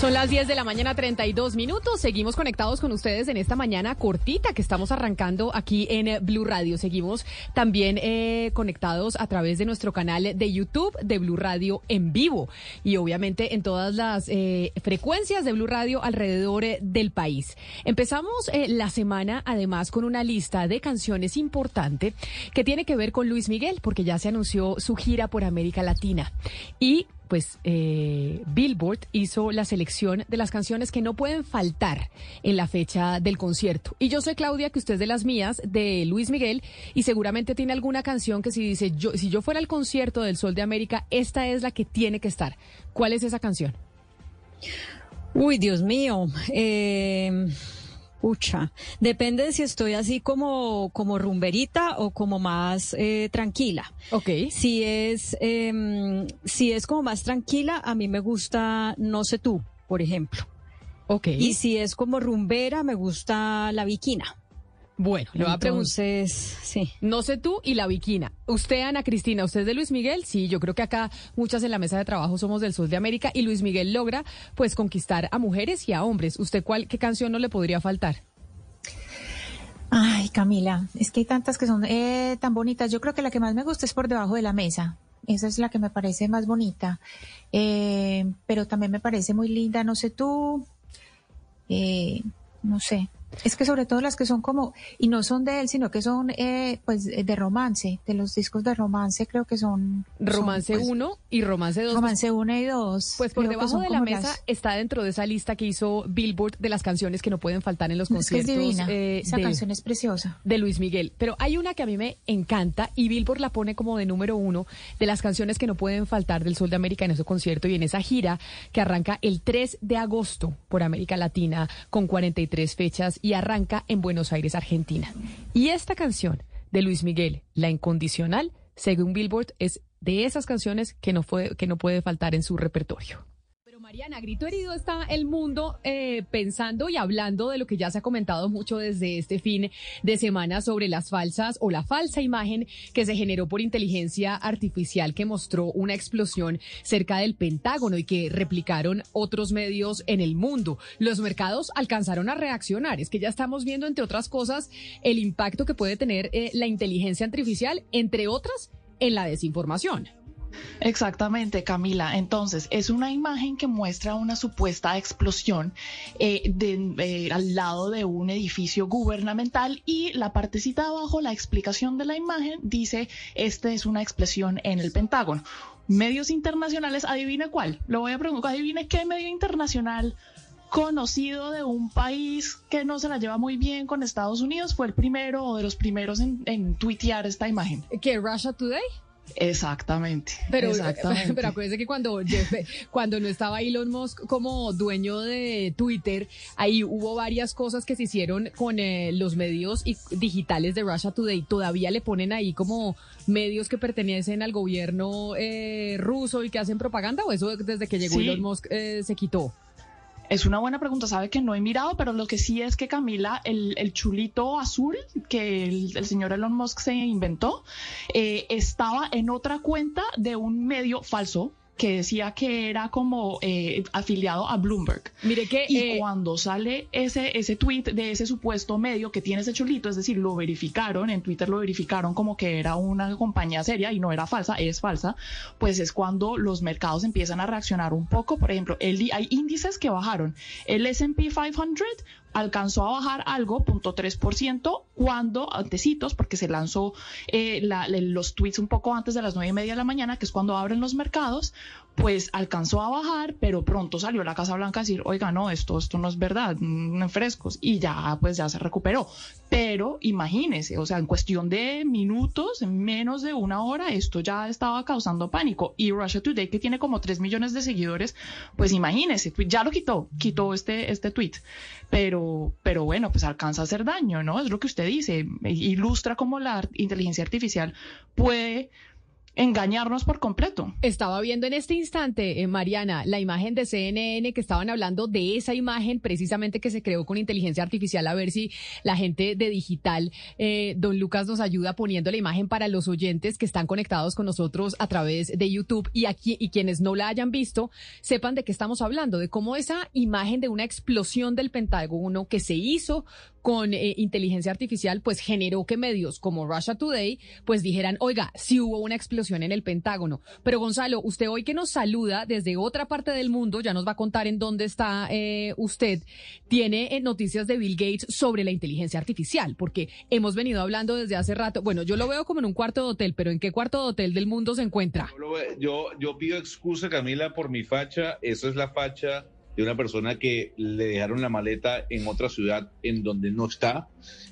Son las 10 de la mañana, 32 minutos. Seguimos conectados con ustedes en esta mañana cortita que estamos arrancando aquí en eh, Blue Radio. Seguimos también eh, conectados a través de nuestro canal de YouTube de Blue Radio en vivo y obviamente en todas las eh, frecuencias de Blue Radio alrededor eh, del país. Empezamos la semana además con una lista de canciones importante que tiene que ver con Luis Miguel porque ya se anunció su gira por América Latina y pues eh, Billboard hizo la selección de las canciones que no pueden faltar en la fecha del concierto. Y yo sé, Claudia, que usted es de las mías, de Luis Miguel, y seguramente tiene alguna canción que si dice, yo, si yo fuera al concierto del Sol de América, esta es la que tiene que estar. ¿Cuál es esa canción? Uy, Dios mío. Eh, pucha, depende de si estoy así como, como rumberita o como más eh, tranquila. Ok. Si es, em, si es como más tranquila, a mí me gusta No sé tú, por ejemplo. Ok. Y si es como rumbera, me gusta La Viquina. Bueno, le voy a preguntar. Entonces, sí. No sé tú y la Viquina. Usted, Ana Cristina, ¿usted es de Luis Miguel? Sí, yo creo que acá muchas en la mesa de trabajo somos del sur de América y Luis Miguel logra pues conquistar a mujeres y a hombres. ¿Usted cuál, qué canción no le podría faltar? Ay, Camila, es que hay tantas que son eh, tan bonitas. Yo creo que la que más me gusta es por debajo de la mesa. Esa es la que me parece más bonita. Eh, pero también me parece muy linda, no sé tú. Eh, no sé. Es que sobre todo las que son como, y no son de él, sino que son eh, pues de romance, de los discos de romance creo que son... Romance son, pues, 1 y Romance 2. Romance 1 y 2. Pues por debajo de la mesa las- está dentro de esa lista que hizo Billboard de las canciones que no pueden faltar en los Es que es conciertos divina. eh, Esa de, canción es preciosa. de Luis Miguel. Pero hay una que a mí me encanta y Billboard la pone como de número uno de las canciones que no pueden faltar del Sol de América en ese concierto y en esa gira que arranca el 3 de agosto por América Latina con 43 fechas y arranca en Buenos Aires, Argentina. Y esta canción de Luis Miguel, La Incondicional, según Billboard, es de esas canciones que no, que no puede faltar en su repertorio. Mariana, grito herido está el mundo eh, pensando y hablando de lo que ya se ha comentado mucho desde este fin de semana sobre las falsas o la falsa imagen que se generó por inteligencia artificial que mostró una explosión cerca del Pentágono y que replicaron otros medios en el mundo. Los mercados alcanzaron a reaccionar. Es que ya estamos viendo, entre otras cosas, el impacto que puede tener eh, la inteligencia artificial, entre otras, en la desinformación. Exactamente, Camila. Entonces, es una imagen que muestra una supuesta explosión eh, de- eh, al lado de un edificio gubernamental y la partecita de abajo, la explicación de la imagen, dice, esta es una explosión en el Pentágono. Medios internacionales, adivina cuál. Lo voy a preguntar, adivine qué medio internacional conocido de un país que no se la lleva muy bien con Estados Unidos fue el primero o de los primeros en, tuitear esta imagen. ¿Que Russia Today? Exactamente. Pero, exactamente. pero acuérdense que cuando, Jeff- cuando no estaba Elon Musk como dueño de Twitter, ahí hubo varias cosas que se hicieron con eh, los medios y- digitales de Russia Today. Todavía le ponen ahí como medios que pertenecen al gobierno eh, ruso y que hacen propaganda o eso desde que llegó Sí. Elon Musk eh, se quitó. Es una buena pregunta, sabe que no he mirado, pero lo que sí es que Camila, el, el chulito azul que el, señor Elon Musk se inventó, eh, estaba en otra cuenta de un medio falso que decía que era como eh, afiliado a Bloomberg. Mire que Y eh, cuando sale ese, ese tweet de ese supuesto medio que tiene ese chulito, es decir, lo verificaron, en Twitter lo verificaron como que era una compañía seria y no era falsa, es falsa, pues es cuando los mercados empiezan a reaccionar un poco. Por ejemplo, el, hay índices que bajaron. El SP 500 alcanzó a bajar algo, 0.3%, cuando antecitos, porque se lanzó eh, la- los tweets un poco antes de las nueve y media de la mañana, que es cuando abren los mercados, pues alcanzó a bajar, pero pronto salió la Casa Blanca a decir, oiga, no, esto, esto no es verdad, en frescos, y ya, pues ya se recuperó. Pero imagínese, o sea, en cuestión de minutos, en menos de una hora, esto ya estaba causando pánico. Y Russia Today, que tiene como 3 millones de seguidores, pues imagínese, ya lo quitó, quitó este, este tweet. Pero, pero bueno, pues alcanza a hacer daño, ¿no? Es lo que usted dice, ilustra cómo la inteligencia artificial puede engañarnos por completo. Estaba viendo en este instante, eh, Mariana, la imagen de CNN que estaban hablando de esa imagen precisamente que se creó con inteligencia artificial. A ver si la gente de digital, eh, don Lucas, nos ayuda poniendo la imagen para los oyentes que están conectados con nosotros a través de YouTube y aquí y quienes no la hayan visto sepan de qué estamos hablando, de cómo esa imagen de una explosión del Pentágono que se hizo con eh, inteligencia artificial, pues generó que medios como Russia Today, pues dijeran, oiga, sí hubo una explosión en el Pentágono. Pero Gonzalo, usted hoy que nos saluda desde otra parte del mundo, ya nos va a contar en dónde está eh, usted, tiene eh, noticias de Bill Gates sobre la inteligencia artificial, porque hemos venido hablando desde hace rato, bueno, yo lo veo como en un cuarto de hotel, pero ¿en qué cuarto de hotel del mundo se encuentra? Yo, yo pido excusa, Camila, por mi facha. Eso es la facha de una persona que le dejaron la maleta en otra ciudad en donde no está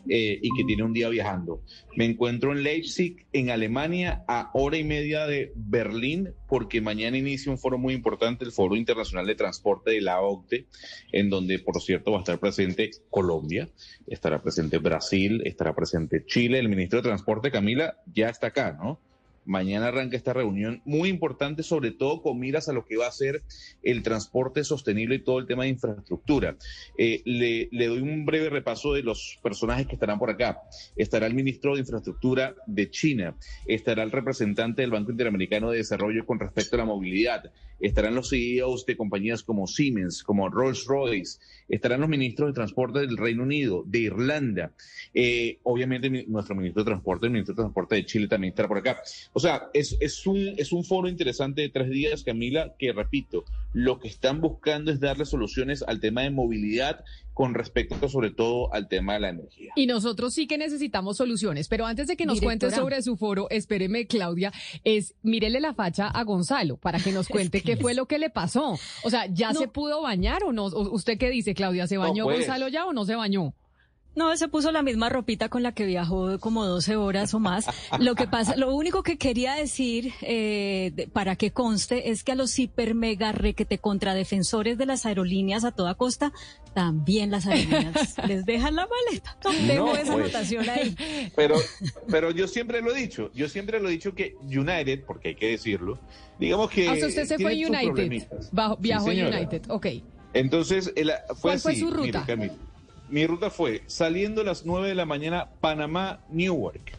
eh, y que tiene un día viajando. Me encuentro en Leipzig, en Alemania, a hora y media de Berlín, porque mañana inicia un foro muy importante, el Foro Internacional de Transporte de la OCDE, en donde, por cierto, va a estar presente Colombia, estará presente Brasil, estará presente Chile. El ministro de Transporte, Camila, ya está acá, ¿no? Mañana arranca esta reunión muy importante, sobre todo con miras a lo que va a ser el transporte sostenible y todo el tema de infraestructura. Eh, le, le doy un breve repaso de los personajes que estarán por acá. Estará el ministro de Infraestructura de China, estará el representante del Banco Interamericano de Desarrollo con respecto a la movilidad, estarán los CEOs de compañías como Siemens, como Rolls-Royce, estarán los ministros de Transporte del Reino Unido, de Irlanda, eh, obviamente nuestro ministro de Transporte, el ministro de Transporte de Chile también estará por acá. O sea, es, es, un, es un foro interesante de tres días, Camila, que repito, lo que están buscando es darle soluciones al tema de movilidad con respecto sobre todo al tema de la energía. Y nosotros sí que necesitamos soluciones, pero antes de que nos cuente sobre su foro, espéreme, Claudia, es mírele la facha a Gonzalo para que nos cuente qué fue lo que le pasó. O sea, ¿ya No. se pudo bañar o no? ¿O ¿Usted qué dice, Claudia? ¿Se No, bañó pues. Gonzalo ya o no se bañó? No, se puso la misma ropita con la que viajó como 12 horas o más. Lo que pasa, lo único que quería decir, eh, de- para que conste, es que a los hiper mega requete contradefensores de las aerolíneas a toda costa, también las aerolíneas les dejan la maleta. Dejo No, esa pues. anotación ahí. Pero, pero yo siempre lo he dicho, yo siempre lo he dicho que United, porque hay que decirlo, digamos que... Ah, o sea, usted se fue United, bajo- Sí, viajó a señora. United, ok. Entonces, el- fue ¿Cuál fue así, su ruta? mire. Mi ruta fue saliendo a las 9 de la mañana, Panamá, Newark,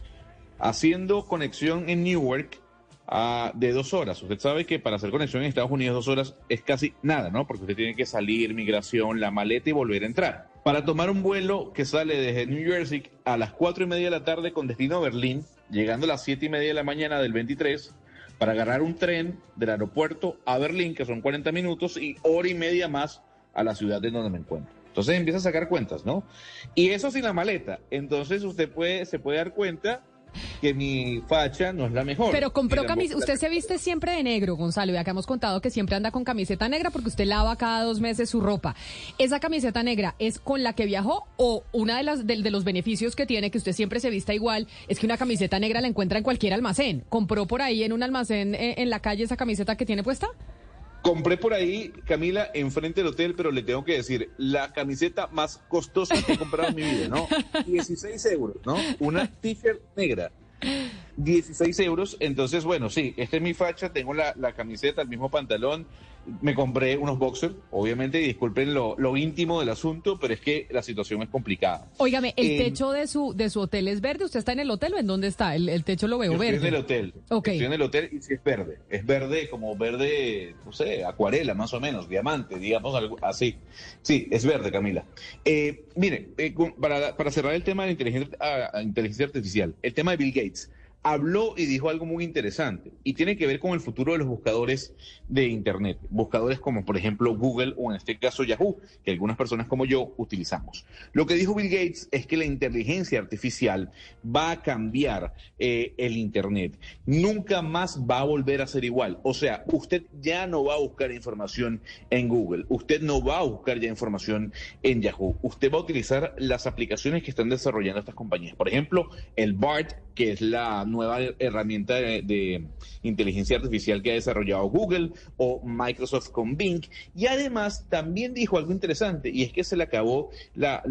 haciendo conexión en Newark ah, de dos horas. Usted sabe que para hacer conexión en Estados Unidos dos horas es casi nada, ¿no? Porque usted tiene que salir, migración, la maleta y volver a entrar. Para tomar un vuelo que sale desde New Jersey a las 4 y media de la tarde con destino a Berlín, llegando a las 7 y media de la mañana del 23, para agarrar un tren del aeropuerto a Berlín, que son 40 minutos, y hora y media más a la ciudad en donde me encuentro. Entonces empieza a sacar cuentas, ¿no? Y eso sin la maleta. Entonces usted puede, se puede dar cuenta que mi facha no es la mejor. Pero compró camiseta, usted se viste siempre de negro, Gonzalo, y acá hemos contado que siempre anda con camiseta negra porque usted lava cada dos meses su ropa. ¿Esa camiseta negra es con la que viajó o una de las de, de los beneficios que tiene que usted siempre se vista igual es que una camiseta negra la encuentra en cualquier almacén? ¿Compró por ahí en un almacén eh, en la calle esa camiseta que tiene puesta? Compré por ahí, Camila, enfrente del hotel, pero le tengo que decir, la camiseta más costosa que he comprado en mi vida, ¿no? 16 euros, ¿no? Una t-shirt negra. 16 euros, entonces, bueno, sí, esta es mi facha, tengo la, la camiseta, el mismo pantalón, me compré unos boxers, obviamente, y disculpen lo, lo íntimo del asunto, pero es que la situación es complicada. Óigame, ¿el Eh, techo de su de su hotel es verde? ¿Usted está en el hotel o en dónde está? El, el techo lo veo Yo estoy verde. en el hotel. Ok. Estoy en el hotel y sí es verde. Es verde como verde, no sé, acuarela más o menos, diamante, digamos algo así. Sí, es verde, Camila. Eh, mire, eh, para, para cerrar el tema de la inteligencia, ah, inteligencia artificial, el tema de Bill Gates. Habló y dijo algo muy interesante y tiene que ver con el futuro de los buscadores de Internet, buscadores como por ejemplo Google o en este caso Yahoo, que algunas personas como yo utilizamos. Lo que dijo Bill Gates es que la inteligencia artificial va a cambiar eh, el Internet, nunca más va a volver a ser igual. O sea, usted ya no va a buscar información en Google, usted no va a buscar ya información en Yahoo, usted va a utilizar las aplicaciones que están desarrollando estas compañías. Por ejemplo, el BART, que es la nueva herramienta de, inteligencia artificial que ha desarrollado Google o Microsoft con Bing. Y además también dijo algo interesante y es que se le acabó la,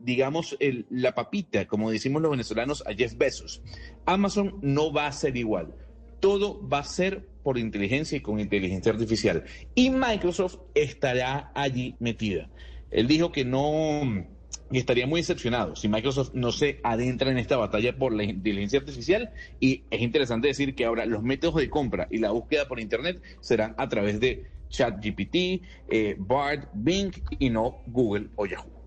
digamos, la papita, como decimos los venezolanos, a Jeff Bezos. Amazon no va a ser igual. Todo va a ser por inteligencia y con inteligencia artificial. Y Microsoft estará allí metida. Él dijo que no y estaría muy decepcionado si Microsoft no se adentra en esta batalla por la inteligencia artificial y es interesante decir que ahora los métodos de compra y la búsqueda por Internet serán a través de ChatGPT, eh, BART, Bing y no Google o Yahoo.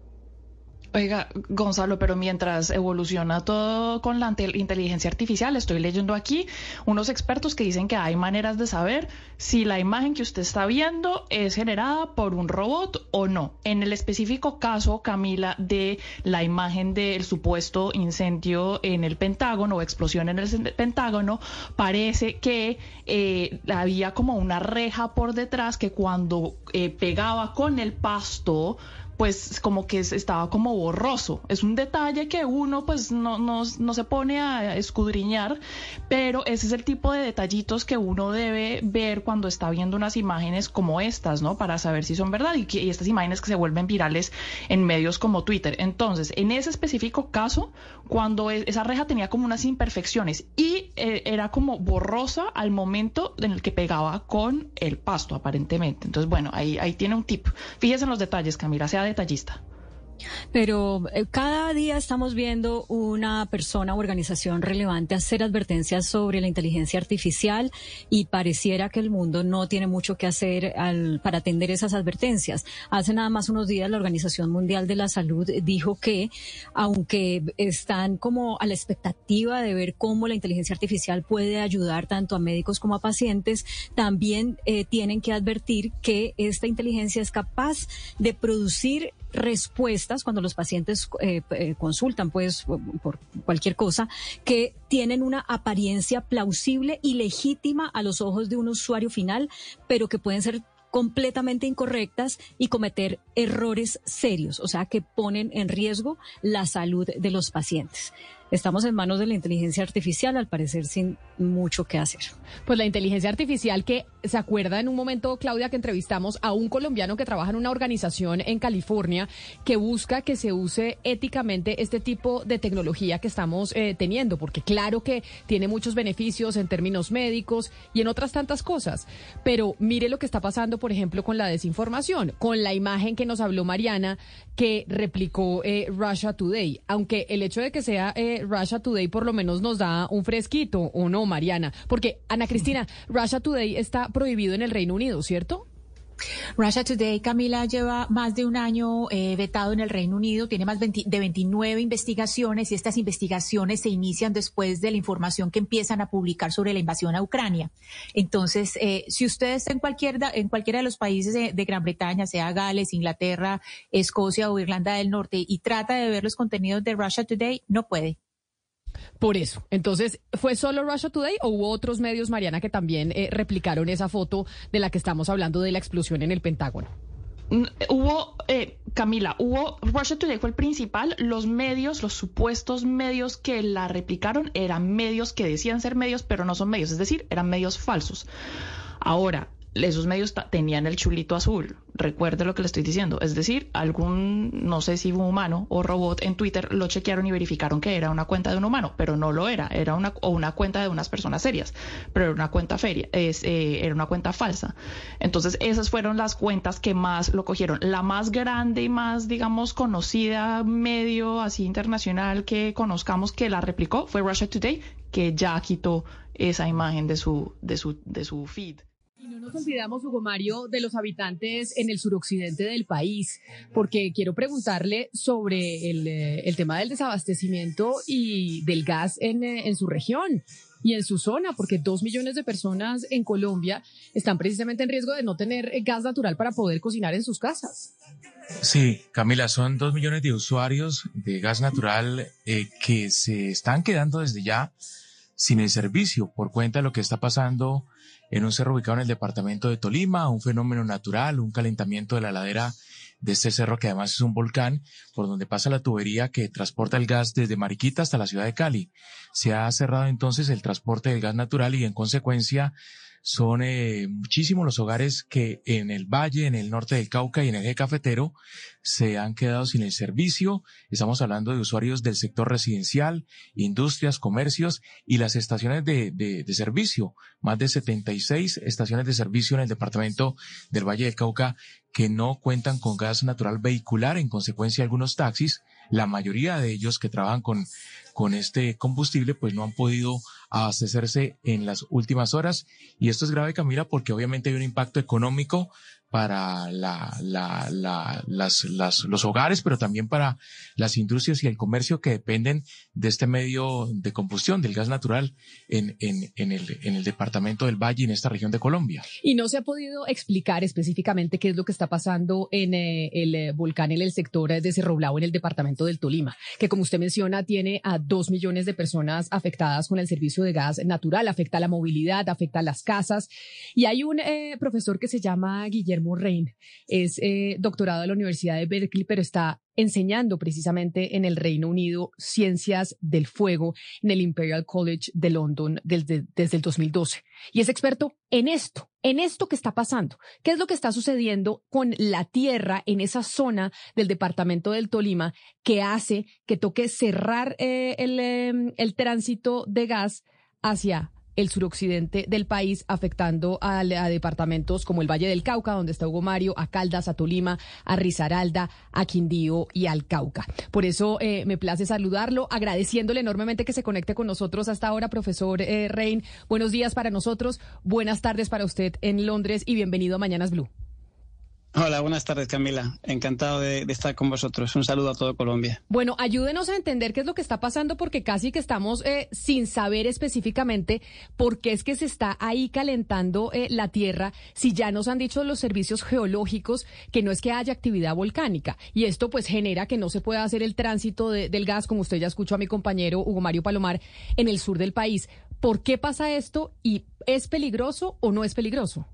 Oiga, Gonzalo, pero mientras evoluciona todo con la inteligencia artificial, estoy leyendo aquí unos expertos que dicen que hay maneras de saber si la imagen que usted está viendo es generada por un robot o no. En el específico caso, Camila, de la imagen del supuesto incendio en el Pentágono o explosión en el Pentágono, parece que eh, había como una reja por detrás que cuando eh, pegaba con el pasto, pues como que estaba como borroso. Es un detalle que uno pues no, no, no, se pone a escudriñar, pero ese es el tipo de detallitos que uno debe ver cuando está viendo unas imágenes como estas, ¿no? Para saber si son verdad y, estas imágenes que se vuelven virales en medios como Twitter. Entonces, en ese específico caso, cuando e, esa reja tenía como unas imperfecciones y eh, era como borrosa al momento en el que pegaba con el pasto, aparentemente. Entonces, bueno, ahí, ahí tiene un tip. Fíjese en los detalles, Camila, sea detallista. Pero eh, cada día estamos viendo una persona o organización relevante hacer advertencias sobre la inteligencia artificial y pareciera que el mundo no tiene mucho que hacer para atender esas advertencias. Hace nada más unos días la Organización Mundial de la Salud dijo que aunque están como a la expectativa de ver cómo la inteligencia artificial puede ayudar tanto a médicos como a pacientes, también eh, tienen que advertir que esta inteligencia es capaz de producir respuestas cuando los pacientes eh, eh, consultan, pues, por cualquier cosa, que tienen una apariencia plausible y legítima a los ojos de un usuario final, pero que pueden ser completamente incorrectas y cometer errores serios, o sea, que ponen en riesgo la salud de los pacientes estamos en manos de la inteligencia artificial, al parecer sin mucho que hacer. Pues la inteligencia artificial que se acuerda en un momento, Claudia, que entrevistamos a un colombiano que trabaja en una organización en California que busca que se use éticamente este tipo de tecnología que estamos eh, teniendo, porque claro que tiene muchos beneficios en términos médicos y en otras tantas cosas. Pero mire lo que está pasando, por ejemplo, con la desinformación, con la imagen que nos habló Mariana que replicó eh, Russia Today, aunque el hecho de que sea eh, Russia Today por lo menos nos da un fresquito, ¿o no, Mariana? Porque, Ana Cristina, Russia Today está prohibido en el Reino Unido, ¿cierto? Russia Today, Camila, lleva más de un año eh, vetado en el Reino Unido, tiene más de 29 investigaciones y estas investigaciones se inician después de la información que empiezan a publicar sobre la invasión a Ucrania. Entonces, eh, si usted está en, cualquier, en cualquiera de los países de, Gran Bretaña, sea Gales, Inglaterra, Escocia o Irlanda del Norte, y trata de ver los contenidos de Russia Today, no puede. Por eso. Entonces, ¿fue solo Russia Today o hubo otros medios, Mariana, que también eh, replicaron esa foto de la que estamos hablando de la explosión en el Pentágono? Hubo, eh, Camila, hubo, Russia Today fue el principal, los medios, los supuestos medios que la replicaron eran medios que decían ser medios, pero no son medios, es decir, eran medios falsos. Ahora, esos medios tenían el chulito azul. Recuerde lo que le estoy diciendo. Es decir, algún, no sé si un humano o robot en Twitter lo chequearon y verificaron que era una cuenta de un humano, pero no lo era. Era una, o una cuenta de unas personas serias, pero era una cuenta feria, eh, era una cuenta falsa. Entonces, esas fueron las cuentas que más lo cogieron. La más grande y más, digamos, conocida medio así internacional que conozcamos que la replicó fue Russia Today, que ya quitó esa imagen de su, de su, de su feed. Nos olvidamos, Hugo Mario, de los habitantes en el suroccidente del país, porque quiero preguntarle sobre el, eh, tema del desabastecimiento y del gas en, eh, en su región y en su zona, porque dos millones de personas en Colombia están precisamente en riesgo de no tener eh, gas natural para poder cocinar en sus casas. Sí, Camila, son dos millones de usuarios de gas natural eh, que se están quedando desde ya sin el servicio por cuenta de lo que está pasando en un cerro ubicado en el departamento de Tolima, un fenómeno natural, un calentamiento de la ladera de este cerro que además es un volcán por donde pasa la tubería que transporta el gas desde Mariquita hasta la ciudad de Cali. Se ha cerrado entonces el transporte del gas natural y en consecuencia son eh, muchísimos los hogares que en el valle, en el norte del Cauca y en el eje cafetero se han quedado sin el servicio. Estamos hablando de usuarios del sector residencial, industrias, comercios y las estaciones de, de, de servicio. Más de 76 estaciones de servicio en el departamento del Valle del Cauca que no cuentan con gas natural vehicular. En consecuencia, algunos taxis, la mayoría de ellos que trabajan con, con este combustible, pues no han podido abastecerse en las últimas horas. Y esto es grave, Camila, porque obviamente hay un impacto económico para la, la, la, las, las, los hogares, pero también para las industrias y el comercio que dependen de este medio de combustión, del gas natural, en, en, en, el, en el departamento del Valle, en esta región de Colombia. Y no se ha podido explicar específicamente qué es lo que está pasando en eh, el eh, volcán en el sector de Cerro Blau, en el departamento del Tolima, que como usted menciona, tiene a dos millones de personas afectadas con el servicio de gas natural, afecta la movilidad, afecta las casas. Y hay un eh, profesor que se llama Guillermo Rein. Es eh, doctorado de la Universidad de Berkeley, pero está enseñando precisamente en el Reino Unido ciencias del fuego en el Imperial College de London desde, desde el 2012. Y es experto en esto, en esto que está pasando. ¿Qué es lo que está sucediendo con la tierra en esa zona del departamento del Tolima que hace que toque cerrar eh, el, eh, el tránsito de gas hacia el suroccidente del país, afectando a, departamentos como el Valle del Cauca, donde está Hugo Mario, a Caldas, a Tolima, a Risaralda, a Quindío y al Cauca. Por eso eh, me place saludarlo, agradeciéndole enormemente que se conecte con nosotros hasta ahora, profesor eh, Rein. Buenos días para nosotros, buenas tardes para usted en Londres y bienvenido a Mañanas Blue. Hola, buenas tardes Camila. Encantado de, de, estar con vosotros. Un saludo a todo Colombia. Bueno, ayúdenos a entender qué es lo que está pasando porque casi que estamos eh, sin saber específicamente por qué es que se está ahí calentando eh, la tierra si ya nos han dicho los servicios geológicos que no es que haya actividad volcánica y esto pues genera que no se pueda hacer el tránsito de, del gas como usted ya escuchó a mi compañero Hugo Mario Palomar en el sur del país. ¿Por qué pasa esto y es peligroso o no es peligroso?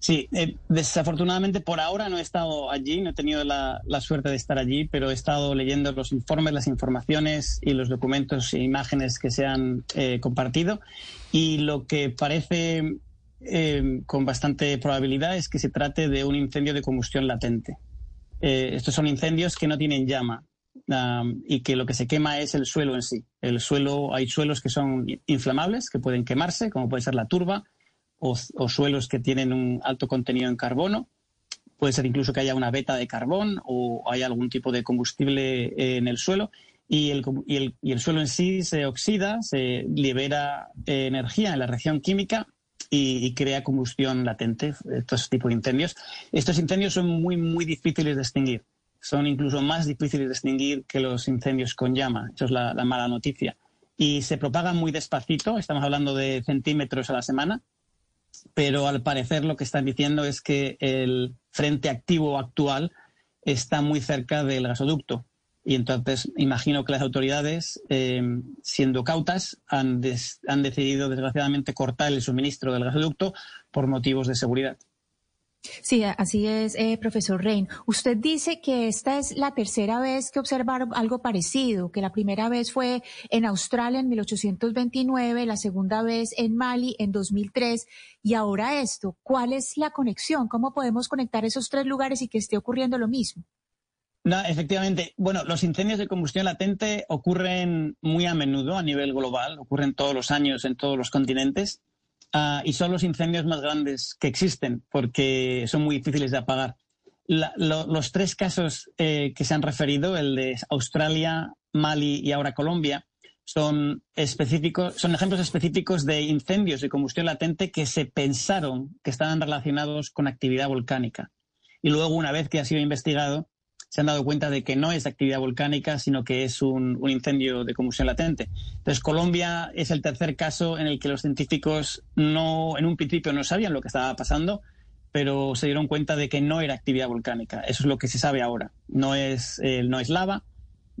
Sí, eh, desafortunadamente por ahora no he estado allí, no he tenido la, suerte de estar allí, pero he estado leyendo los informes, las informaciones y los documentos e imágenes que se han eh, compartido. Y lo que parece eh, con bastante probabilidad es que se trate de un incendio de combustión latente. Eh, estos son incendios que no tienen llama, y que lo que se quema es el suelo en sí. El suelo, hay suelos que son inflamables, que pueden quemarse, como puede ser la turba, o, suelos que tienen un alto contenido en carbono. Puede ser incluso que haya una veta de carbón o haya algún tipo de combustible en el suelo. Y el, y el, y el suelo en sí se oxida, se libera eh, energía en la reacción química y, crea combustión latente, estos tipos de incendios. Estos incendios son muy, muy difíciles de extinguir. Son incluso más difíciles de extinguir que los incendios con llama. Eso es la mala noticia. Y se propagan muy despacito, estamos hablando de centímetros a la semana, pero al parecer lo que están diciendo es que el frente activo actual está muy cerca del gasoducto. Y entonces imagino que las autoridades, eh, siendo cautas, han, han decidido desgraciadamente cortar el suministro del gasoducto por motivos de seguridad. Sí, así es, eh, profesor Rein. Usted dice que esta es la tercera vez que observaron algo parecido, que la primera vez fue en Australia en 1829, la segunda vez en Mali en 2003 y ahora esto. ¿Cuál es la conexión? ¿Cómo podemos conectar esos tres lugares y que esté ocurriendo lo mismo? No, efectivamente. Bueno, los incendios de combustión latente ocurren muy a menudo a nivel global, ocurren todos los años en todos los continentes. Uh, y son los incendios más grandes que existen porque son muy difíciles de apagar. Los tres casos eh, que se han referido, el de Australia, Mali y ahora Colombia, son específicos, son ejemplos específicos de incendios de combustión latente que se pensaron que estaban relacionados con actividad volcánica. Y luego, una vez que ha sido investigado, se han dado cuenta de que no es actividad volcánica, sino que es un, un, incendio de combustión latente. Entonces, Colombia es el tercer caso en el que los científicos no, en un principio no sabían lo que estaba pasando, pero se dieron cuenta de que no era actividad volcánica. Eso es lo que se sabe ahora. No es, eh, no es lava,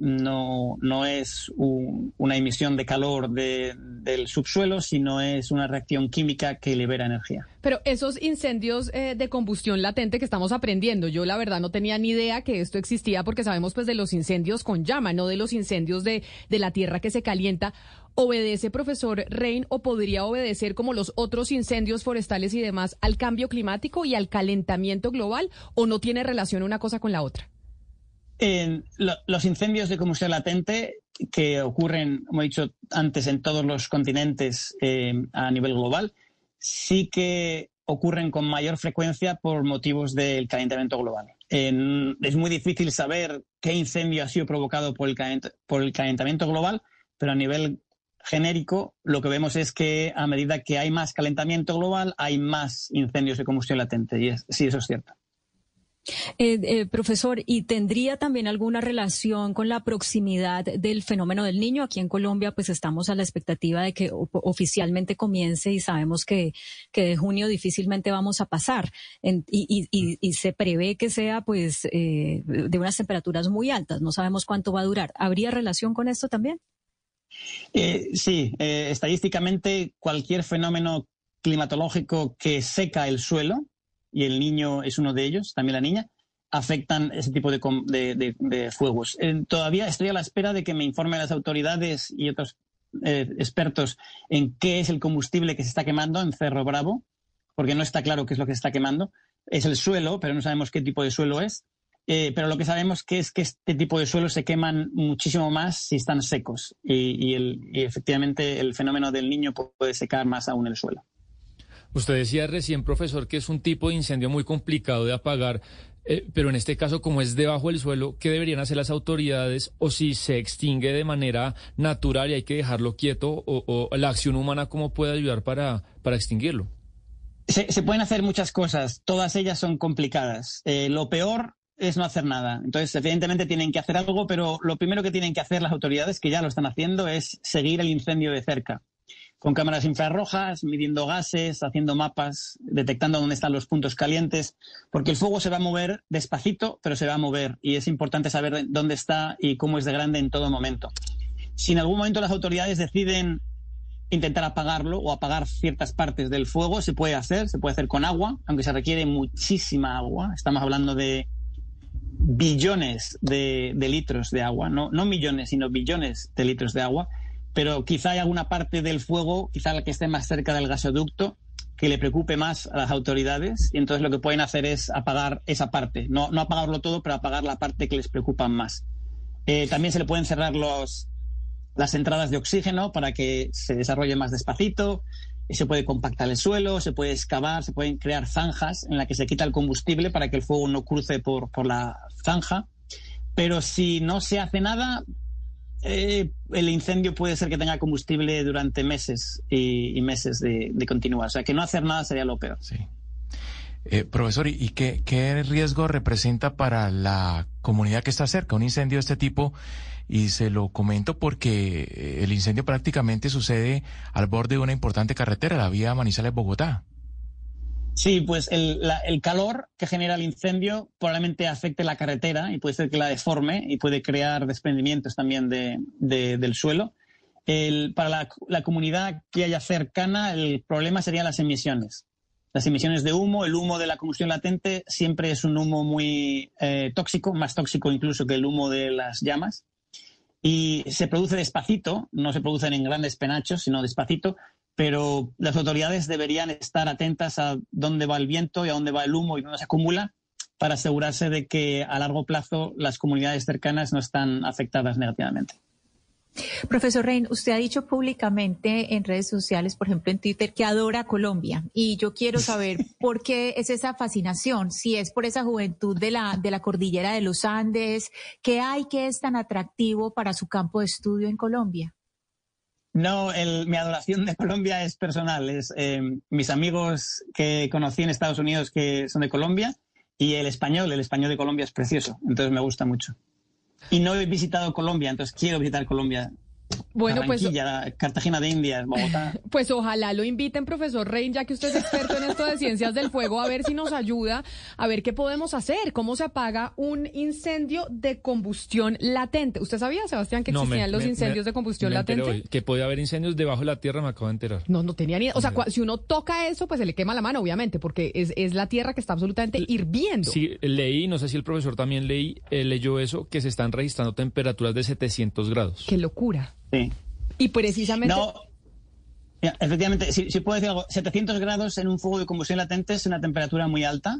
no, no es un, una emisión de calor de, del subsuelo, sino es una reacción química que libera energía. Pero esos incendios eh, de combustión latente que estamos aprendiendo, yo la verdad no tenía ni idea que esto existía porque sabemos pues de los incendios con llama, no de los incendios de, de la tierra que se calienta. ¿Obedece, profesor Rein, o podría obedecer como los otros incendios forestales y demás al cambio climático y al calentamiento global o no tiene relación una cosa con la otra? Los incendios de combustión latente que ocurren, como he dicho antes, en todos los continentes eh, a nivel global, sí que ocurren con mayor frecuencia por motivos del calentamiento global. Es muy difícil saber qué incendio ha sido provocado por el, calentamiento global, pero a nivel genérico lo que vemos es que a medida que hay más calentamiento global, hay más incendios de combustión latente. Y sí, eso es cierto. Eh, eh, profesor, ¿y tendría también alguna relación con la proximidad del fenómeno del niño? Aquí en Colombia, pues estamos a la expectativa de que oficialmente comience y sabemos que, que de junio difícilmente vamos a pasar. En, y, y, y, se prevé que sea, pues, eh, de unas temperaturas muy altas. No sabemos cuánto va a durar. ¿Habría relación con esto también? Eh, sí, estadísticamente cualquier fenómeno climatológico que seca el suelo, y el niño es uno de ellos, también la niña, afectan ese tipo de, de, fuegos. Eh, todavía estoy a la espera de que me informen las autoridades y otros eh, expertos en qué es el combustible que se está quemando en Cerro Bravo, porque no está claro qué es lo que se está quemando. Es el suelo, pero no sabemos qué tipo de suelo es. Eh, pero lo que sabemos que es que este tipo de suelos se queman muchísimo más si están secos y efectivamente el fenómeno del niño puede secar más aún el suelo. Usted decía recién, profesor, que es un tipo de incendio muy complicado de apagar, eh, pero en este caso, como es debajo del suelo, ¿qué deberían hacer las autoridades? O si se extingue de manera natural y hay que dejarlo quieto, o, la acción humana, ¿cómo puede ayudar para, para extinguirlo? Se, se, pueden hacer muchas cosas, todas ellas son complicadas. Eh, lo peor es no hacer nada. Entonces, evidentemente tienen que hacer algo, pero lo primero que tienen que hacer las autoridades, que ya lo están haciendo, es seguir el incendio de cerca con cámaras infrarrojas, midiendo gases, haciendo mapas, detectando dónde están los puntos calientes, porque el fuego se va a mover despacito, pero se va a mover y es importante saber dónde está y cómo es de grande en todo momento. Si en algún momento las autoridades deciden intentar apagarlo o apagar ciertas partes del fuego, se puede hacer, se puede hacer con agua, aunque se requiere muchísima agua. Estamos hablando de billones de, litros de agua, no millones, sino billones de litros de agua pero quizá hay alguna parte del fuego, quizá la que esté más cerca del gasoducto, que le preocupe más a las autoridades y entonces lo que pueden hacer es apagar esa parte, no, no apagarlo todo, pero apagar la parte que les preocupa más. Eh, también se le pueden cerrar los, las entradas de oxígeno para que se desarrolle más despacito, se puede compactar el suelo, se puede excavar, se pueden crear zanjas en las que se quita el combustible para que el fuego no cruce por, por la zanja. Pero si no se hace nada, eh, el incendio puede ser que tenga combustible durante meses y, meses de, continuar. O sea, que no hacer nada sería lo peor. Sí. Eh, profesor, ¿y qué, qué, riesgo representa para la comunidad que está cerca un incendio de este tipo? Y se lo comento porque el incendio prácticamente sucede al borde de una importante carretera, la vía Manizales-Bogotá. Sí, pues el, calor que genera el incendio probablemente afecte la carretera y puede ser que la deforme y puede crear desprendimientos también de, de, del suelo. El, para la, la, comunidad que haya cercana, el problema serían las emisiones. Las emisiones de humo, el humo de la combustión latente siempre es un humo muy eh, tóxico, más tóxico incluso que el humo de las llamas. Y se produce despacito, no se producen en grandes penachos, sino despacito, pero las autoridades deberían estar atentas a dónde va el viento y a dónde va el humo y dónde se acumula para asegurarse de que a largo plazo las comunidades cercanas no están afectadas negativamente. Profesor Rein, usted ha dicho públicamente en redes sociales, por ejemplo en Twitter, que adora Colombia. Y yo quiero saber por qué es esa fascinación, si es por esa juventud de la, de la cordillera de los Andes, ¿qué hay que es tan atractivo para su campo de estudio en Colombia? No, el- mi adoración de Colombia es personal. Es eh, mis amigos que conocí en Estados Unidos que son de Colombia y el español, el español de Colombia es precioso. Entonces me gusta mucho. Y no he visitado Colombia, entonces quiero visitar Colombia. Bueno, pues- Cartagena de Indias, Bogotá. Pues ojalá lo inviten, profesor Rein, ya que usted es experto en esto de ciencias del fuego, a ver si nos ayuda, a ver qué podemos hacer, cómo se apaga un incendio de combustión latente. ¿Usted sabía, Sebastián, que No, me- existían los me- incendios me- de combustión me latente? hoy que podía haber incendios debajo de la tierra, me acabo de enterar. No, no tenía ni... O sea, si uno toca eso, pues se le quema la mano, obviamente, porque es, es la tierra que está absolutamente hirviendo. Sí, leí, no sé si el profesor también leí, eh, leyó eso, que se están registrando temperaturas de 700 grados. Qué locura. Sí. Y precisamente... No, efectivamente, si, si puedo decir algo, 700 grados en un fuego de combustión latente es una temperatura muy alta.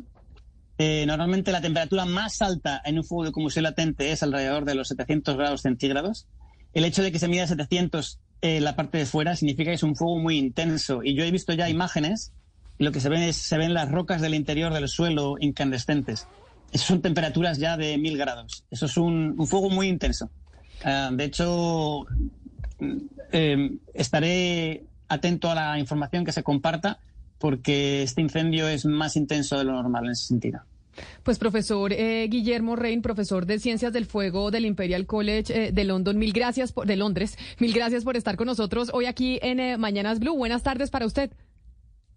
Eh, normalmente la temperatura más alta en un fuego de combustión latente es alrededor de los 700 grados centígrados. El hecho de que se mida 700 en la parte de fuera significa que es un fuego muy intenso. Y yo he visto ya imágenes y lo que se ven es se ven las rocas del interior del suelo incandescentes. Esas son temperaturas ya de 1000 grados. Eso es un, un fuego muy intenso. Ah, de hecho, eh, estaré atento a la información que se comparta porque este incendio es más intenso de lo normal en ese sentido. Pues profesor eh, Guillermo Rein, profesor de Ciencias del Fuego del Imperial College eh, de London, mil gracias por, de Londres, mil gracias por estar con nosotros hoy aquí en eh, Mañanas Blue. Buenas tardes para usted.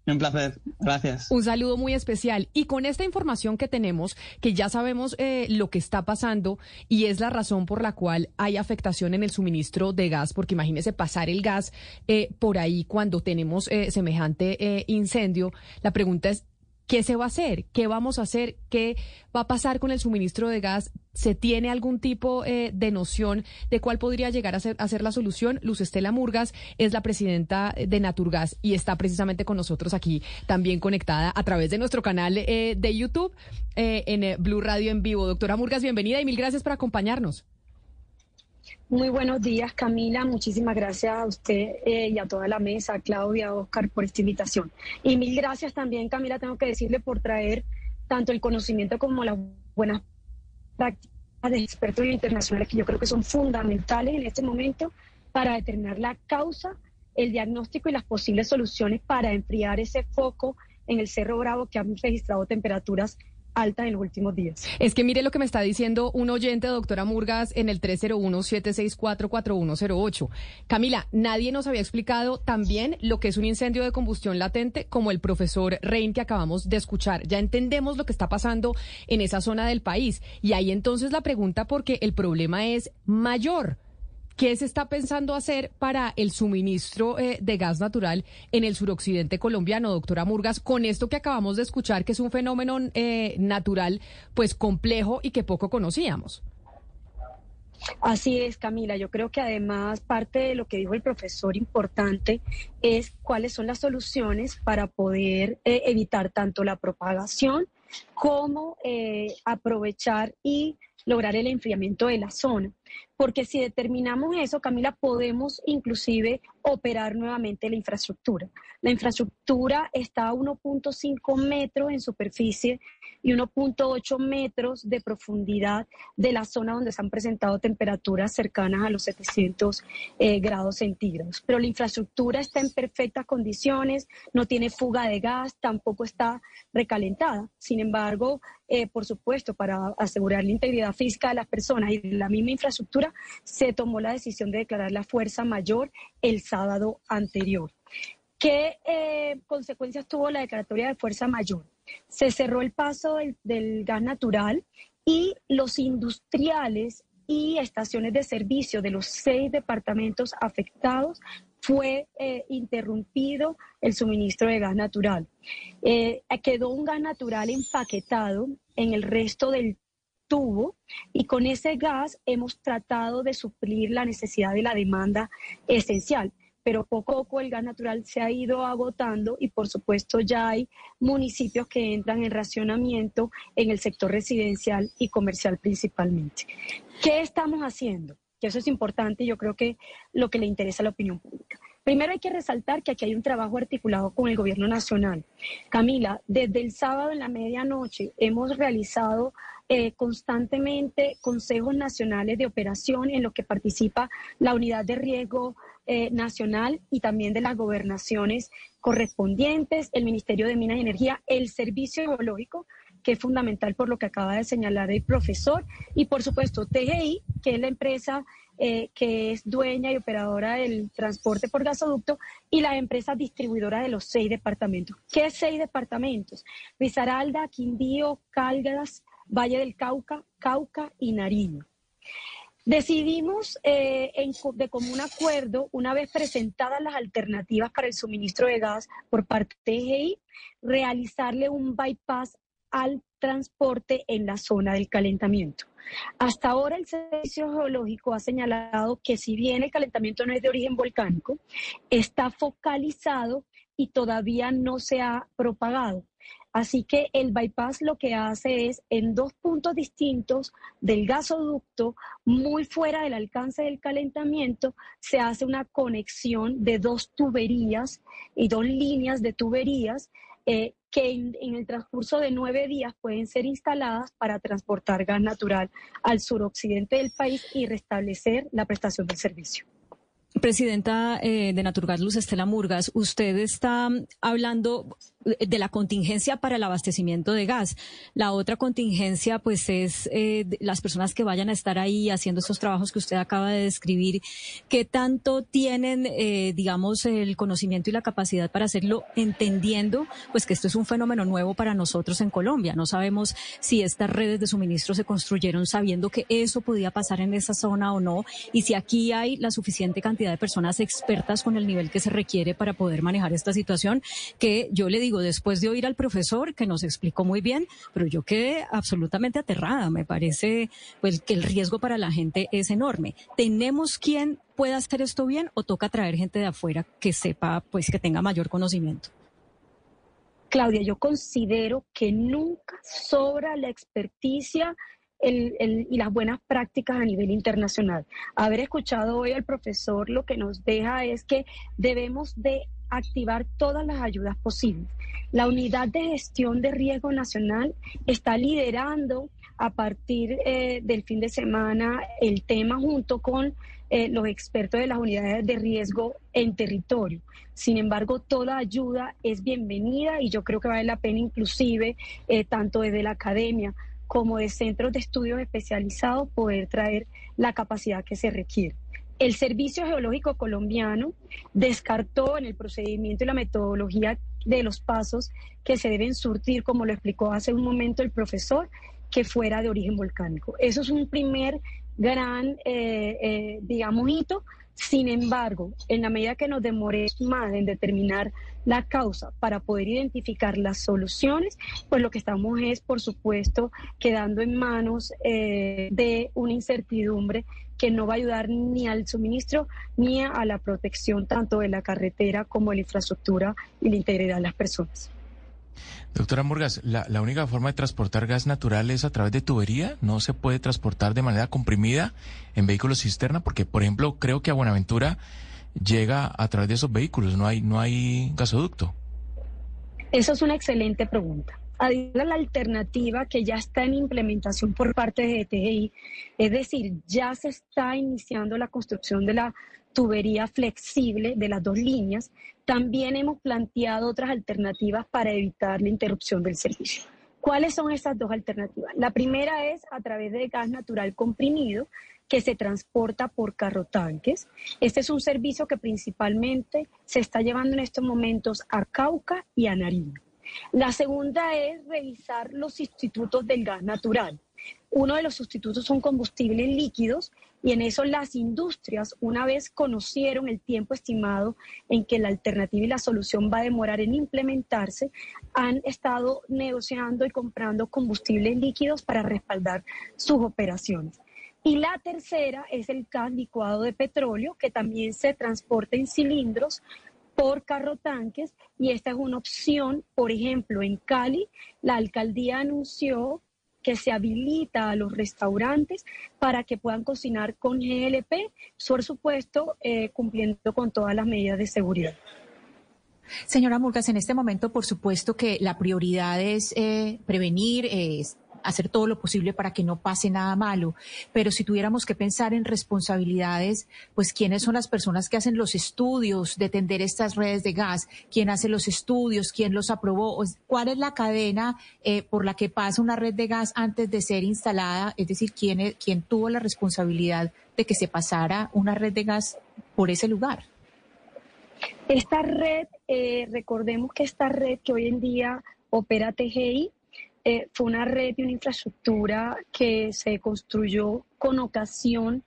Un placer. Gracias. Un saludo muy especial. Y con esta información que tenemos, que ya sabemos eh, lo que está pasando y es la razón por la cual hay afectación en el suministro de gas, porque imagínese pasar el gas eh, por ahí cuando tenemos eh, semejante eh, incendio. La pregunta es, ¿qué se va a hacer? ¿Qué vamos a hacer? ¿Qué va a pasar con el suministro de gas? ¿Se tiene algún tipo eh, de noción de cuál podría llegar a ser, a ser la solución? Luz Estela Murgas es la presidenta de Naturgas y está precisamente con nosotros aquí también conectada a través de nuestro canal eh, de YouTube eh, en eh, Blue Radio en vivo. Doctora Murgas, bienvenida y mil gracias por acompañarnos. Muy buenos días, Camila. Muchísimas gracias a usted eh, y a toda la mesa, a Claudia, a Oscar, por esta invitación. Y mil gracias también, Camila, tengo que decirle por traer tanto el conocimiento como las buenas prácticas de expertos internacionales que yo creo que son fundamentales en este momento para determinar la causa, el diagnóstico y las posibles soluciones para enfriar ese foco en el Cerro Bravo que han registrado temperaturas altas en los últimos días. Es que mire lo que me está diciendo un oyente, doctora Murgas, en el 301-764-4108. Camila, nadie nos había explicado también lo que es un incendio de combustión latente como el profesor Rein que acabamos de escuchar. Ya entendemos lo que está pasando en esa zona del país. Y ahí entonces la pregunta porque el problema es mayor. ¿Qué se está pensando hacer para el suministro eh, de gas natural en el suroccidente colombiano, doctora Murgas, con esto que acabamos de escuchar, que es un fenómeno eh, natural, pues complejo y que poco conocíamos? Así es, Camila. Yo creo que además parte de lo que dijo el profesor importante es cuáles son las soluciones para poder eh, evitar tanto la propagación como aprovechar y lograr el enfriamiento de la zona. Porque si determinamos eso, Camila, podemos inclusive operar nuevamente la infraestructura. La infraestructura está a 1.5 metros en superficie y 1.8 metros de profundidad de la zona donde se han presentado temperaturas cercanas a los 700 eh, grados centígrados. Pero la infraestructura está en perfectas condiciones, no tiene fuga de gas, tampoco está recalentada. Sin embargo, eh, por supuesto, para asegurar la integridad física de las personas y la misma infraestructura, se tomó la decisión de declarar la fuerza mayor el sábado anterior. ¿Qué eh, consecuencias tuvo la declaratoria de fuerza mayor? Se cerró el paso del, gas natural y los industriales y estaciones de servicio de los seis departamentos afectados fue eh, interrumpido el suministro de gas natural. Eh, quedó un gas natural empaquetado en el resto del tubo y con ese gas hemos tratado de suplir la necesidad de la demanda esencial. Pero poco a poco el gas natural se ha ido agotando y por supuesto ya hay municipios que entran en racionamiento en el sector residencial y comercial principalmente. ¿Qué estamos haciendo? Que eso es importante y yo creo que lo que le interesa a la opinión pública. Primero hay que resaltar que aquí hay un trabajo articulado con el gobierno nacional. Camila, desde el sábado en la medianoche hemos realizado eh, constantemente consejos nacionales de operación en los que participa la unidad de riesgo eh, nacional y también de las gobernaciones correspondientes, el Ministerio de Minas y Energía, el Servicio Geológico, que es fundamental por lo que acaba de señalar el profesor, y por supuesto TGI, que es la empresa eh, que es dueña y operadora del transporte por gasoducto, y la empresa distribuidora de los seis departamentos. ¿Qué seis departamentos? Risaralda, Quindío, Cálgadas, Valle del Cauca, Cauca y Nariño. Decidimos eh, de común acuerdo, una vez presentadas las alternativas para el suministro de gas por parte de TGI, realizarle un bypass al transporte en la zona del calentamiento. Hasta ahora el Servicio Geológico ha señalado que si bien el calentamiento no es de origen volcánico, está focalizado y todavía no se ha propagado. Así que el bypass lo que hace es en dos puntos distintos del gasoducto, muy fuera del alcance del calentamiento, se hace una conexión de dos tuberías y dos líneas de tuberías eh, que en, en, el transcurso de nueve días pueden ser instaladas para transportar gas natural al suroccidente del país y restablecer la prestación del servicio. Presidenta eh, de Naturgas, Luz Estela Murgas, usted está hablando de la contingencia para el abastecimiento de gas. La otra contingencia, pues, es eh, las personas que vayan a estar ahí haciendo estos trabajos que usted acaba de describir. ¿Qué tanto tienen, eh, digamos, el conocimiento y la capacidad para hacerlo, entendiendo, pues, que esto es un fenómeno nuevo para nosotros en Colombia? No sabemos si estas redes de suministro se construyeron sabiendo que eso podía pasar en esa zona o no, y si aquí hay la suficiente cantidad de personas expertas con el nivel que se requiere para poder manejar esta situación, que yo le digo después de oír al profesor que nos explicó muy bien, pero yo quedé absolutamente aterrada. Me parece pues que el riesgo para la gente es enorme. ¿Tenemos quien pueda hacer esto bien o toca traer gente de afuera que sepa, pues que tenga mayor conocimiento? Claudia, yo considero que nunca sobra la experticia y las buenas prácticas a nivel internacional. Haber escuchado hoy al profesor lo que nos deja es que debemos de activar todas las ayudas posibles. La unidad de gestión de riesgo nacional está liderando a partir eh, del fin de semana el tema junto con eh, los expertos de las unidades de riesgo en territorio. Sin embargo, toda ayuda es bienvenida y yo creo que vale la pena inclusive, eh, tanto desde la academia como de centros de estudios especializados, poder traer la capacidad que se requiere. El Servicio Geológico Colombiano descartó en el procedimiento y la metodología de los pasos que se deben surtir, como lo explicó hace un momento el profesor, que fuera de origen volcánico. Eso es un primer gran, eh, eh, digamos, hito. Sin embargo, en la medida que nos demoremos más en determinar la causa para poder identificar las soluciones, pues lo que estamos es, por supuesto, quedando en manos eh, de una incertidumbre que no va a ayudar ni al suministro ni a la protección tanto de la carretera como de la infraestructura y la integridad de las personas. Doctora Murgas, ¿la, ¿la, única forma de transportar gas natural es a través de tubería? ¿No se puede transportar de manera comprimida en vehículos cisterna? Porque, por ejemplo, creo que a Buenaventura llega a través de esos vehículos, no hay, no hay gasoducto. Eso es una excelente pregunta a la alternativa que ya está en implementación por parte de TGI, es decir, ya se está iniciando la construcción de la tubería flexible de las dos líneas, también hemos planteado otras alternativas para evitar la interrupción del servicio. ¿Cuáles son esas dos alternativas? La primera es a través de gas natural comprimido que se transporta por carrotanques. Este es un servicio que principalmente se está llevando en estos momentos a Cauca y a Nariño. La segunda es revisar los sustitutos del gas natural. Uno de los sustitutos son combustibles líquidos y en eso las industrias, una vez conocieron el tiempo estimado en que la alternativa y la solución va a demorar en implementarse, han estado negociando y comprando combustibles líquidos para respaldar sus operaciones. Y la tercera es el gas licuado de petróleo, que también se transporta en cilindros por carro tanques y esta es una opción. Por ejemplo, en Cali, la alcaldía anunció que se habilita a los restaurantes para que puedan cocinar con GLP, por supuesto, eh, cumpliendo con todas las medidas de seguridad. Señora Murgas, en este momento, por supuesto que la prioridad es eh, prevenir, hacer todo lo posible para que no pase nada malo. Pero si tuviéramos que pensar en responsabilidades, pues quiénes son las personas que hacen los estudios de tender estas redes de gas, quién hace los estudios, quién los aprobó, cuál es la cadena eh, por la que pasa una red de gas antes de ser instalada, es decir, quién, quién tuvo la responsabilidad de que se pasara una red de gas por ese lugar. Esta red, eh, recordemos que esta red que hoy en día opera TGI, eh, fue una red y una infraestructura que se construyó con ocasión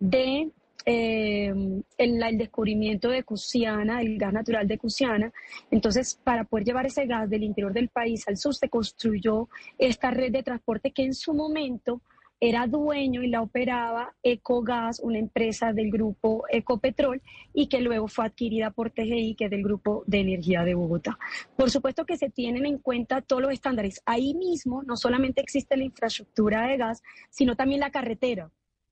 de eh, el, descubrimiento de Cusiana, el gas natural de Cusiana. Entonces, para poder llevar ese gas del interior del país al sur, se construyó esta red de transporte que en su momento era dueño y la operaba Ecogas, una empresa del grupo Ecopetrol, y que luego fue adquirida por TGI, que es del grupo de energía de Bogotá. Por supuesto que se tienen en cuenta todos los estándares. Ahí mismo no solamente existe la infraestructura de gas, sino también la carretera.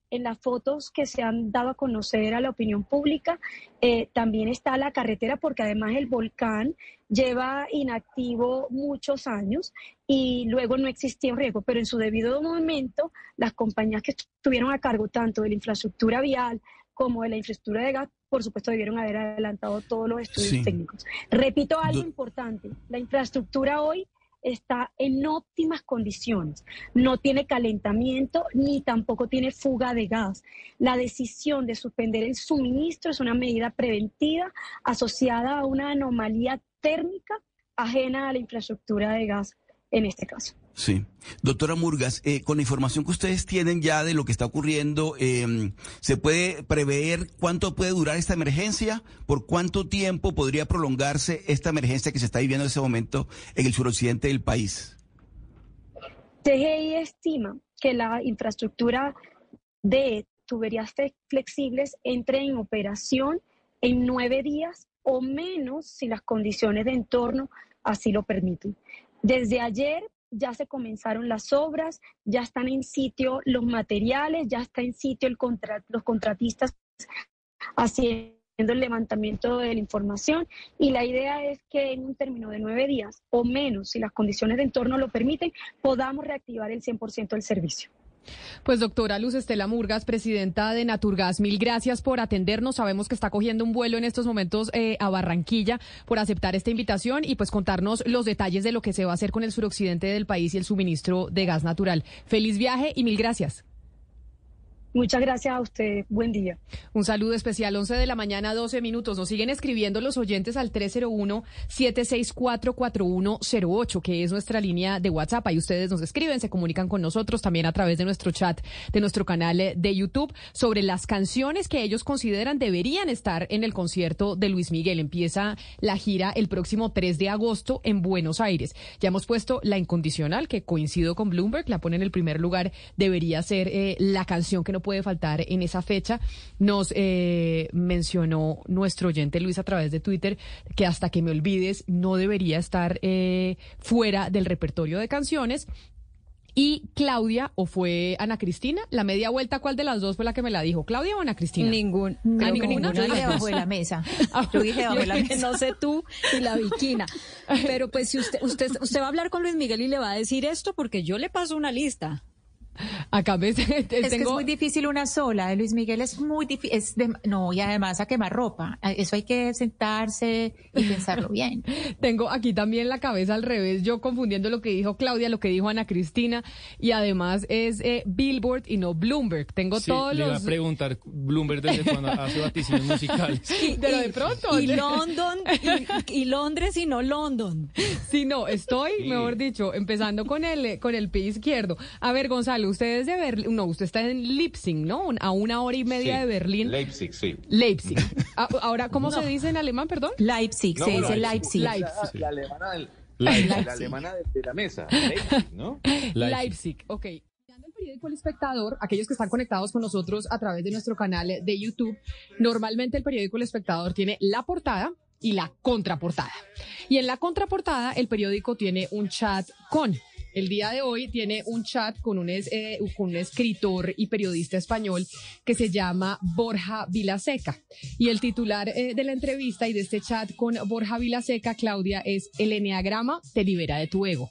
En las fotos que se han dado a conocer a la opinión pública, eh, también está la carretera, porque además el volcán lleva inactivo muchos años y luego no existía un riesgo, pero en su debido momento las compañías que estuvieron a cargo tanto de la infraestructura vial como de la infraestructura de gas, por supuesto debieron haber adelantado todos los estudios Sí. técnicos. Repito algo Do- importante, la infraestructura hoy está en óptimas condiciones, no tiene calentamiento ni tampoco tiene fuga de gas. La decisión de suspender el suministro es una medida preventiva asociada a una anomalía térmica ajena a la infraestructura de gas en este caso. Sí. Doctora Murgas, eh, con la información que ustedes tienen ya de lo que está ocurriendo, eh, ¿se puede prever cuánto puede durar esta emergencia? ¿Por cuánto tiempo podría prolongarse esta emergencia que se está viviendo en ese momento en el suroccidente del país? TGI estima que la infraestructura de tuberías flexibles entre en operación en nueve días o menos si las condiciones de entorno así lo permiten. Desde ayer ya se comenzaron las obras, ya están en sitio los materiales, ya está en sitio el los contratistas haciendo el levantamiento de la información y la idea es que en un término de nueve días o menos, si las condiciones de entorno lo permiten, podamos reactivar el 100% del servicio. Pues doctora Luz Estela Murgas, presidenta de Naturgas, mil gracias por atendernos. Sabemos que está cogiendo un vuelo en estos momentos eh, a Barranquilla por aceptar esta invitación y pues contarnos los detalles de lo que se va a hacer con el suroccidente del país y el suministro de gas natural. Feliz viaje y mil gracias. Muchas gracias a usted. Buen día. Un saludo especial, 11 de la mañana, 12 minutos. Nos siguen escribiendo los oyentes al 301-764-4108, que es nuestra línea de WhatsApp. Ahí ustedes nos escriben, se comunican con nosotros también a través de nuestro chat, de nuestro canal eh, de YouTube, sobre las canciones que ellos consideran deberían estar en el concierto de Luis Miguel. Empieza la gira el próximo 3 de agosto en Buenos Aires. Ya hemos puesto La Incondicional, que coincido con Bloomberg, la pone en el primer lugar. Debería ser eh, la canción que no puede faltar en esa fecha. Nos eh, mencionó nuestro oyente Luis a través de Twitter que hasta que me olvides no debería estar eh, fuera del repertorio de canciones. Y Claudia, o fue Ana Cristina, la media vuelta, ¿cuál de las dos fue la que me la dijo? ¿Claudia o Ana Cristina? Ningún, ¿A creo que ninguna? ninguna Yo de dije dos. de la mesa. Ah, Yo dije debajo de la mesa. No sé tú y la Viquina. Pero pues si usted, usted, usted va a hablar con Luis Miguel y le va a decir esto porque yo le paso una lista. Acá me, Es que es muy difícil una sola. De Luis Miguel es muy difícil. Es de- no, y además a quemar ropa. Eso hay que sentarse y pensarlo bien. Tengo aquí también la cabeza al revés, yo confundiendo lo que dijo Claudia, lo que dijo Ana Cristina, y además es eh, Billboard y no Bloomberg. Tengo Sí, todos le iba los... a preguntar Bloomberg desde cuando hace vaticinios musicales. Pero de pronto... Y London, y, y Londres y no London. Sí, no, estoy, Sí. mejor dicho, empezando con el, eh, con el pie izquierdo. A ver, Gonzalo, usted es de Berlín, no, usted está en Leipzig, ¿no? A una hora y media Sí, de Berlín. Leipzig, sí. Leipzig. Ah, Ahora, ¿cómo se dice en alemán, perdón? Leipzig, se dice Leipzig. Leipzig. La, la alemana, del- Leipzig. la alemana de, de la mesa. Leipzig, ¿no? Leipzig. ok. Mirando El periódico El Espectador, aquellos que están conectados con nosotros a través de nuestro canal de YouTube, normalmente el periódico El Espectador tiene la portada y la contraportada. Y en la contraportada el periódico tiene un chat con. El día de hoy tiene un chat con un, es- eh, con un escritor y periodista español que se llama Borja Vilaseca. Y el titular eh, de la entrevista y de este chat con Borja Vilaseca, Claudia, es El Enneagrama te libera de tu ego.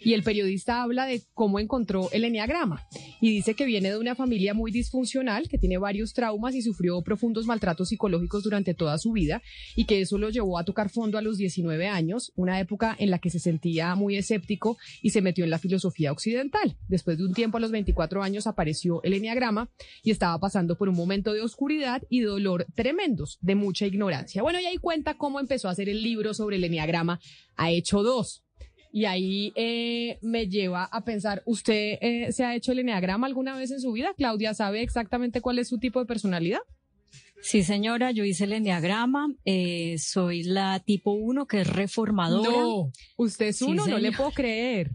Y el periodista habla de cómo encontró el enneagrama y dice que viene de una familia muy disfuncional, que tiene varios traumas y sufrió profundos maltratos psicológicos durante toda su vida y que eso lo llevó a tocar fondo a los 19 años, una época en la que se sentía muy escéptico y se metió en la filosofía occidental. Después de un tiempo, a los 24 años, apareció el enneagrama y estaba pasando por un momento de oscuridad y dolor tremendos, de mucha ignorancia. Bueno, y ahí cuenta cómo empezó a hacer el libro sobre el enneagrama. Ha hecho dos. Y ahí eh, me lleva a pensar, ¿usted eh, se ha hecho el enneagrama alguna vez en su vida? Claudia, ¿sabe exactamente cuál es su tipo de personalidad? Sí, señora, yo hice el enneagrama, eh, soy la tipo 1 que es reformadora. No, usted es Sí, uno, no le puedo creer.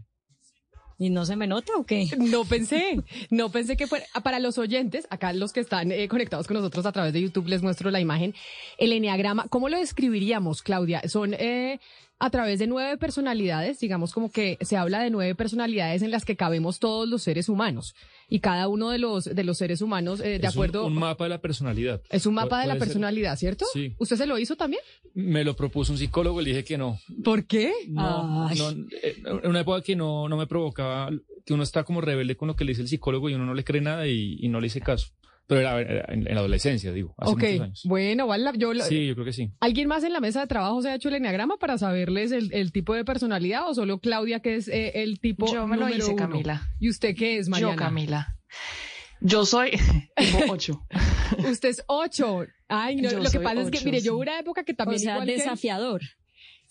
¿Y no se me nota o qué? No pensé, no pensé que fuera. Para los oyentes, acá los que están eh, conectados con nosotros a través de YouTube, les muestro la imagen. El enneagrama, ¿cómo lo describiríamos, Claudia? Son eh, a través de nueve personalidades, digamos como que se habla de nueve personalidades en las que cabemos todos los seres humanos. Y cada uno de los, de los seres humanos, eh, de Es un- acuerdo. Un, mapa de la personalidad. es un mapa de la ser- personalidad, ¿cierto? Sí. ¿Usted se lo hizo también? Me lo propuso un psicólogo y le dije que no. ¿Por qué? No, Ay. no, eh, en una época que no, no me provocaba, que uno está como rebelde con lo que le dice el psicólogo y uno no le cree nada y, y no le hice caso. Pero era, era en, en la adolescencia, digo, hace ok, muchos años. bueno, vale, la- yo lo- Sí, yo creo que sí. ¿Alguien más en la mesa de trabajo se ha hecho el enneagrama para saberles el, el tipo de personalidad o solo Claudia que es eh, el tipo Yo me lo hice, uno? Camila. ¿Y usted qué es, Mariana? Yo, Camila. Yo soy tipo 8. Usted es ocho. Ay, no, Yo lo que pasa es que, mire, yo hubo una época que también o sea, igual que él- desafiador.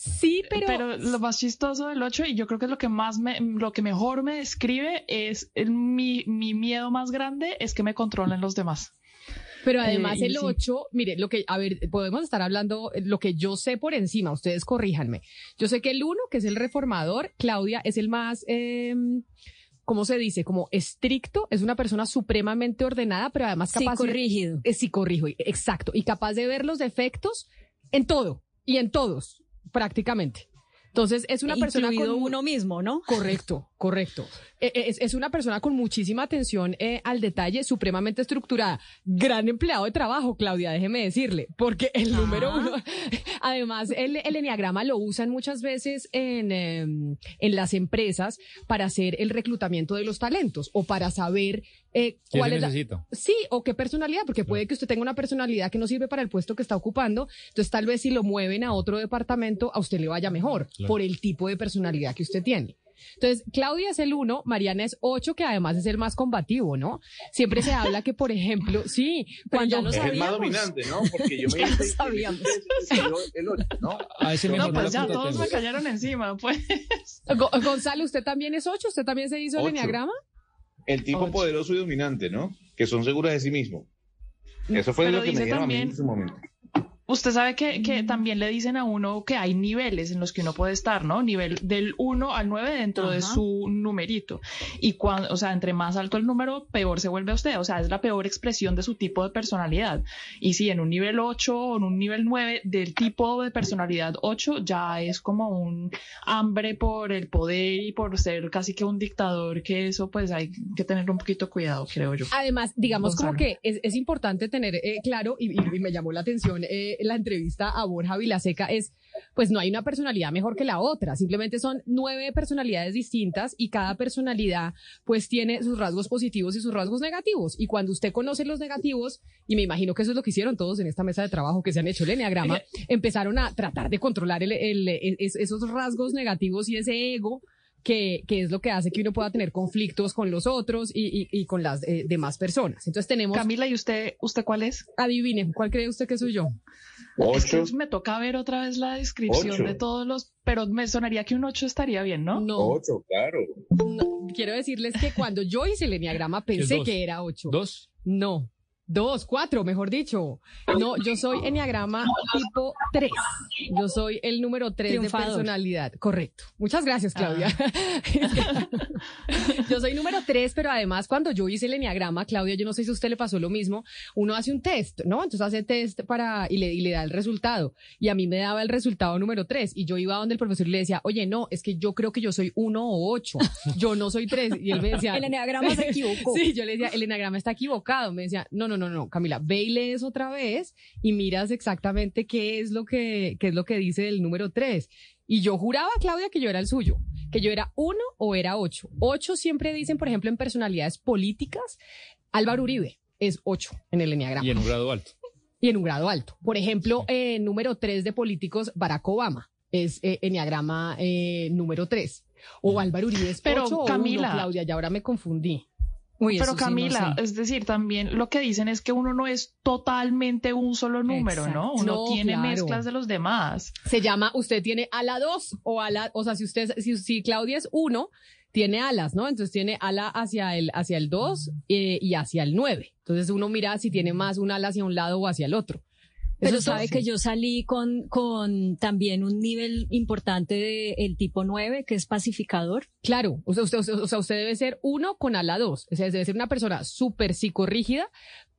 Sí, pero... lo más chistoso del 8, y yo creo que lo que más me, lo que mejor me describe es el, mi, mi miedo más grande es que me controlen los demás. Pero además Eh, y el sí. 8, mire, lo que, a ver, podemos estar hablando eh, lo que yo sé por encima, ustedes corríjanme. Yo sé que el 1, que es el reformador, Claudia, es el más, eh, ¿cómo se dice? Como estricto, es una persona supremamente ordenada, pero además capaz... Psicorrígido. Eh, psicorrígido, exacto, y capaz de ver los defectos en todo y en todos, prácticamente. Entonces, es una persona con... Uno mismo, ¿no? Correcto, correcto. Eh, eh, Es, es una persona con muchísima atención eh, al detalle, supremamente estructurada. Gran empleado de trabajo, Claudia, déjeme decirle, porque el número uno, además, el, el enneagrama lo usan muchas veces en, eh, en las empresas para hacer el reclutamiento de los talentos o para saber eh, ¿Qué cuál es la- necesita? Sí, o qué personalidad, porque puede que usted tenga una personalidad que no sirve para el puesto que está ocupando, entonces tal vez si lo mueven a otro departamento, a usted le vaya mejor Claro. por el tipo de personalidad que usted tiene. Entonces, Claudia es el uno, Mariana es ocho, que además es el más combativo, ¿no? Siempre se habla que, por ejemplo, sí, cuando ya lo Es el más dominante, ¿no? Porque yo me sabíamos. el 8, ¿no? A ese No, pues ya todos tengo. me cayeron encima, pues. Go- Gonzalo, ¿usted también es ocho? ¿Usted también se hizo el enneagrama? El tipo Ocho. poderoso y dominante, ¿no? Que son seguros de sí mismo. Eso fue Pero lo que me dijeron a mí también- en ese momento. Usted sabe que, que también le dicen a uno que hay niveles en los que uno puede estar, ¿no? Nivel del 1 al 9 dentro de Ajá. su numerito. Y cuando, o sea, entre más alto el número, peor se vuelve a usted. O sea, es la peor expresión de su tipo de personalidad. Y si en un nivel 8 o en un nivel 9 del tipo de personalidad 8 ya es como un hambre por el poder y por ser casi que un dictador, que eso pues hay que tener un poquito cuidado, creo yo. Además, digamos como Gonzalo. que es, es importante tener eh, claro, y, y- y me llamó la atención eh, la entrevista a Borja Vilaseca, es, pues no hay una personalidad mejor que la otra, simplemente son nueve personalidades distintas y cada personalidad pues tiene sus rasgos positivos y sus rasgos negativos. Y cuando usted conoce los negativos, y me imagino que eso es lo que hicieron todos en esta mesa de trabajo que se han hecho el enneagrama, empezaron a tratar de controlar el- el- el- es- esos rasgos negativos y ese ego que, que es lo que hace que uno pueda tener conflictos con los otros y, y- y con las eh, demás personas. Entonces tenemos, Camila, ¿y usted, usted cuál es? adivinen, ¿cuál cree usted que soy yo? Es que Ocho. me toca ver otra vez la descripción Ocho. de todos los, pero me sonaría que un 8 estaría bien, ¿no? No, Ocho, claro. no, quiero decirles que cuando yo hice el enneagrama pensé que era ocho. ¿Dos? No, dos, cuatro, mejor dicho. No, yo soy enneagrama tipo tres. Yo soy el número tres de personalidad. Correcto. Muchas gracias, Claudia. yo soy número tres, pero además cuando yo hice el enneagrama, Claudia, yo no sé si a usted le pasó lo mismo, uno hace un test, ¿no? Entonces hace test para y le, y le da el resultado. Y a mí me daba el resultado número tres. Y yo iba donde el profesor y le decía, oye, no, es que yo creo que yo soy uno o ocho. Yo no soy tres. Y él me decía, El enneagrama se equivocó. Sí, yo le decía, el enagrama está equivocado. Me decía, no, no, no, no, Camila, ve y lees otra vez y miras exactamente qué es lo que, qué es lo que dice el número 3. Y yo juraba, Claudia, que yo era el suyo. que yo era uno o era ocho. Ocho siempre dicen, por ejemplo, en personalidades políticas, Álvaro Uribe es ocho en el enneagrama. Y en un grado alto. Y en un grado alto. Por ejemplo, eh, número tres de políticos, Barack Obama es eh, enneagrama eh, número tres. O Álvaro Uribe es Pero, ocho o uno, Camila. Claudia, y ahora me confundí. Uy, Pero eso sí, no Camila, sé. es decir, también lo que dicen es que uno no es totalmente un solo número, ¿no? Uno No, tiene claro. mezclas de los demás. Se llama, usted tiene ala 2 o ala, o sea, si usted, si, si Claudia es 1, tiene alas, ¿no? Entonces tiene ala hacia el, hacia el 2 eh, y hacia el 9. Entonces uno mira si tiene más un ala hacia un lado o hacia el otro. Pero Eso sabe que yo salí con, con también un nivel importante de el tipo 9, que es pacificador. Claro, o sea, usted, o sea, usted debe ser uno con ala 2. O sea, debe ser una persona súper psicorrígida,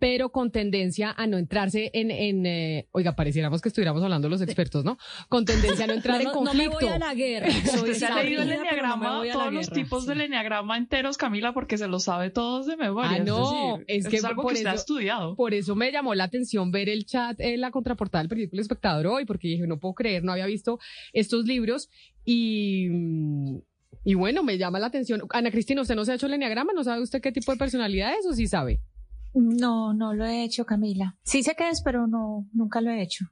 pero con tendencia a no entrarse en, en eh, oiga, pareciéramos que estuviéramos hablando los expertos, ¿no? Con tendencia a no entrar No, en no, no me conflicto. voy a la guerra. Soy Usted se ha leído el no enneagrama, todos los tipos del enneagrama enteros, Camila, porque se los sabe todos de memoria. Ah, no, es, es decir, que es algo por que usted ha eso- estudiado. Por eso me llamó la atención ver el chat en la contraportada del periódico El Espectador hoy, porque dije, no puedo creer, no había visto estos libros y, y bueno, me llama la atención. Ana Cristina, ¿usted no se ha hecho el enneagrama? ¿No sabe usted qué tipo de personalidad es o sí sabe? No, no lo he hecho, Camila. Sí sé qué es, pero no, nunca lo he hecho.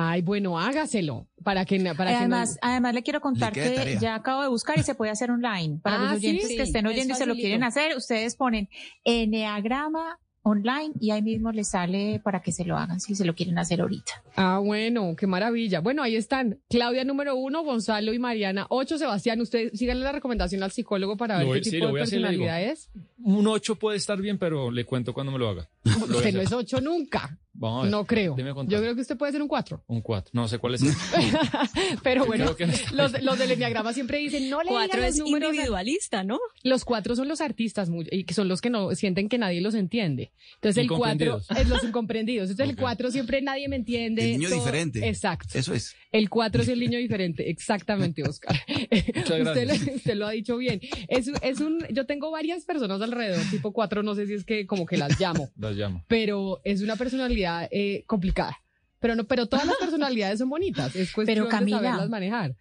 Ay, bueno, hágaselo para que para que además, no- además le quiero contar Le que tarea. ya acabo de buscar y se puede hacer online. Para Ah, los oyentes ¿sí? que estén oyendo y se lo quieren hacer, ustedes ponen Enneagrama online y ahí mismo les sale para que se lo hagan si se lo quieren hacer ahorita. Ah, bueno, qué maravilla. Bueno, ahí están. Claudia número uno, Gonzalo y Mariana. Ocho, Sebastián, usted síganle la recomendación al psicólogo para ver voy- qué sí, tipo de personalidad es. Un 8 puede estar bien, pero le cuento cuando me lo haga. Lo Usted no es ocho nunca. Vamos a ver. No creo. Yo creo que usted puede ser un cuatro. Un 4. No sé cuál es. Pero bueno, los, los del enneagrama siempre dicen, no le Cuatro digan los es números. individualista, ¿no? Los cuatro son los artistas y que son los que no sienten que nadie los entiende. Entonces el cuatro Incomprendidos. es los incomprendidos. Entonces el cuatro siempre nadie me entiende. El niño todo- diferente. Exacto. Eso es. El cuatro es el niño diferente. Exactamente, Oscar. usted, lo, usted lo ha dicho bien. Es, es un, yo tengo varias personas alrededor, tipo cuatro, no sé si es que como que las llamo, Las llamo. pero es una personalidad eh, complicada. Pero no, pero todas las personalidades son bonitas. Es cuestión Pero, Camila, de saberlas manejar.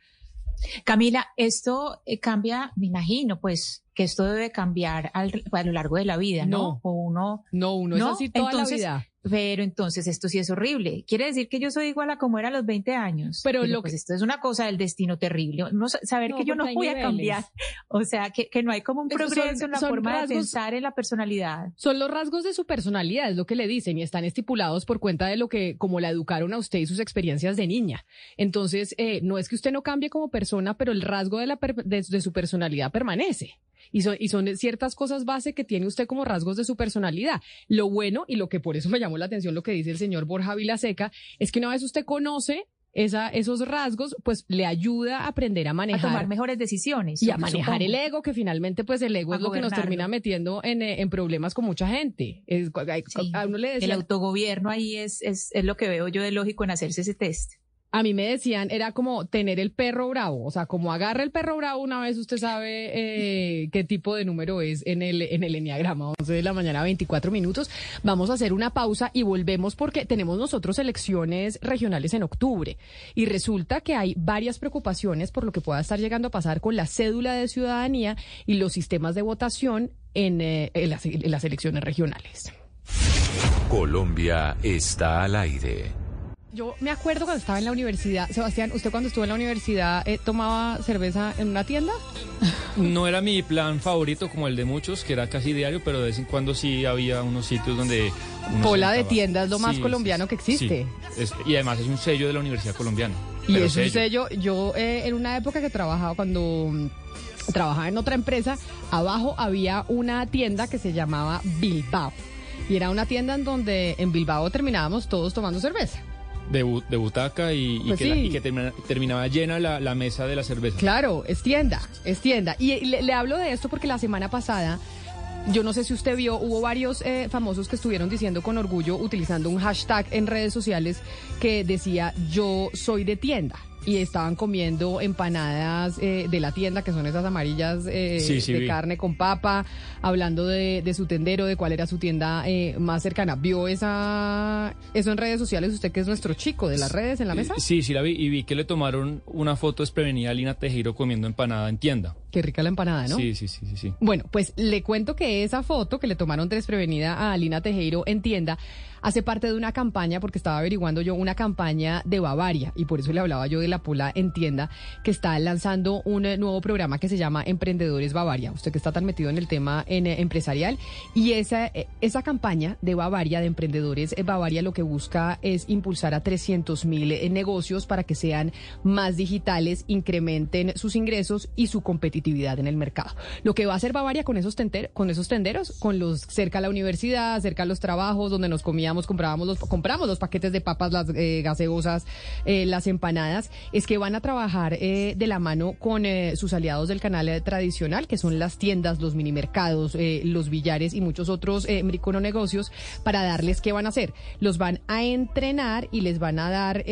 Camila, esto eh, cambia, me imagino, pues que esto debe cambiar al- a lo largo de la vida, ¿no? No. O uno No, uno es ¿No? así toda Entonces, la vida. Pero entonces esto sí es horrible. Quiere decir que yo soy igual a como era a los 20 años. Pero lo pues esto es una cosa del destino terrible. No, sa- saber No, que yo no voy a cambiar. O sea, que, que no hay como un progreso son- en la forma de rasgos- pensar en la personalidad. Son los rasgos de su personalidad, es lo que le dicen, y están estipulados por cuenta de lo que, como la educaron a usted y sus experiencias de niña. Entonces, eh, no es que usted no cambie como persona, pero el rasgo de, la per- de, de su personalidad permanece. Y son, y son ciertas cosas base que tiene usted como rasgos de su personalidad. Lo bueno, y lo que por eso me llamó la atención lo que dice el señor Borja Vilaseca, es que una vez usted conoce esa, esos rasgos, pues le ayuda a aprender a A manejar. tomar mejores decisiones. Y a supongo. manejar el ego, que finalmente pues el ego A es lo que nos termina metiendo en, eh, en problemas con mucha gente. Es- a, Sí. a uno le El decían, autogobierno ahí es, es, es lo que veo yo de lógico en hacerse ese test. A mí me decían, era como tener el perro bravo, o sea, como agarra el perro bravo una vez usted sabe eh, qué tipo de número es en el, en el enneagrama, 11 de la mañana, 24 minutos. Vamos a hacer una pausa y volvemos porque tenemos nosotros elecciones regionales en octubre y resulta que hay varias preocupaciones por lo que pueda estar llegando a pasar con la cédula de ciudadanía y los sistemas de votación en, eh, las elecciones regionales. Colombia está al aire. Yo me acuerdo cuando estaba en la universidad, Sebastián, ¿usted cuando estuvo en la universidad eh, tomaba cerveza en una tienda? No era mi plan favorito como el de muchos, que era casi diario, pero de vez en cuando sí había unos sitios donde... Pola de sentaba. tienda es lo más Sí, colombiano que existe. sí. Es- y además es un sello de la Universidad Colombiana. Y es un sello, yo eh, en una época que trabajaba, cuando mm, trabajaba en otra empresa, abajo había una tienda que se llamaba Bilbao. Y era una tienda en donde en Bilbao terminábamos todos tomando cerveza. De, bu- de butaca y, y Pues que, la- sí. y que termina- terminaba llena la, la mesa de la cerveza. Claro, es tienda, es tienda. Y le, le hablo de esto porque la semana pasada, yo no sé si usted vio, hubo varios eh, famosos que estuvieron diciendo con orgullo, utilizando un hashtag en redes sociales que decía yo soy de tienda. Y estaban comiendo empanadas eh, de la tienda, que son esas amarillas eh, Sí, sí, de vi. carne con papa, hablando de, de su tendero, de cuál era su tienda eh, más cercana. ¿Vio esa eso en redes sociales? Usted que es nuestro chico de las redes en la mesa. Sí, sí la vi y vi que le tomaron una foto desprevenida a Lina Tejero comiendo empanada en tienda. Qué rica la empanada, ¿no? Sí, sí, sí, sí, sí. Bueno, pues le cuento que esa foto que le tomaron desprevenida a Alina Tejero en tienda hace parte de una campaña, porque estaba averiguando yo una campaña de Bavaria, y por eso le hablaba yo de la pola en tienda, que está lanzando un eh, nuevo programa que se llama Emprendedores Bavaria. Usted que está tan metido en el tema eh, empresarial, y esa, eh, esa campaña de Bavaria, de Emprendedores Bavaria, lo que busca es impulsar a 300 mil negocios para que sean más digitales, incrementen sus ingresos y su competitividad en el mercado. Lo que va a hacer Bavaria con esos, tenter- con esos tenderos, con los cerca a la universidad, cerca a los trabajos, donde nos comíamos, comprábamos los, compramos los paquetes de papas, las eh, gaseosas, eh, las empanadas, es que van a trabajar eh, de la mano con eh, sus aliados del canal tradicional, que son las tiendas, los minimercados, los billares y muchos otros eh, negocios, para darles qué van a hacer. Los van a entrenar y les van a dar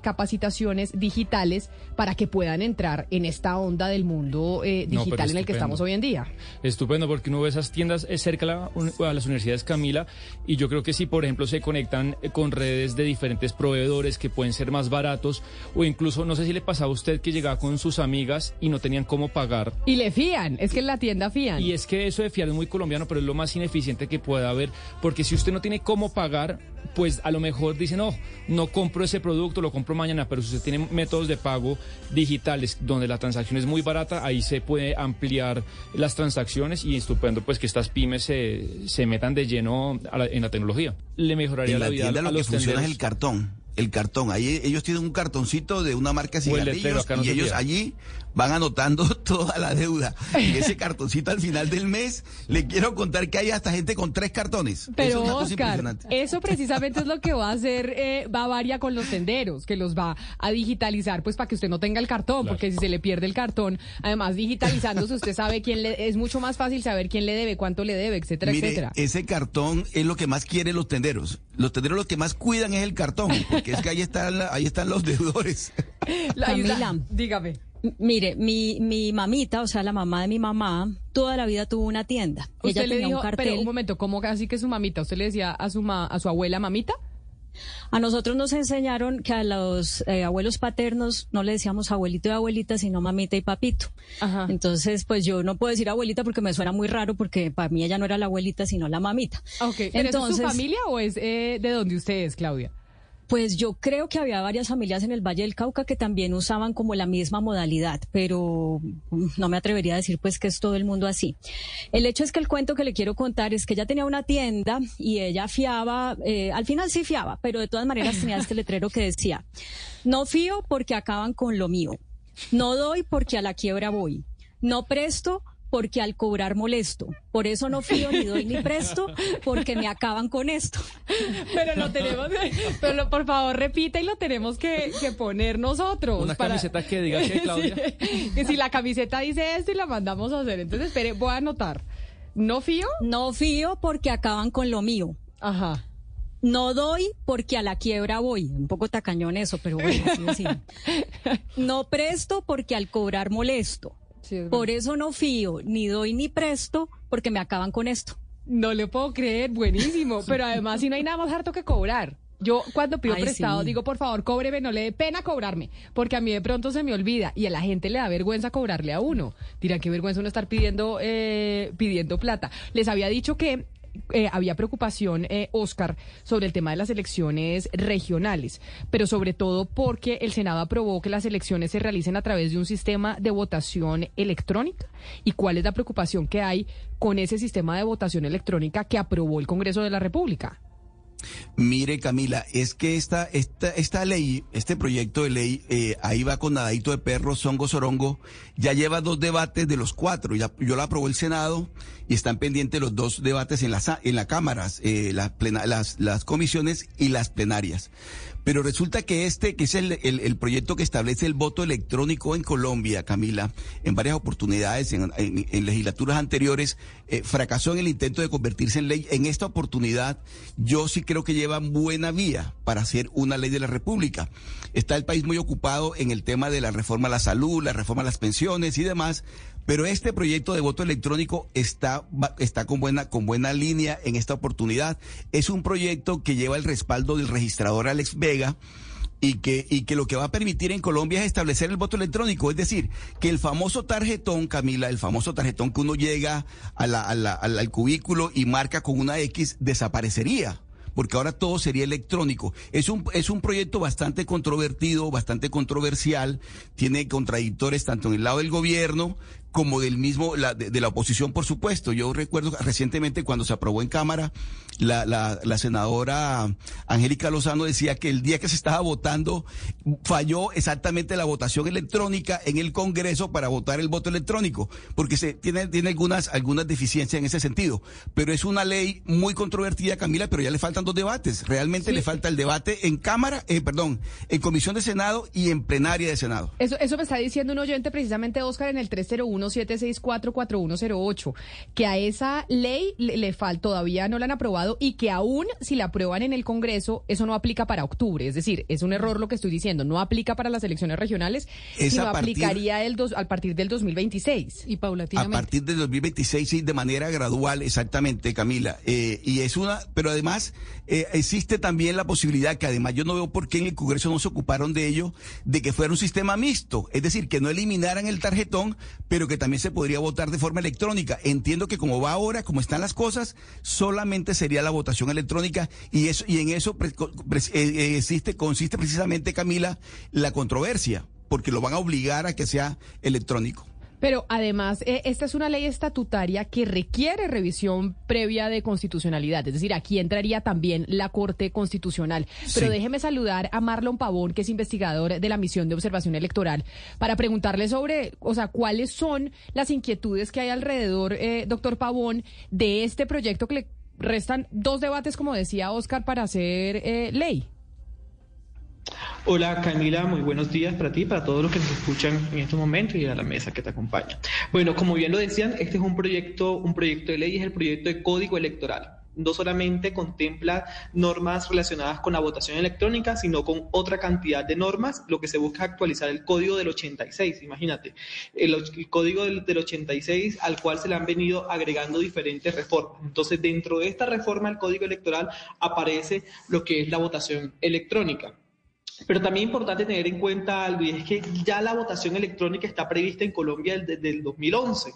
capacitaciones digitales para que puedan entrar en esta onda del mundo No, digital en el que estamos hoy en día. Estupendo, porque uno ve esas tiendas eh, cerca a, la a las universidades Camila y yo creo que si, por ejemplo, se conectan eh, con redes de diferentes proveedores que pueden ser más baratos o incluso, no sé si le pasaba a usted que llegaba con sus amigas y no tenían cómo pagar. Y le fían, es que en la tienda fían. Y es que eso de fiar es muy colombiano, pero es lo más ineficiente que pueda haber, porque si usted no tiene cómo pagar, pues a lo mejor dice, no, no compro ese producto, lo compro mañana, pero si usted tiene métodos de pago digitales donde la transacción es muy barata, ahí se puede ampliar las transacciones y estupendo pues que estas pymes se, se metan de lleno la- en la tecnología. Le mejoraría En la, la vida tienda a lo que funciona es el cartón. El cartón. Ahí ellos tienen un cartoncito de una marca de el cigarrillos no y ellos allí van anotando toda la deuda. Y ese cartoncito al final del mes, le quiero contar que hay hasta gente con tres cartones. Eso Pero es una cosa Oscar, eso precisamente es lo que va a hacer eh, Bavaria con los tenderos, que los va a digitalizar, pues para que usted no tenga el cartón, porque si se le pierde el cartón, además digitalizándose usted sabe quién le, es mucho más fácil saber quién le debe, cuánto le debe, etcétera, Mire, etcétera. ese cartón es lo que más quieren los tenderos. Los tenderos lo que más cuidan es el cartón, porque es que ahí están, la- ahí están los deudores. La- Camila. dígame. Mire, mi, mi mamita, o sea, la mamá de mi mamá, toda la vida tuvo una tienda. Ella Usted le tenía dijo, un cartel. pero un momento, ¿cómo así que su mamita? ¿Usted le decía a su ma- a su abuela mamita? A nosotros nos enseñaron que a los eh, abuelos paternos no le decíamos abuelito y abuelita, sino mamita y papito. Entonces, pues yo no puedo decir abuelita porque me suena muy raro porque para mí ella no era la abuelita, sino la mamita. Ok, ¿pero eso es su familia o es eh, de donde usted es, Claudia? Pues yo creo que había varias familias en el Valle del Cauca que también usaban como la misma modalidad, pero mm, no me atrevería a decir pues que es todo el mundo así. El hecho es que el cuento que le quiero contar es que ella tenía una tienda y ella fiaba, eh, al final sí fiaba, pero de todas maneras tenía este letrero que decía, no fío porque acaban con lo mío, no doy porque a la quiebra voy, no presto porque al cobrar molesto, por eso no fío ni doy ni presto porque me acaban con esto. Pero lo tenemos, pero lo- por favor repita y lo tenemos que, que poner nosotros. Una camiseta que diga que, Claudia. Sí, que si la camiseta dice esto y la mandamos a hacer. Entonces, espere, voy a anotar. ¿No fío? No fío porque acaban con lo mío. Ajá. No doy porque a la quiebra voy. Un poco tacañón eso, pero bueno, así decimos. No presto porque al cobrar molesto. Por eso no fío, ni doy ni presto, porque me acaban con esto. No le puedo creer, buenísimo. Pero además, si no hay nada más harto que cobrar. Yo cuando pido Ay, prestado sí. digo, por favor, cóbreme, no le dé pena cobrarme, porque a mí de pronto se me olvida y a la gente le da vergüenza cobrarle a uno. Dirán, qué vergüenza uno estar pidiendo, eh, pidiendo plata. Les había dicho que eh, había preocupación, eh, Oscar, sobre el tema de las elecciones regionales, pero sobre todo porque el Senado aprobó que las elecciones se realicen a través de un sistema de votación electrónica. ¿Y cuál es la preocupación que hay con ese sistema de votación electrónica que aprobó el Congreso de la República? Mire, Camila, es que esta, esta, esta ley, este proyecto de ley, eh, ahí va con nadadito de perro, songo, sorongo, ya lleva dos debates de los cuatro. Ya, yo la aprobó el Senado y están pendientes los dos debates en las en la cámaras, eh, las, plena- las, las comisiones y las plenarias. Pero resulta que este, que es el, el, proyecto que establece el voto electrónico en Colombia, Camila, en varias oportunidades, en legislaturas anteriores, eh, fracasó en el intento de convertirse en ley. En esta oportunidad, yo sí creo que lleva buena vía para hacer una ley de la República. Está el país muy ocupado en el tema de la reforma a la salud, la reforma a las pensiones y demás. Pero este proyecto de voto electrónico está, está con, buena, con buena línea en esta oportunidad. Es un proyecto que lleva el respaldo del registrador Alex Vega y que, y que lo que va a permitir en Colombia es establecer el voto electrónico. Es decir, que el famoso tarjetón, Camila, el famoso tarjetón que uno llega a la- al cubículo y marca con una X, desaparecería porque ahora todo sería electrónico. Es un, es un proyecto bastante controvertido, bastante controversial, tiene contradictores tanto en el lado del gobierno como del mismo, la, de, de la oposición, por supuesto. Yo recuerdo recientemente cuando se aprobó en Cámara, la, la, la senadora Angélica Lozano decía que el día que se estaba votando falló exactamente la votación electrónica en el Congreso para votar el voto electrónico, porque se tiene, tiene algunas, algunas deficiencias en ese sentido. Pero es una ley muy controvertida, Camila, pero ya le faltan dos debates. Realmente le falta el debate en Cámara, eh, perdón, en Comisión de Senado y en plenaria de Senado. Eso, eso me está diciendo un oyente precisamente, Oscar, en el 301-764-4108, que a esa ley le, le falta, todavía no la han aprobado y que aún si la aprueban en el Congreso, eso no aplica para octubre. Es decir, es un error lo que estoy diciendo, no aplica para las elecciones regionales, Es sino a partir- aplicaría el dos, a partir del 2026. Y A paulatinamente. partir del 2026, sí, de manera gradual, exactamente, Camila. Eh, y es una, pero además eh, existe también la posibilidad, que además yo no veo por qué en el Congreso no se ocuparon de ello, de que fuera un sistema mixto. Es decir, que no eliminaran el tarjetón, pero que también se podría votar de forma electrónica. Entiendo que como va ahora, como están las cosas, solamente sería la votación electrónica y eso, y en eso eh, eh, existe, consiste precisamente, Camila, la controversia, porque lo van a obligar a que sea electrónico. Pero además, eh, esta es una ley estatutaria que requiere revisión previa de constitucionalidad. Es decir, aquí entraría también la Corte Constitucional. Pero Sí. déjeme saludar a Marlon Pavón, que es investigador de la misión de observación electoral, para preguntarle sobre, o sea, cuáles son las inquietudes que hay alrededor, eh, doctor Pavón, de este proyecto que le restan dos debates, como decía Oscar, para hacer eh, ley. Hola Camila, muy buenos días para ti, para todos los que nos escuchan en estos momentos y a la mesa que te acompaña. Bueno, como bien lo decían, este es un proyecto, un proyecto de ley, es el proyecto de código electoral. No solamente contempla normas relacionadas con la votación electrónica, sino con otra cantidad de normas. Lo que se busca es actualizar el código del 86, imagínate. El, código del, del 86 al cual se le han venido agregando diferentes reformas. Entonces, dentro de esta reforma al código electoral aparece lo que es la votación electrónica. Pero también es importante tener en cuenta algo, y es que ya la votación electrónica está prevista en Colombia desde el 2011.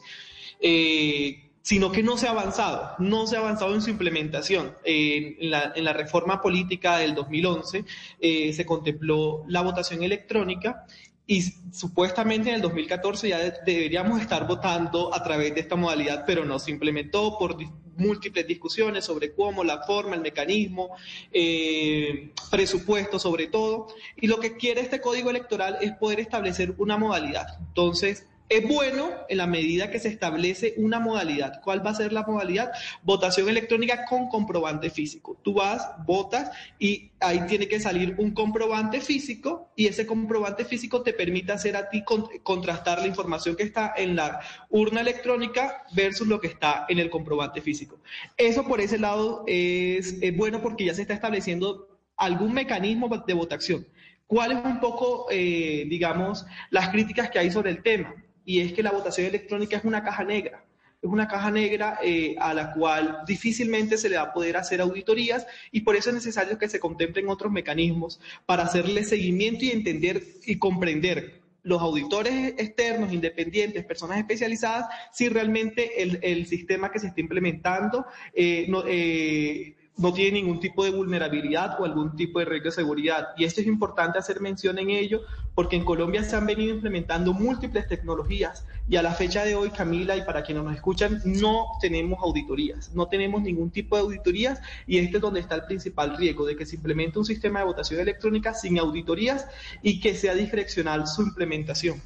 Eh, sino que no se ha avanzado, no se ha avanzado en su implementación. Eh, en, la, reforma política del 2011 eh, se contempló la votación electrónica y supuestamente en el 2014 ya de- deberíamos estar votando a través de esta modalidad, pero no se implementó por múltiples discusiones sobre cómo, la forma, el mecanismo, eh, presupuesto sobre todo. Y lo que quiere este código electoral es poder establecer una modalidad. Entonces, es bueno en la medida que se establece una modalidad. ¿Cuál va a ser la modalidad? Votación electrónica con comprobante físico. Tú vas, votas y ahí tiene que salir un comprobante físico y ese comprobante físico te permite hacer a ti con- contrastar la información que está en la urna electrónica versus lo que está en el comprobante físico. Eso por ese lado es, es bueno porque ya se está estableciendo algún mecanismo de votación. ¿Cuál es un poco, eh, digamos, las críticas que hay sobre el tema? Y es que la votación electrónica es una caja negra. Es una caja negra eh, a la cual difícilmente se le va a poder hacer auditorías y por eso es necesario que se contemplen otros mecanismos para hacerle seguimiento y entender y comprender los auditores externos, independientes, personas especializadas, si realmente el, el sistema que se está implementando eh, eh, no tiene ningún tipo de vulnerabilidad o algún tipo de regla de seguridad. Y esto es importante hacer mención en ello porque en Colombia se han venido implementando múltiples tecnologías y a la fecha de hoy, Camila, y para quienes nos escuchan, no tenemos auditorías, no tenemos ningún tipo de auditorías y este es donde está el principal riesgo de que se implemente un sistema de votación electrónica sin auditorías y que sea discrecional su implementación.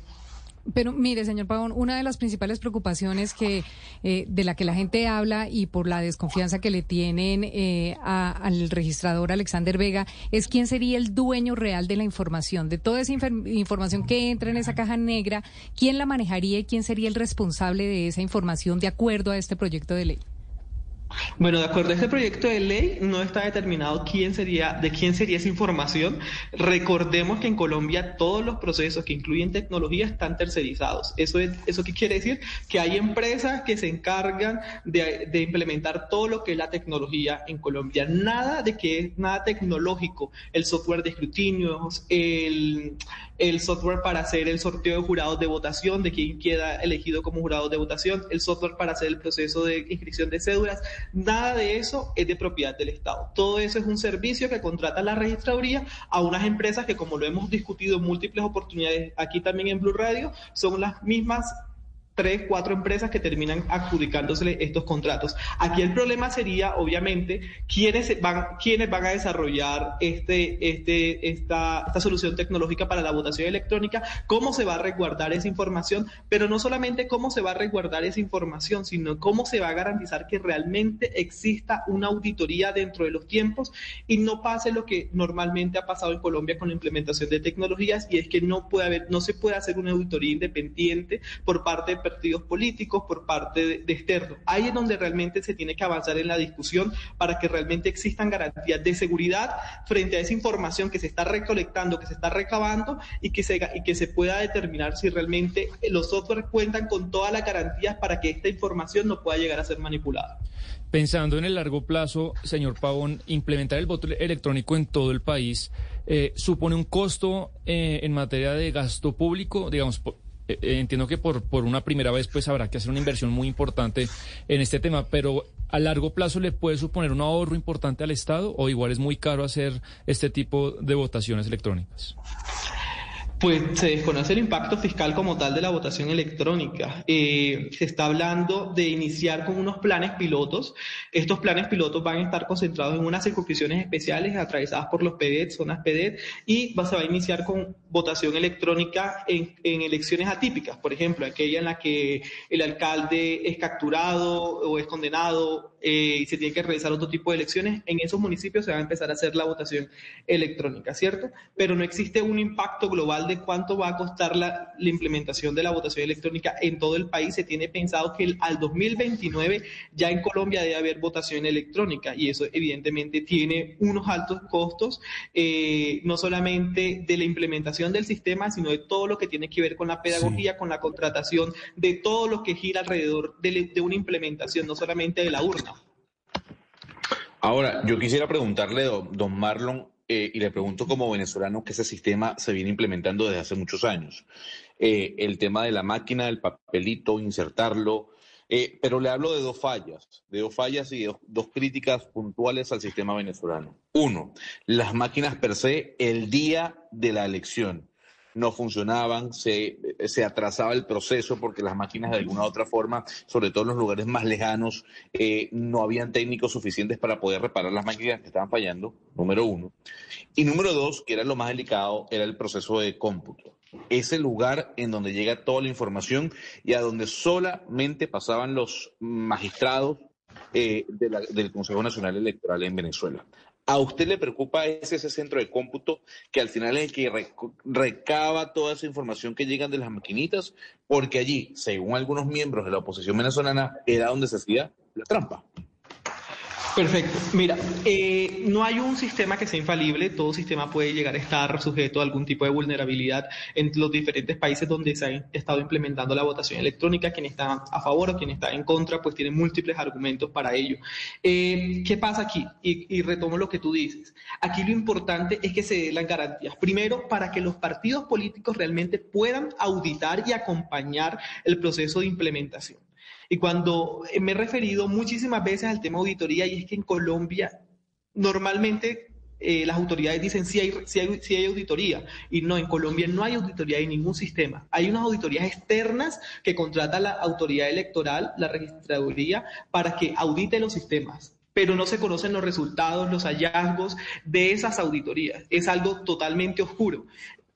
Pero mire, señor Pavón, una de las principales preocupaciones que eh, de la que la gente habla y por la desconfianza que le tienen eh, a- al registrador Alexander Vega es quién sería el dueño real de la información, de toda esa información que entra en esa caja negra, quién la manejaría y quién sería el responsable de esa información de acuerdo a este proyecto de ley. Bueno, de acuerdo a este proyecto de ley, no está determinado quién sería, de quién sería esa información. Recordemos que en Colombia todos los procesos que incluyen tecnología están tercerizados. ¿Eso, es, ¿Eso qué quiere decir? Que hay empresas que se encargan de, implementar todo lo que es la tecnología en Colombia. Nada de que es nada tecnológico. El software de escrutinios, el, el software para hacer el sorteo de jurados de votación, de quién queda elegido como jurado de votación, el software para hacer el proceso de inscripción de cédulas, nada de eso es de propiedad del Estado. Todo eso es un servicio que contrata la registraduría a unas empresas que, como lo hemos discutido en múltiples oportunidades aquí también en Blue Radio, son las mismas tres, cuatro empresas que terminan adjudicándose estos contratos. Aquí el problema sería, obviamente, quiénes van, quiénes van a desarrollar este, este, esta, esta solución tecnológica para la votación electrónica, cómo se va a resguardar esa información, pero no solamente cómo se va a resguardar esa información, sino cómo se va a garantizar que realmente exista una auditoría dentro de los tiempos y no pase lo que normalmente ha pasado en Colombia con la implementación de tecnologías y es que no puede haber, no se puede hacer una auditoría independiente por parte partidos políticos, por parte de, de externos. Ahí es donde realmente se tiene que avanzar en la discusión para que realmente existan garantías de seguridad frente a esa información que se está recolectando, que se está recabando y que se, y que se pueda determinar si realmente los softwares cuentan con todas las garantías para que esta información no pueda llegar a ser manipulada. Pensando en el largo plazo, señor Pavón, implementar el voto electrónico en todo el país eh, supone un costo eh, en materia de gasto público, digamos, entiendo que por, por una primera vez pues habrá que hacer una inversión muy importante en este tema, pero a largo plazo le puede suponer un ahorro importante al Estado o igual es muy caro hacer este tipo de votaciones electrónicas. Pues se desconoce el impacto fiscal como tal de la votación electrónica. Eh, se está hablando de iniciar con unos planes pilotos. Estos planes pilotos van a estar concentrados en unas circunscripciones especiales atravesadas por los PDET, zonas PDET, y se va a iniciar con votación electrónica en, en elecciones atípicas, por ejemplo, aquella en la que el alcalde es capturado o es condenado eh, y se tiene que realizar otro tipo de elecciones. En esos municipios se va a empezar a hacer la votación electrónica, ¿cierto? Pero no existe un impacto global de cuánto va a costar la, la implementación de la votación electrónica en todo el país. Se tiene pensado que el- al 2029 ya en Colombia debe haber votación electrónica y eso evidentemente tiene unos altos costos, eh, no solamente de la implementación del sistema, sino de todo lo que tiene que ver con la pedagogía, con la contratación, de todo lo que gira alrededor de, de una implementación, no solamente de la urna. Ahora, yo quisiera preguntarle, don, don Marlon, eh, y le pregunto como venezolano que ese sistema se viene implementando desde hace muchos años. Eh, el tema de la máquina, el papelito, insertarlo, eh, pero le hablo de dos fallas, de dos fallas y dos, dos críticas puntuales al sistema venezolano. Uno, las máquinas per se el día de la elección no funcionaban, se, se atrasaba el proceso porque las máquinas de alguna u otra forma, sobre todo en los lugares más lejanos, eh, no habían técnicos suficientes para poder reparar las máquinas que estaban fallando, número uno. Y número dos, que era lo más delicado, era el proceso de cómputo. Ese lugar en donde llega toda la información y a donde solamente pasaban los magistrados eh, de la- del Consejo Nacional Electoral en Venezuela. ¿A usted le preocupa ese, ese centro de cómputo que al final es el que recaba toda esa información que llegan de las maquinitas? Porque allí, según algunos miembros de la oposición venezolana, era donde se hacía la trampa. Perfecto. Mira, eh, no hay un sistema que sea infalible. Todo sistema puede llegar a estar sujeto a algún tipo de vulnerabilidad en los diferentes países donde se ha estado implementando la votación electrónica. Quien está a favor o quien está en contra, pues tienen múltiples argumentos para ello. Eh, ¿Qué pasa aquí? Y, y retomo lo que tú dices. Aquí lo importante es que se den las garantías. Primero, para que los partidos políticos realmente puedan auditar y acompañar el proceso de implementación. Y cuando eh, me he referido muchísimas veces al tema auditoría, y es que en Colombia normalmente eh, las autoridades dicen si hay, si hay, sí hay auditoría. Y no, en Colombia no hay auditoría en ningún sistema. Hay unas auditorías externas que contrata la autoridad electoral, la registraduría, para que audite los sistemas. Pero no se conocen los resultados, los hallazgos de esas auditorías. Es algo totalmente oscuro.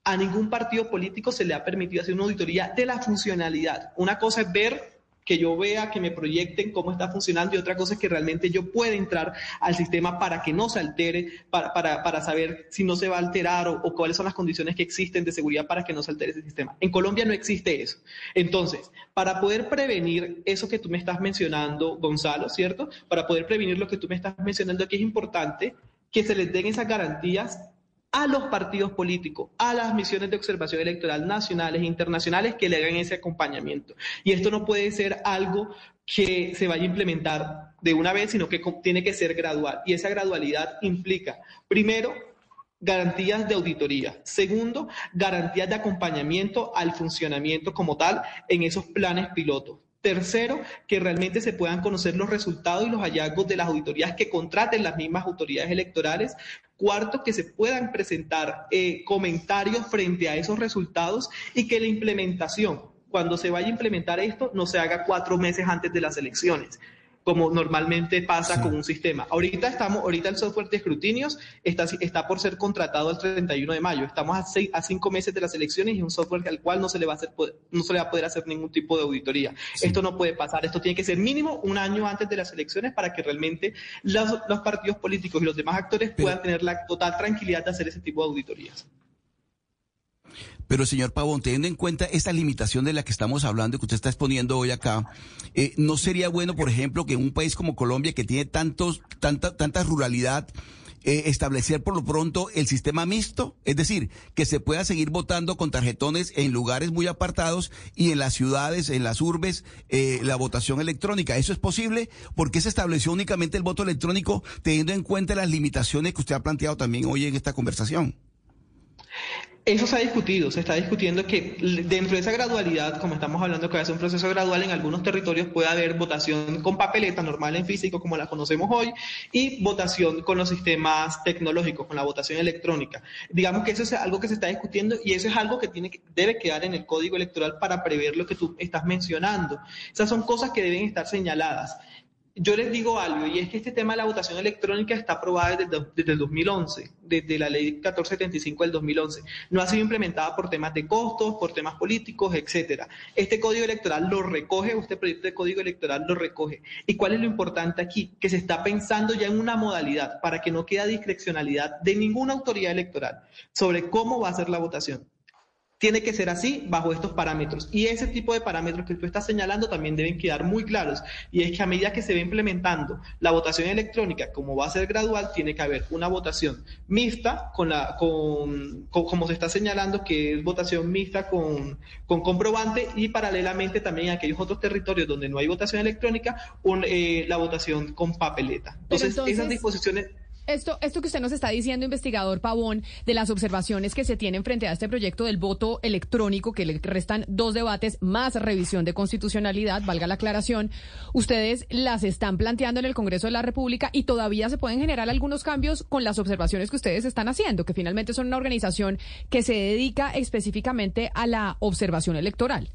a ningún partido político se le ha permitido hacer una auditoría de la funcionalidad. Una cosa es ver que yo vea, que me proyecten cómo está funcionando y otra cosa es que realmente yo pueda entrar al sistema para que no se altere, para, para, para saber si no se va a alterar o, o, cuáles son las condiciones que existen de seguridad para que no se altere ese sistema. En Colombia no existe eso. Entonces, para poder prevenir eso que tú me estás mencionando, Gonzalo, ¿cierto? Para poder prevenir lo que tú me estás mencionando aquí es importante que se les den esas garantías a los partidos políticos, a las misiones de observación electoral nacionales e internacionales que le hagan ese acompañamiento. Y esto no puede ser algo que se vaya a implementar de una vez, sino que tiene que ser gradual. Y esa gradualidad implica, primero, garantías de auditoría. Segundo, garantías de acompañamiento al funcionamiento como tal en esos planes pilotos. Tercero, que realmente se puedan conocer los resultados y los hallazgos de las auditorías que contraten las mismas autoridades electorales. Cuarto, que se puedan presentar eh, comentarios frente a esos resultados y que la implementación, cuando se vaya a implementar esto, no se haga cuatro meses antes de las elecciones como normalmente pasa sí. con un sistema. Ahorita estamos, ahorita el software de escrutinios está, está por ser contratado el 31 de mayo. Estamos a, seis, a cinco meses de las elecciones y un software al cual no se le va a hacer, no se le va a poder hacer ningún tipo de auditoría. Sí. Esto no puede pasar. Esto tiene que ser mínimo un año antes de las elecciones para que realmente los, los partidos políticos y los demás actores Pero, puedan tener la total tranquilidad de hacer ese tipo de auditorías. Pero, señor Pavón, teniendo en cuenta esta limitación de la que estamos hablando, que usted está exponiendo hoy acá, eh, ¿no sería bueno, por ejemplo, que un país como Colombia, que tiene tantos, tanta, tanta ruralidad, eh, establecer por lo pronto el sistema mixto? Es decir, que se pueda seguir votando con tarjetones en lugares muy apartados y en las ciudades, en las urbes, eh, la votación electrónica. ¿Eso es posible? ¿Por qué se estableció únicamente el voto electrónico teniendo en cuenta las limitaciones que usted ha planteado también hoy en esta conversación? Eso se ha discutido, se está discutiendo que dentro de esa gradualidad, como estamos hablando que va a ser un proceso gradual, en algunos territorios puede haber votación con papeleta normal en físico, como la conocemos hoy, y votación con los sistemas tecnológicos, con la votación electrónica. Digamos que eso es algo que se está discutiendo y eso es algo que tiene que, debe quedar en el código electoral para prever lo que tú estás mencionando. Esas son cosas que deben estar señaladas yo les digo algo, y es que este tema de la votación electrónica está aprobada desde, desde, el 2011, desde la ley 1475 del 2011. No ha sido implementada por temas de costos, por temas políticos, etcétera. Este código electoral lo recoge, este proyecto de código electoral lo recoge. ¿Y cuál es lo importante aquí? Que se está pensando ya en una modalidad para que no quede discrecionalidad de ninguna autoridad electoral sobre cómo va a ser la votación tiene que ser así bajo estos parámetros. Y ese tipo de parámetros que tú estás señalando también deben quedar muy claros. Y es que a medida que se va implementando la votación electrónica, como va a ser gradual, tiene que haber una votación mixta con la, con, con como se está señalando, que es votación mixta con, con comprobante y paralelamente también en aquellos otros territorios donde no hay votación electrónica, un, eh, la votación con papeleta. Entonces, entonces esas disposiciones esto, esto que usted nos está diciendo, investigador Pavón, de las observaciones que se tienen frente a este proyecto del voto electrónico, que le restan dos debates más revisión de constitucionalidad, valga la aclaración, ustedes las están planteando en el Congreso de la República y todavía se pueden generar algunos cambios con las observaciones que ustedes están haciendo, que finalmente son una organización que se dedica específicamente a la observación electoral.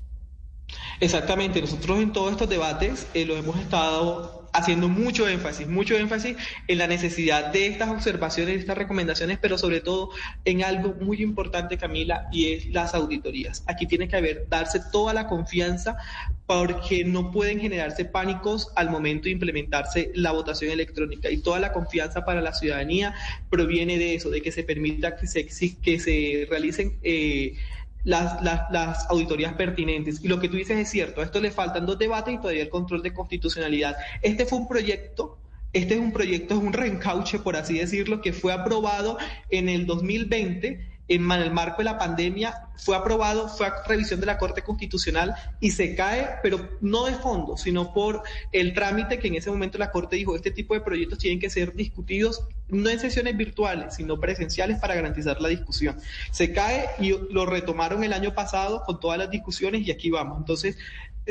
Exactamente, nosotros en todos estos debates eh, lo hemos estado haciendo mucho énfasis, mucho énfasis en la necesidad de estas observaciones, estas recomendaciones, pero sobre todo en algo muy importante, Camila, y es las auditorías. Aquí tiene que haber, darse toda la confianza porque no pueden generarse pánicos al momento de implementarse la votación electrónica y toda la confianza para la ciudadanía proviene de eso, de que se permita que se, que se realicen... Eh, las, las, las, auditorías pertinentes. Y lo que tú dices es cierto, a esto le faltan dos debates y todavía el control de constitucionalidad. Este fue un proyecto, este es un proyecto, es un reencauche, por así decirlo, que fue aprobado en el 2020 en el marco de la pandemia fue aprobado, fue a revisión de la Corte Constitucional y se cae, pero no de fondo, sino por el trámite que en ese momento la Corte dijo, este tipo de proyectos tienen que ser discutidos no en sesiones virtuales, sino presenciales para garantizar la discusión. Se cae y lo retomaron el año pasado con todas las discusiones y aquí vamos. Entonces,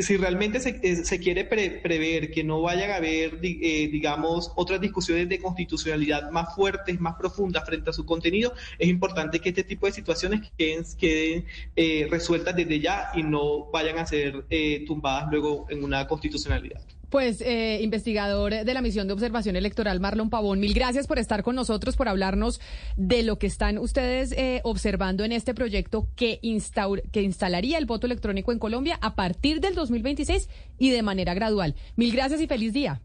si realmente se, se quiere pre, prever que no vayan a haber, eh, digamos, otras discusiones de constitucionalidad más fuertes, más profundas frente a su contenido, es importante que este tipo de situaciones queden, queden eh, resueltas desde ya y no vayan a ser eh, tumbadas luego en una constitucionalidad. Pues, eh, investigador de la misión de observación electoral, Marlon Pavón, mil gracias por estar con nosotros, por hablarnos de lo que están ustedes eh, observando en este proyecto que, instaur que instalaría el voto electrónico en Colombia a partir del 2026 y de manera gradual. Mil gracias y feliz día.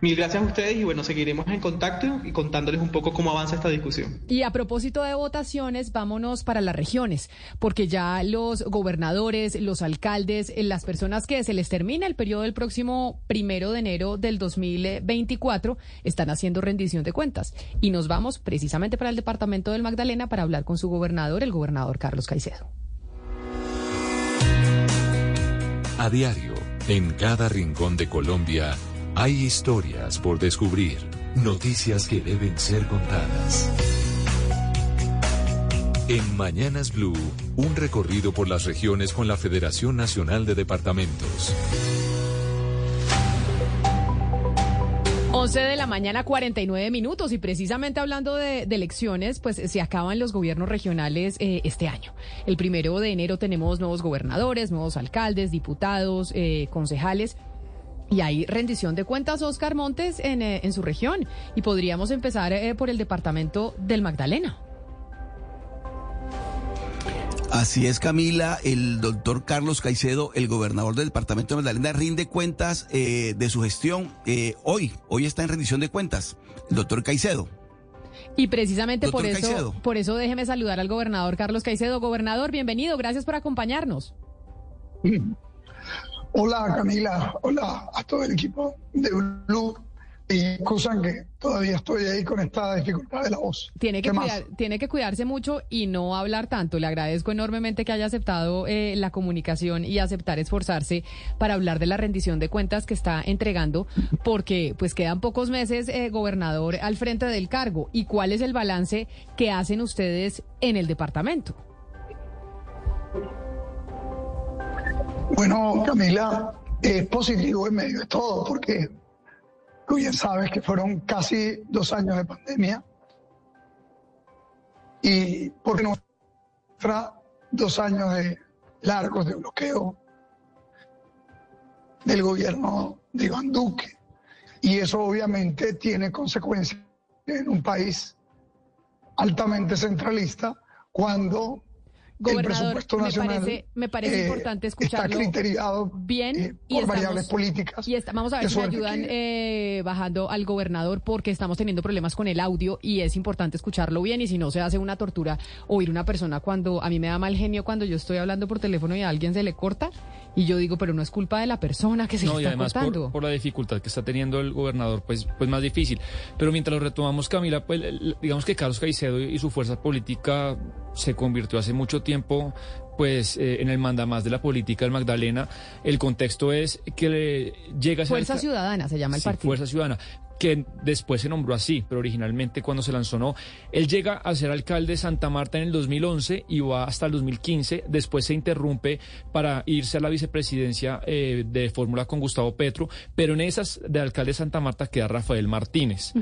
Mil gracias a ustedes y bueno, seguiremos en contacto y contándoles un poco cómo avanza esta discusión. Y a propósito de votaciones, vámonos para las regiones, porque ya los gobernadores, los alcaldes, eh, las personas que se les termina el periodo del próximo primero de enero del 2024 están haciendo rendición de cuentas. Y nos vamos precisamente para el departamento del Magdalena para hablar con su gobernador, el gobernador Carlos Caicedo. A diario, en cada rincón de Colombia, hay historias por descubrir, noticias que deben ser contadas. En Mañanas Blue, un recorrido por las regiones con la Federación Nacional de Departamentos. 11 de la mañana, 49 minutos. Y precisamente hablando de, elecciones, pues se acaban los gobiernos regionales eh, este año. El primero de enero tenemos nuevos gobernadores, nuevos alcaldes, diputados, eh, concejales. Y hay rendición de cuentas, Oscar Montes, en, eh, en su región. Y podríamos empezar eh, por el departamento del Magdalena. Así es, Camila. El doctor Carlos Caicedo, el gobernador del departamento de Magdalena, rinde cuentas eh, de su gestión eh, hoy. Hoy está en rendición de cuentas. El doctor Caicedo. Y precisamente por eso, Caicedo. por eso déjeme saludar al gobernador Carlos Caicedo. Gobernador, bienvenido. Gracias por acompañarnos. Hola Camila, hola a todo el equipo de Blue. Y excusan que todavía estoy ahí con esta dificultad de la voz. Tiene que, cuidar- tiene que cuidarse mucho y no hablar tanto. Le agradezco enormemente que haya aceptado eh, la comunicación y aceptar esforzarse para hablar de la rendición de cuentas que está entregando, porque pues quedan pocos meses, eh, gobernador, al frente del cargo. ¿Y cuál es el balance que hacen ustedes en el departamento? Bueno, Camila, es positivo en medio de todo, porque tú bien sabes que fueron casi dos años de pandemia. Y porque no dos años de largos de bloqueo del gobierno de Iván Duque. Y eso obviamente tiene consecuencias en un país altamente centralista cuando Gobernador, presupuesto me parece, me parece eh, importante escucharlo bien eh, y por variables estamos- políticas. Y está- vamos a ver si me ayudan que- eh, bajando al gobernador porque estamos teniendo problemas con el audio y es importante escucharlo bien y si no se hace una tortura oír una persona cuando a mí me da mal genio cuando yo estoy hablando por teléfono y a alguien se le corta y yo digo, pero no es culpa de la persona que se No, le y está además cortando. por, por la dificultad que está teniendo el gobernador, pues, pues más difícil. Pero mientras lo retomamos, Camila, pues digamos que Carlos Caicedo y su fuerza política se convirtió hace mucho tiempo pues eh, en el mandamás de la política del Magdalena. El contexto es que le llega a ser Fuerza Ciudadana se llama el Sí, partido. Fuerza Ciudadana, que después se nombró así, pero originalmente cuando se lanzó no. Él llega a ser alcalde de Santa Marta en el 2011 y va hasta el 2015. Después se interrumpe para irse a la vicepresidencia eh, de fórmula con Gustavo Petro, pero en esas de alcalde de Santa Marta queda Rafael Martínez.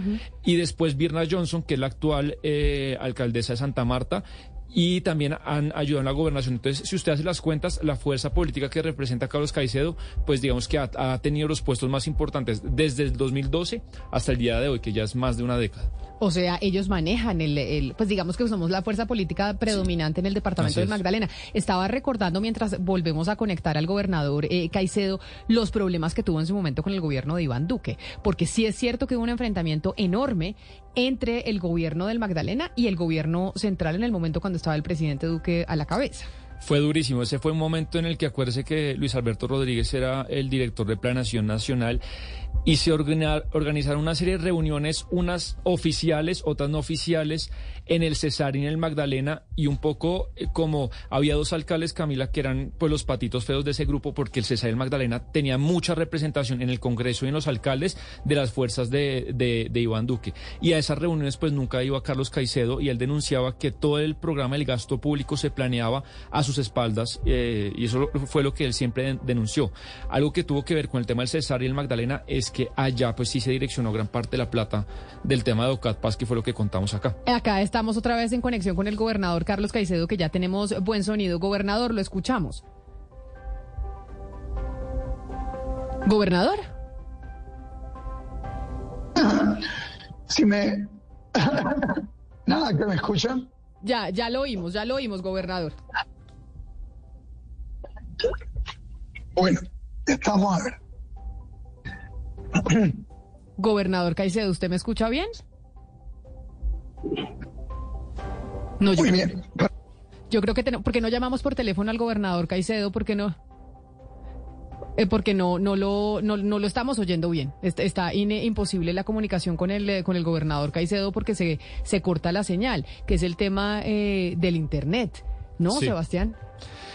Y después Birna Johnson, que es la actual eh, alcaldesa de Santa Marta. Y también han ayudado en la gobernación. Entonces, si usted hace las cuentas, la fuerza política que representa a Carlos Caicedo, pues digamos que ha, ha tenido los puestos más importantes desde el 2012 hasta el día de hoy, que ya es más de una década. O sea, ellos manejan el, el- pues digamos que somos la fuerza política predominante en el departamento es. Magdalena. Estaba recordando mientras volvemos a conectar al gobernador eh, Caicedo los problemas que tuvo en su momento con el gobierno de Iván Duque, porque sí es cierto que hubo un enfrentamiento enorme entre el gobierno del Magdalena y el gobierno central en el momento cuando estaba el presidente Duque a la cabeza. Fue durísimo. Ese fue un momento en el que acuérdese que Luis Alberto Rodríguez era el director de Planación Nacional y se organizaron una serie de reuniones, unas oficiales, otras no oficiales, en el Cesar y en el Magdalena y un poco eh, como había dos alcaldes, Camila, que eran pues los patitos feos de ese grupo porque el Cesar y el Magdalena tenía mucha representación en el Congreso y en los alcaldes de las fuerzas de, de- Iván Duque. Y a esas reuniones pues nunca iba Carlos Caicedo y él denunciaba que todo el programa del gasto público se planeaba a sus espaldas eh, y eso fue lo que él siempre den- denunció. Algo que tuvo que ver con el tema del Cesar y el Magdalena es es que allá pues sí se direccionó gran parte de la plata del tema de Ocatpaz, que fue lo que contamos acá. Acá estamos otra vez en conexión con el gobernador Carlos Caicedo, que ya tenemos buen sonido. Gobernador, lo escuchamos. Gobernador. Si me... Nada, que me escuchan. Ya, ya lo oímos, ya lo oímos, gobernador. Bueno, estamos a ver. Gobernador Caicedo, ¿usted me escucha bien? No, yo, Muy bien. yo creo que tenemos, porque no llamamos por teléfono al gobernador Caicedo, porque no, Eh, porque no, no lo, no, no lo estamos oyendo bien. Est- Está ine- imposible la comunicación con el, eh, con el gobernador Caicedo porque se, se corta la señal, que es el tema eh, del internet, ¿no, Sí. Sebastián?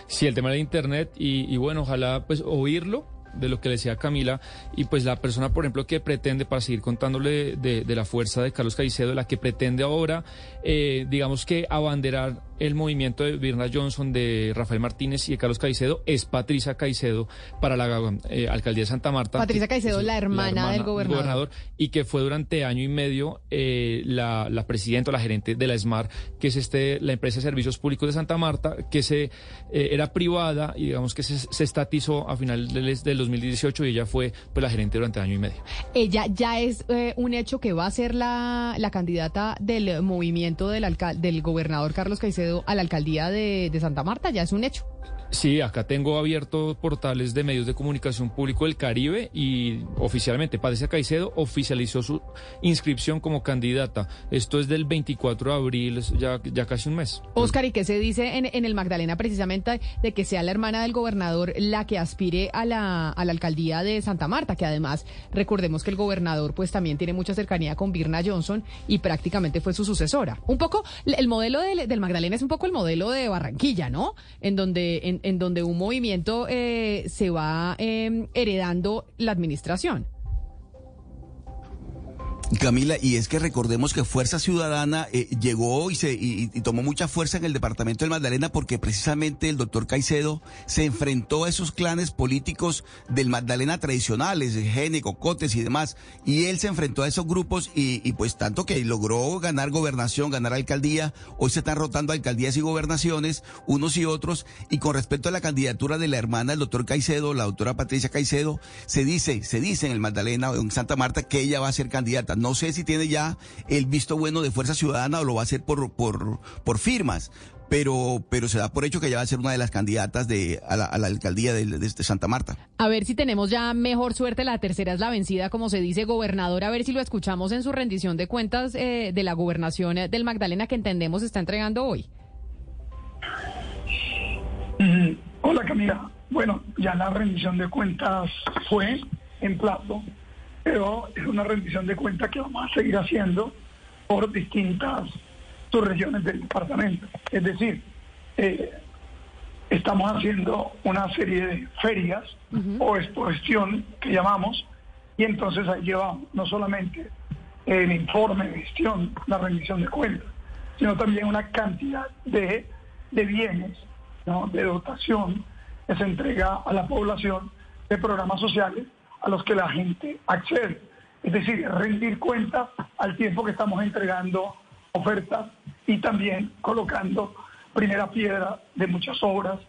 Sí, el tema del internet y, y bueno, ojalá pues oírlo de lo que decía Camila y pues la persona, por ejemplo, que pretende, para seguir contándole de, de la fuerza de Carlos Caicedo, la que pretende ahora, eh, digamos que abanderar el movimiento de Birna Johnson, de Rafael Martínez y de Carlos Caicedo, es Patricia Caicedo para la eh, alcaldía de Santa Marta. Patricia Caicedo, la hermana del gobernador. y que fue durante año y medio eh, la, la presidenta o la gerente de la SMAR, que es este la empresa de servicios públicos de Santa Marta, que se eh, era privada y digamos que se, se estatizó a final del, del 2018 y ella fue pues, la gerente durante año y medio. Ella ya es un hecho que va a ser la, la candidata del movimiento del, del gobernador Carlos Caicedo a la alcaldía de, Santa Marta, ya es un hecho. Sí, acá tengo abiertos portales de medios de comunicación público del Caribe y oficialmente Patricia Caicedo oficializó su inscripción como candidata. Esto es del 24 de abril, ya, ya casi un mes. Oscar, ¿y qué se dice en, en el Magdalena precisamente de que sea la hermana del gobernador la que aspire a la, a la alcaldía de Santa Marta? Que además, recordemos que el gobernador pues también tiene mucha cercanía con Birna Johnson y prácticamente fue su sucesora. Un poco, el modelo del, del Magdalena es un poco el modelo de Barranquilla, ¿no? En donde, en, en donde un movimiento eh, se va eh, heredando la administración. Camila, y es que recordemos que Fuerza Ciudadana eh, llegó y, se, y, y tomó mucha fuerza en el departamento del Magdalena porque precisamente el doctor Caicedo se enfrentó a esos clanes políticos del Magdalena tradicionales, Gene, Cocotes y demás, y él se enfrentó a esos grupos y, y pues tanto que logró ganar gobernación, ganar alcaldía, hoy se están rotando alcaldías y gobernaciones, unos y otros, y con respecto a la candidatura de la hermana del doctor Caicedo, la doctora Patricia Caicedo, se dice, se dice en el Magdalena o en Santa Marta que ella va a ser candidata. No sé si tiene ya el visto bueno de Fuerza Ciudadana o lo va a hacer por, por, por firmas, pero, pero se da por hecho que ella va a ser una de las candidatas de, a, la, a la alcaldía de, de- de Santa Marta. A ver si tenemos ya mejor suerte. La tercera es la vencida, como se dice, gobernador. A ver si lo escuchamos en su rendición de cuentas eh, de la gobernación eh, del Magdalena que entendemos está entregando hoy. Mm, Hola Camila. Bueno, ya la rendición de cuentas fue en plazo, pero es una rendición de cuentas que vamos a seguir haciendo por distintas subregiones del departamento. Es decir, eh, estamos haciendo una serie de ferias o exposición que llamamos y entonces ahí llevamos no solamente el informe de gestión, la rendición de cuentas, sino también una cantidad de, de bienes, ¿no? de dotación que se entrega a la población de programas sociales a los que la gente accede. Es decir, rendir cuentas al tiempo que estamos entregando ofertas y también colocando primera piedra de muchas obras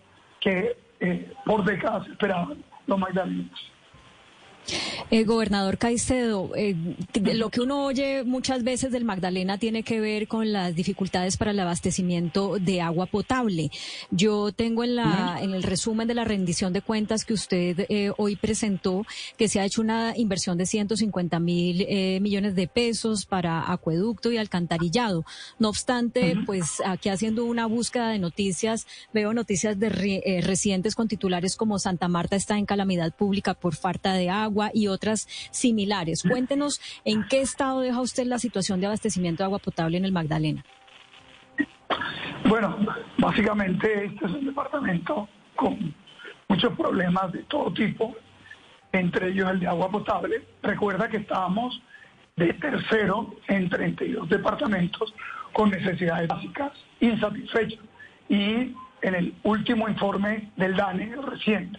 que eh, por décadas esperaban los magdalenos. Eh, gobernador Caicedo, eh, lo que uno oye muchas veces del Magdalena tiene que ver con las dificultades para el abastecimiento de agua potable. Yo tengo en, la, en el resumen de la rendición de cuentas que usted eh, hoy presentó que se ha hecho una inversión de 150 mil eh, millones de pesos para acueducto y alcantarillado. No obstante, pues aquí haciendo una búsqueda de noticias, veo noticias de re- recientes con titulares como Santa Marta está en calamidad pública por falta de agua y otras similares. Cuéntenos en qué estado deja usted la situación de abastecimiento de agua potable en el Magdalena. Bueno, básicamente este es un departamento con muchos problemas de todo tipo, entre ellos el de agua potable. Recuerda que estábamos de tercero en 32 departamentos con necesidades básicas insatisfechas. Y en el último informe del DANE reciente,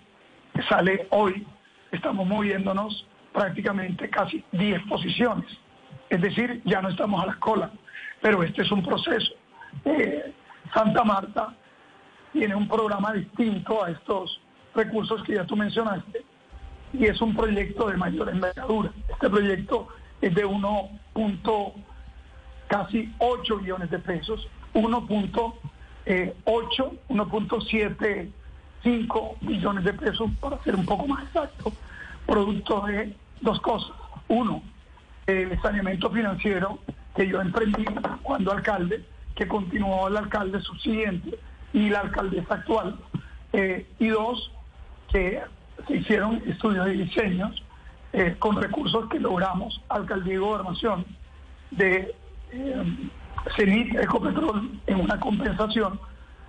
que sale hoy, estamos moviéndonos prácticamente casi 10 posiciones. Es decir, ya no estamos a la cola, pero este es un proceso. Eh, Santa Marta tiene un programa distinto a estos recursos que ya tú mencionaste y es un proyecto de mayor envergadura. Este proyecto es de casi 8 billones de pesos, 1.8, 1.75 billones de pesos, para ser un poco más exacto, producto de dos cosas. Uno, el saneamiento financiero que yo emprendí cuando alcalde, que continuó el alcalde subsiguiente y la alcaldesa actual. Eh, y dos, que se hicieron estudios de diseños eh, con recursos que logramos, alcaldía y gobernación, de eh, CENIT Ecopetrol en una compensación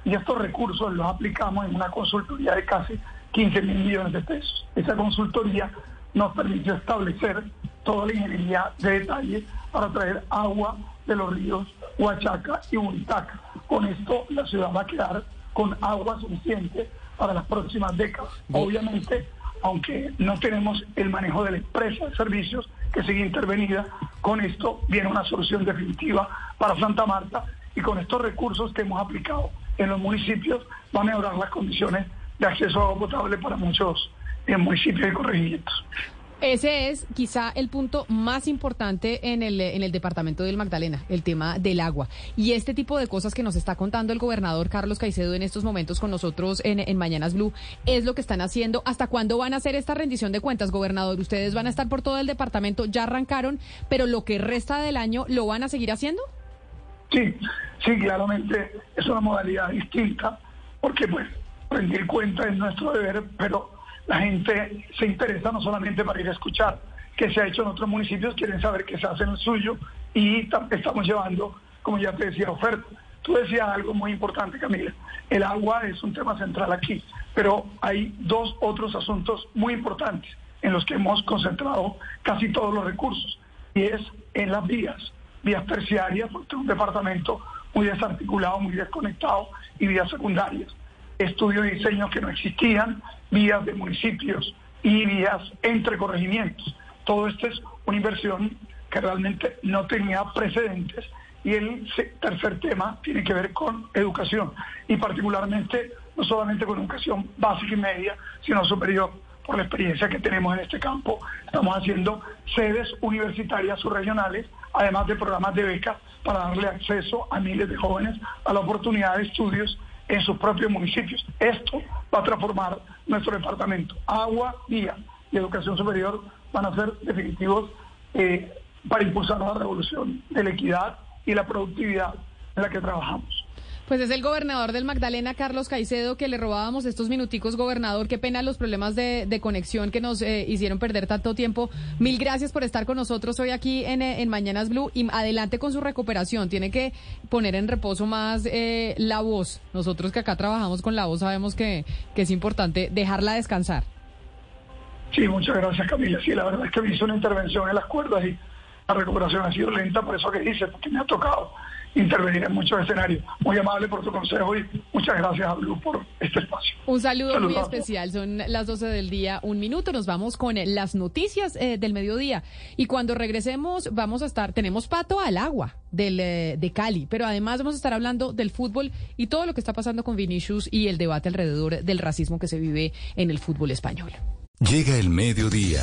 y estos recursos los aplicamos en una consultoría de casi 15 mil millones de pesos. Esa consultoría nos permitió establecer toda la ingeniería de detalle para traer agua de los ríos Huachaca y Buritaca. Con esto la ciudad va a quedar con agua suficiente para las próximas décadas. Obviamente, aunque no tenemos el manejo de la empresa de servicios que sigue intervenida, con esto viene una solución definitiva para Santa Marta y con estos recursos que hemos aplicado en los municipios va a mejorar las condiciones de acceso a agua potable para muchos eh, municipios y corregimientos. Ese es quizá el punto más importante en el, en el departamento del Magdalena, el tema del agua. Y este tipo de cosas que nos está contando el gobernador Carlos Caicedo en estos momentos con nosotros en, en Mañanas Blue es lo que están haciendo. ¿Hasta cuándo van a hacer esta rendición de cuentas, gobernador? Ustedes van a estar por todo el departamento, ya arrancaron, pero lo que resta del año, ¿lo van a seguir haciendo? Sí, sí, claramente es una modalidad distinta, porque pues rendir cuenta es nuestro deber, pero la gente se interesa no solamente para ir a escuchar qué se ha hecho en otros municipios, quieren saber qué se hace en el suyo y estamos llevando, como ya te decía, oferta. Tú decías algo muy importante, Camila. El agua es un tema central aquí, pero hay dos otros asuntos muy importantes en los que hemos concentrado casi todos los recursos, y es en las vías, vías terciarias, porque es un departamento muy desarticulado, muy desconectado, y vías secundarias estudios y diseños que no existían, vías de municipios y vías entre corregimientos. Todo esto es una inversión que realmente no tenía precedentes. Y el tercer tema tiene que ver con educación y particularmente no solamente con educación básica y media, sino superior. Por la experiencia que tenemos en este campo, estamos haciendo sedes universitarias subregionales, además de programas de becas para darle acceso a miles de jóvenes a la oportunidad de estudios en sus propios municipios. Esto va a transformar nuestro departamento. Agua, vía y educación superior van a ser definitivos eh, para impulsar la revolución de la equidad y la productividad en la que trabajamos. Pues es el gobernador del Magdalena, Carlos Caicedo, que le robábamos estos minuticos, gobernador. Qué pena los problemas de, conexión que nos eh, hicieron perder tanto tiempo. Mil gracias por estar con nosotros hoy aquí en, eh, en, Mañanas Blue. Y adelante con su recuperación. Tiene que poner en reposo más eh, la voz. Nosotros que acá trabajamos con la voz sabemos que, que es importante dejarla descansar. Sí, muchas gracias, Camila. Sí, la verdad es que me hizo una intervención en las cuerdas y la recuperación ha sido lenta, por eso que dice, porque me ha tocado intervenir en muchos escenarios. Muy amable por tu consejo y muchas gracias a Blue por este espacio. Un saludo muy especial. Son las 12 del día, un minuto. Nos vamos con las noticias eh, del mediodía. Y cuando regresemos, vamos a estar, tenemos pato al agua del, eh, de Cali, pero además vamos a estar hablando del fútbol y todo lo que está pasando con Vinicius y el debate alrededor del racismo que se vive en el fútbol español. Llega el mediodía.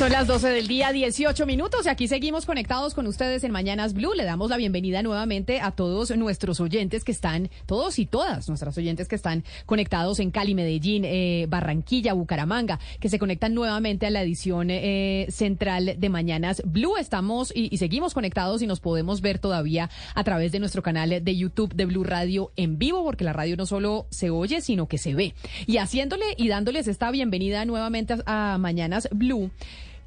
Son las 12 del día, 18 minutos, y aquí seguimos conectados con ustedes en Mañanas Blue. Le damos la bienvenida nuevamente a todos nuestros oyentes que están, todos y todas nuestras oyentes que están conectados en Cali, Medellín, eh, Barranquilla, Bucaramanga, que se conectan nuevamente a la edición eh, central de Mañanas Blue. Estamos y, seguimos conectados y nos podemos ver todavía a través de nuestro canal de YouTube de Blue Radio en vivo, porque la radio no solo se oye, sino que se ve. Y haciéndole y dándoles esta bienvenida nuevamente a Mañanas Blue.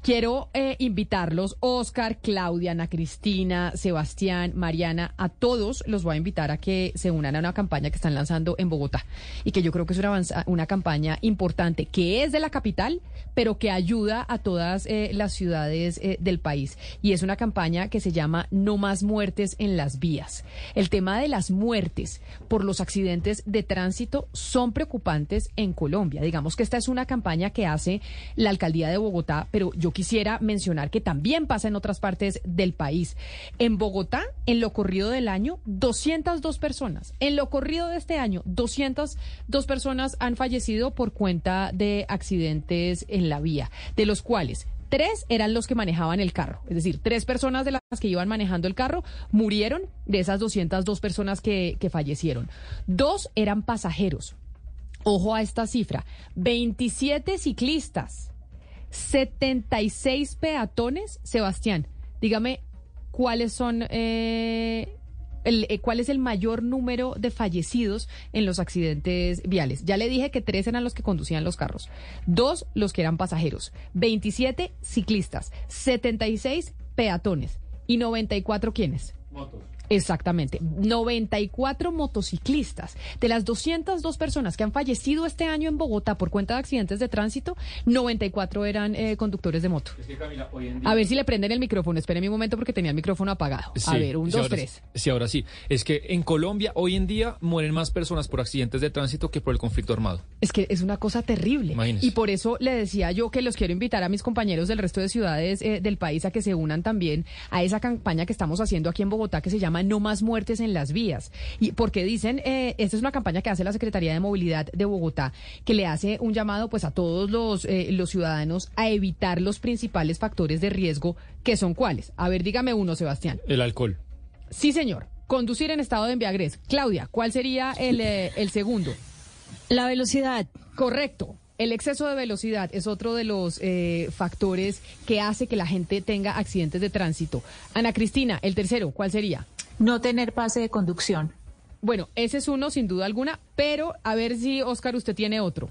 Quiero eh, invitarlos, Oscar, Claudia, Ana Cristina, Sebastián, Mariana, a todos los voy a invitar a que se unan a una campaña que están lanzando en Bogotá y que yo creo que es una, campaña importante, que es de la capital, pero que ayuda a todas eh, las ciudades eh, del país. Y es una campaña que se llama No más muertes en las vías. El tema de las muertes por los accidentes de tránsito son preocupantes en Colombia. Digamos que esta es una campaña que hace la alcaldía de Bogotá, pero yo quisiera mencionar que también pasa en otras partes del país. En Bogotá, en lo corrido del año, 202 personas. En lo corrido de este año, 202 personas han fallecido por cuenta de accidentes en la vía, de los cuales tres eran los que manejaban el carro. Es decir, tres personas de las que iban manejando el carro murieron de esas 202 personas que, que fallecieron. Dos eran pasajeros. Ojo a esta cifra. 27 ciclistas, 76 peatones. Sebastián, dígame cuáles son... eh, el, eh, ¿Cuál es el mayor número de fallecidos en los accidentes viales? Ya le dije que tres eran los que conducían los carros, dos los que eran pasajeros, 27 ciclistas, 76 peatones y 94 quiénes? Exactamente, 94 motociclistas. De las 202 personas que han fallecido este año en Bogotá por cuenta de accidentes de tránsito, 94 eran eh, conductores de moto. A ver si le prenden el micrófono. Espérenme un momento porque tenía el micrófono apagado. A ver, un, dos, ahora tres. Sí, ahora sí. Es que en Colombia hoy en día mueren más personas por accidentes de tránsito que por el conflicto armado. Es que es una cosa terrible. Imagínese. Y por eso le decía yo que los quiero invitar a mis compañeros del resto de ciudades eh, del país a que se unan también a esa campaña que estamos haciendo aquí en Bogotá que se llama No más muertes en las vías. Y porque dicen, eh, esta es una campaña que hace la Secretaría de Movilidad de Bogotá, que le hace un llamado pues a todos los, eh, los ciudadanos a evitar los principales factores de riesgo, que son cuáles. A ver, dígame uno, Sebastián. El alcohol. Sí, señor. Conducir en estado de embriaguez. Claudia, ¿cuál sería el, eh, el segundo? La velocidad. Correcto. El exceso de velocidad es otro de los eh, factores que hace que la gente tenga accidentes de tránsito. Ana Cristina, el tercero, ¿cuál sería? No tener pase de conducción. Bueno, ese es uno sin duda alguna, pero a ver si, Oscar, usted tiene otro.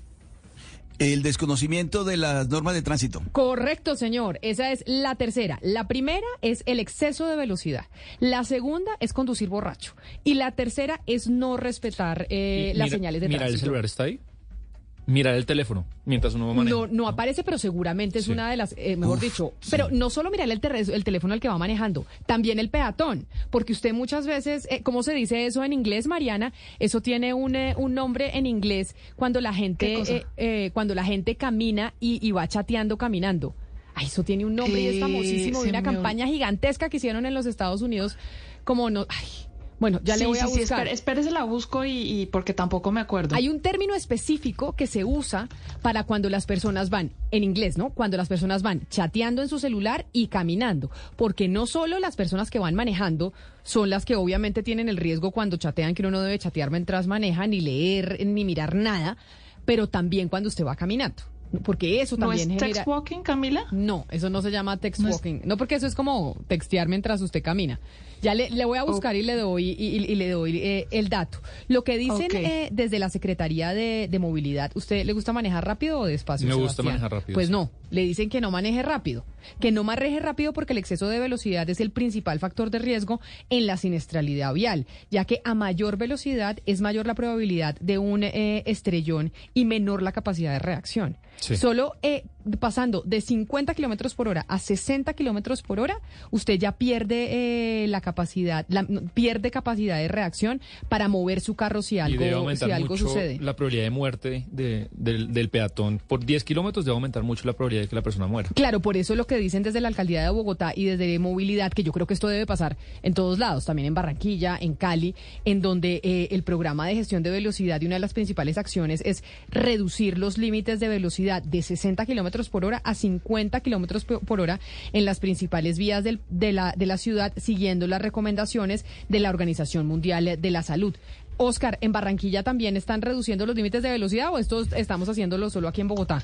El desconocimiento de las normas de tránsito. Correcto, señor. Esa es la tercera. La primera es el exceso de velocidad. La segunda es conducir borracho. Y la tercera es no respetar eh, Y las mira- señales de Mirar el tránsito. celular está ahí. Mirar el teléfono mientras uno maneja. No, no aparece, pero seguramente es una de las, eh, mejor dicho, pero no solo mirar el, el teléfono al que va manejando, también el peatón, porque usted muchas veces, eh, ¿cómo se dice eso en inglés, Mariana? Eso tiene un, eh, un nombre en inglés cuando la gente, eh, eh, cuando la gente camina y, y va chateando caminando. Ay, eso tiene un nombre y es famosísimo de una campaña gigantesca que hicieron en los Estados Unidos, como no, ay, bueno, ya le Sí, voy a sí, sí, buscar. espere- espérese, la busco y, y porque tampoco me acuerdo. Hay un término específico que se usa para cuando las personas van, en inglés, ¿no? Cuando las personas van chateando en su celular y caminando. Porque no solo las personas que van manejando son las que obviamente tienen el riesgo cuando chatean, que uno no debe chatear mientras maneja, ni leer, ni mirar nada, pero también cuando usted va caminando. Porque eso ¿No también es genera... text walking, Camila? No, eso no se llama text No es- walking. No, porque eso es como textear mientras usted camina. Ya le, le voy a buscar y le doy y, y- y le doy eh, el dato. Lo que dicen eh, desde la Secretaría de, de Movilidad, ¿usted le gusta manejar rápido o despacio? Me gusta manejar rápido, Pues no, le dicen que no maneje rápido, que no maneje rápido porque el exceso de velocidad es el principal factor de riesgo en la siniestralidad vial, ya que a mayor velocidad es mayor la probabilidad de un eh, estrellón y menor la capacidad de reacción. Sí. Solo eh, pasando de 50 kilómetros por hora a 60 kilómetros por hora, usted ya pierde eh, la capacidad, la- pierde capacidad de reacción para mover su carro si y algo, aumentar si algo mucho sucede. la probabilidad de muerte de- del, del peatón. Por 10 kilómetros debe aumentar mucho la probabilidad de que la persona muera. Claro, por eso lo que dicen desde la alcaldía de Bogotá y desde movilidad, que yo creo que esto debe pasar en todos lados, también en Barranquilla, en Cali, en donde eh, el programa de gestión de velocidad y una de las principales acciones es reducir los límites de velocidad de 60 kilómetros por hora a 50 kilómetros po- por hora en las principales vías de, la, de la ciudad, siguiendo las recomendaciones de la Organización Mundial de la Salud. Oscar, ¿en Barranquilla también están reduciendo los límites de velocidad o esto estamos haciéndolo solo aquí en Bogotá?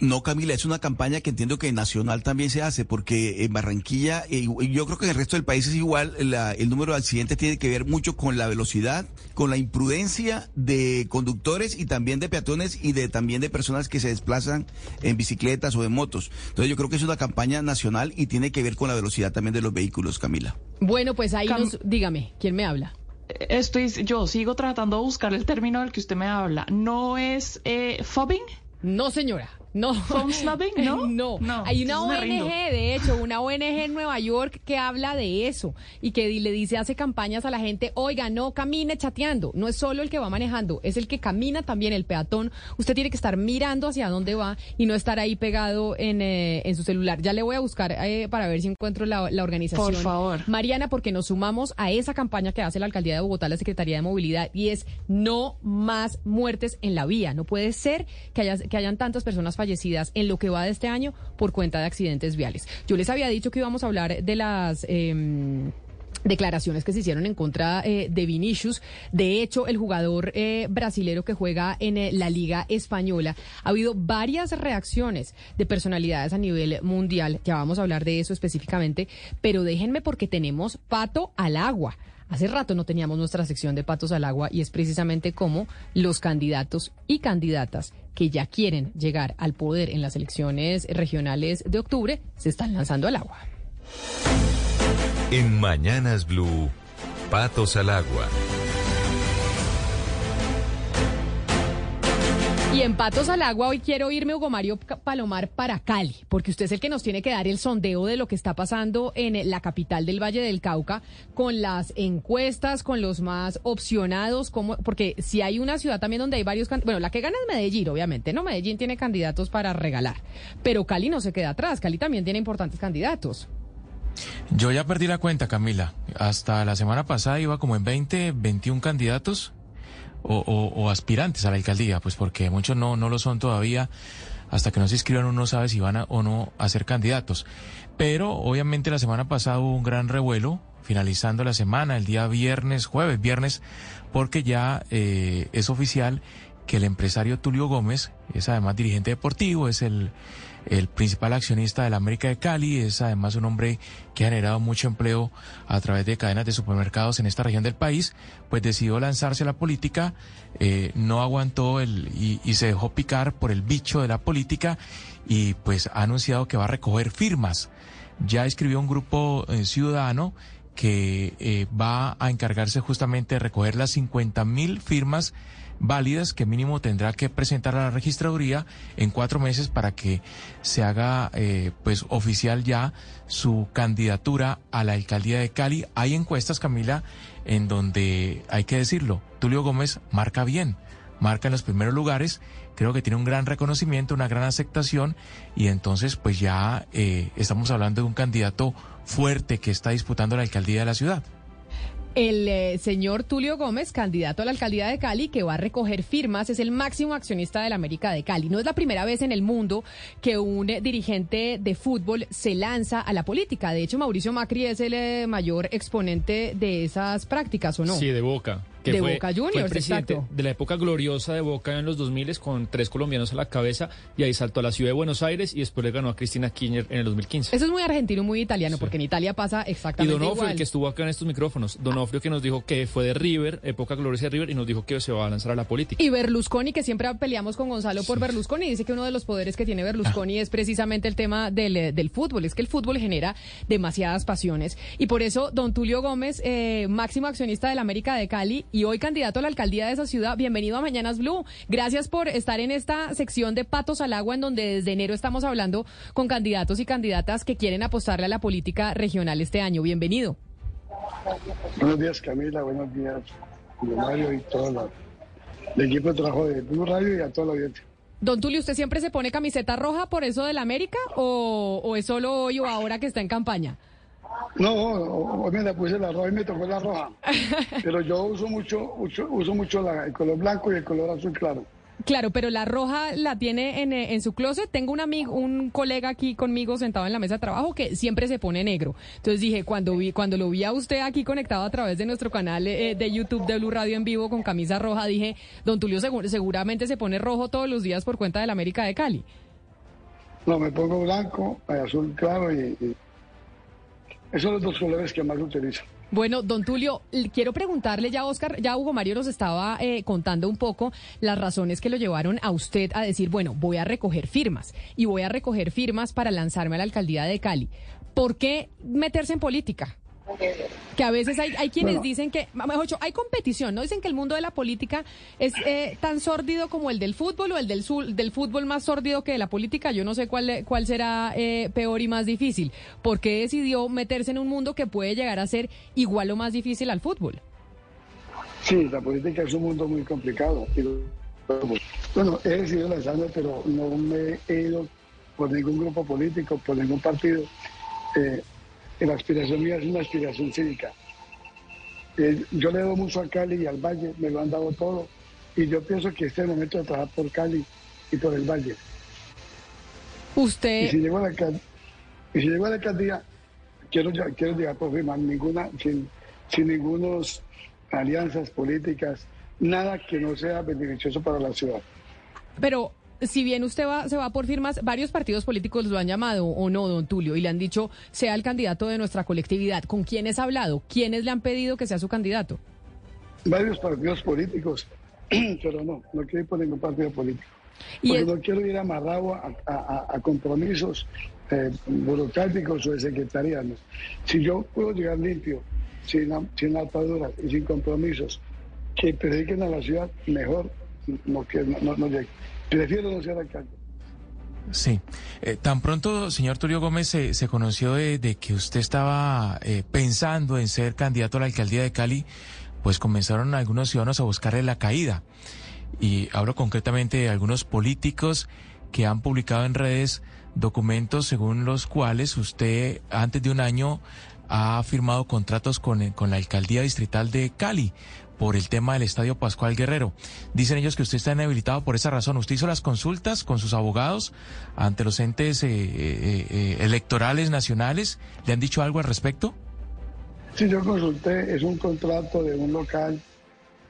No, Camila, es una campaña que entiendo que nacional también se hace, porque en Barranquilla, eh, y yo creo que en el resto del país es igual, la- el número de accidentes tiene que ver mucho con la velocidad, con la imprudencia de conductores y también de peatones y de también de personas que se desplazan en bicicletas o en motos. Entonces yo creo que es una campaña nacional y tiene que ver con la velocidad también de los vehículos, Camila. Bueno, pues ahí Cam- nos... Dígame, ¿quién me habla? Estoy, yo sigo tratando de buscar el término del que usted me habla. ¿No es eh, fobbing? No, señora. No. ¿no? No. No, Hay una. ONG, de hecho, una ONG en Nueva York que habla de eso y que le dice, hace campañas a la gente, oiga, no camine chateando. No es solo el que va manejando, es el que camina también, el peatón. Usted tiene que estar mirando hacia dónde va y no estar ahí pegado en, eh, en su celular. Ya le voy a buscar eh, para ver si encuentro la, la organización. Por favor. Mariana, porque nos sumamos a esa campaña que hace la Alcaldía de Bogotá, la Secretaría de Movilidad, y es no más muertes en la vía. No puede ser que, haya- que hayan tantas personas fallecidas en lo que va de este año por cuenta de accidentes viales. Yo les había dicho que íbamos a hablar de las... em, declaraciones que se hicieron en contra eh, de Vinicius. De hecho, el jugador eh, brasilero que juega en eh, la Liga Española, ha habido varias reacciones de personalidades a nivel mundial. Ya vamos a hablar de eso específicamente, pero déjenme porque tenemos pato al agua. Hace rato no teníamos nuestra sección de patos al agua y es precisamente como los candidatos y candidatas que ya quieren llegar al poder en las elecciones regionales de octubre se están lanzando al agua. En Mañanas Blue, Patos al Agua. Y en Patos al Agua hoy quiero irme, Hugo Mario Palomar, para Cali, porque usted es el que nos tiene que dar el sondeo de lo que está pasando en eh, la capital del Valle del Cauca, con las encuestas, con los más opcionados, como, porque si hay una ciudad también donde hay varios, can- bueno, la que gana es Medellín, obviamente, ¿no? Medellín tiene candidatos para regalar, pero Cali no se queda atrás, Cali también tiene importantes candidatos. Yo ya perdí la cuenta, Camila. Hasta la semana pasada iba como en 20, 21 candidatos o, aspirantes a la alcaldía, pues porque muchos no, no lo son todavía. Hasta que no se inscriban uno no sabe si van a, o no a ser candidatos. Pero obviamente la semana pasada hubo un gran revuelo, finalizando la semana, el día viernes, jueves, viernes, porque ya eh, es oficial que el empresario Tulio Gómez es además dirigente deportivo, es el, el principal accionista de la América de Cali, es además un hombre que ha generado mucho empleo a través de cadenas de supermercados en esta región del país, pues decidió lanzarse a la política, eh, no aguantó el, y, y se dejó picar por el bicho de la política y pues ha anunciado que va a recoger firmas. Ya escribió un grupo eh, ciudadano que eh, va a encargarse justamente de recoger las 50 mil firmas válidas que mínimo tendrá que presentar a la registraduría en cuatro meses para que se haga eh, pues oficial ya su candidatura a la alcaldía de Cali. Hay encuestas, Camila, en donde hay que decirlo, Tulio Gómez marca bien, marca en los primeros lugares, creo que tiene un gran reconocimiento, una gran aceptación y entonces pues ya eh, estamos hablando de un candidato fuerte que está disputando la alcaldía de la ciudad. El eh, señor Tulio Gómez, candidato a la alcaldía de Cali, que va a recoger firmas, es el máximo accionista de la América de Cali. No es la primera vez en el mundo que un eh, dirigente de fútbol se lanza a la política. De hecho, Mauricio Macri es el eh, mayor exponente de esas prácticas, ¿o no? Sí, de Boca. Que De fue, Boca Juniors, presidente exacto. de la época gloriosa de Boca en los 2000 con tres colombianos a la cabeza y ahí saltó a la ciudad de Buenos Aires y después le ganó a Cristina Kirchner en el 2015. Eso es muy argentino y muy italiano, porque en Italia pasa Y exactamente Donofrio, igual. el que estuvo acá en estos micrófonos, Donofrio que nos dijo que fue de River, época gloriosa de River, y nos dijo que se va a lanzar a la política. Y Berlusconi, que siempre peleamos con Gonzalo por Berlusconi, dice que uno de los poderes que tiene Berlusconi es precisamente el tema del, eh, del fútbol. Es que el fútbol genera demasiadas pasiones. Y por eso, don Tulio Gómez, eh, máximo accionista de la América de Cali y hoy candidato a la alcaldía de esa ciudad, bienvenido a Mañanas Blue. Gracias por estar en esta sección de Patos al Agua, en donde desde enero estamos hablando con candidatos y candidatas que quieren apostarle a la política regional este año. Bienvenido. Buenos días, Camila. Buenos días, Mario y todo la- el equipo de trabajo de Blue Radio y a toda la audiencia. Don Tulio, ¿usted siempre se pone camiseta roja por eso de la América o, o es solo hoy o ahora que está en campaña? No, hoy me la puse la roja y me tocó la roja. Pero yo uso mucho, uso, uso mucho la- el color blanco y el color azul claro. Claro, pero la roja la tiene en, eh, en su closet. Tengo un amigo, un colega aquí conmigo sentado en la mesa de trabajo que siempre se pone negro. Entonces dije, cuando vi, cuando lo vi a usted aquí conectado a través de nuestro canal eh, de YouTube de Blue Radio en vivo con camisa roja, dije, don Tulio segu- seguramente se pone rojo todos los días por cuenta de la América de Cali. No, me pongo blanco, azul claro y, y esos son los dos colores que más utilizo. Bueno, don Tulio, quiero preguntarle ya, Oscar, ya Hugo Mario nos estaba eh, contando un poco las razones que lo llevaron a usted a decir, bueno, voy a recoger firmas y voy a recoger firmas para lanzarme a la alcaldía de Cali. ¿Por qué meterse en política? Que a veces hay, hay quienes dicen que, mejor hay competición, ¿no? Dicen que el mundo de la política es eh, tan sórdido como el del fútbol o el del, del fútbol más sórdido que de la política. Yo no sé cuál, cuál será eh, peor y más difícil. ¿Por qué decidió meterse en un mundo que puede llegar a ser igual o más difícil al fútbol? Sí, la política es un mundo muy complicado. Bueno, he decidido lanzarme, pero no me he ido por ningún grupo político, por ningún partido. Eh, la aspiración mía es una aspiración cívica. Eh, yo le doy mucho a Cali y al Valle, me lo han dado todo, y yo pienso que este es el momento de trabajar por Cali y por el Valle. Usted... Y si llego a la, y si llego a la alcaldía, quiero, quiero llegar por firmar ninguna, sin, sin ningunos alianzas políticas, nada que no sea beneficioso para la ciudad. Pero si bien usted va, se va por firmas, varios partidos políticos lo han llamado o no, don Tulio, y le han dicho sea el candidato de nuestra colectividad. ¿Con quiénes ha hablado? ¿Quiénes le han pedido que sea su candidato? Varios partidos políticos, pero no, no quiero ir por ningún partido político. Porque no quiero ir amarrado a, compromisos eh, burocráticos o de secretarianos. Si yo puedo llegar limpio, sin, sin ataduras y sin compromisos que prediquen a la ciudad, mejor no, que no, no, llegue. Prefiero no ser alcalde. Sí. Eh, tan pronto, señor Tulio Gómez, se, conoció de, que usted estaba eh, pensando en ser candidato a la alcaldía de Cali, pues comenzaron algunos ciudadanos a buscarle la caída. Y hablo concretamente de algunos políticos que han publicado en redes documentos según los cuales usted antes de un año ha firmado contratos con, con la alcaldía distrital de Cali por el tema del Estadio Pascual Guerrero. Dicen ellos que usted está inhabilitado por esa razón. ¿Usted hizo las consultas con sus abogados ante los entes eh, eh, eh, electorales nacionales? ¿Le han dicho algo al respecto? Sí, yo consulté. Es un contrato de un local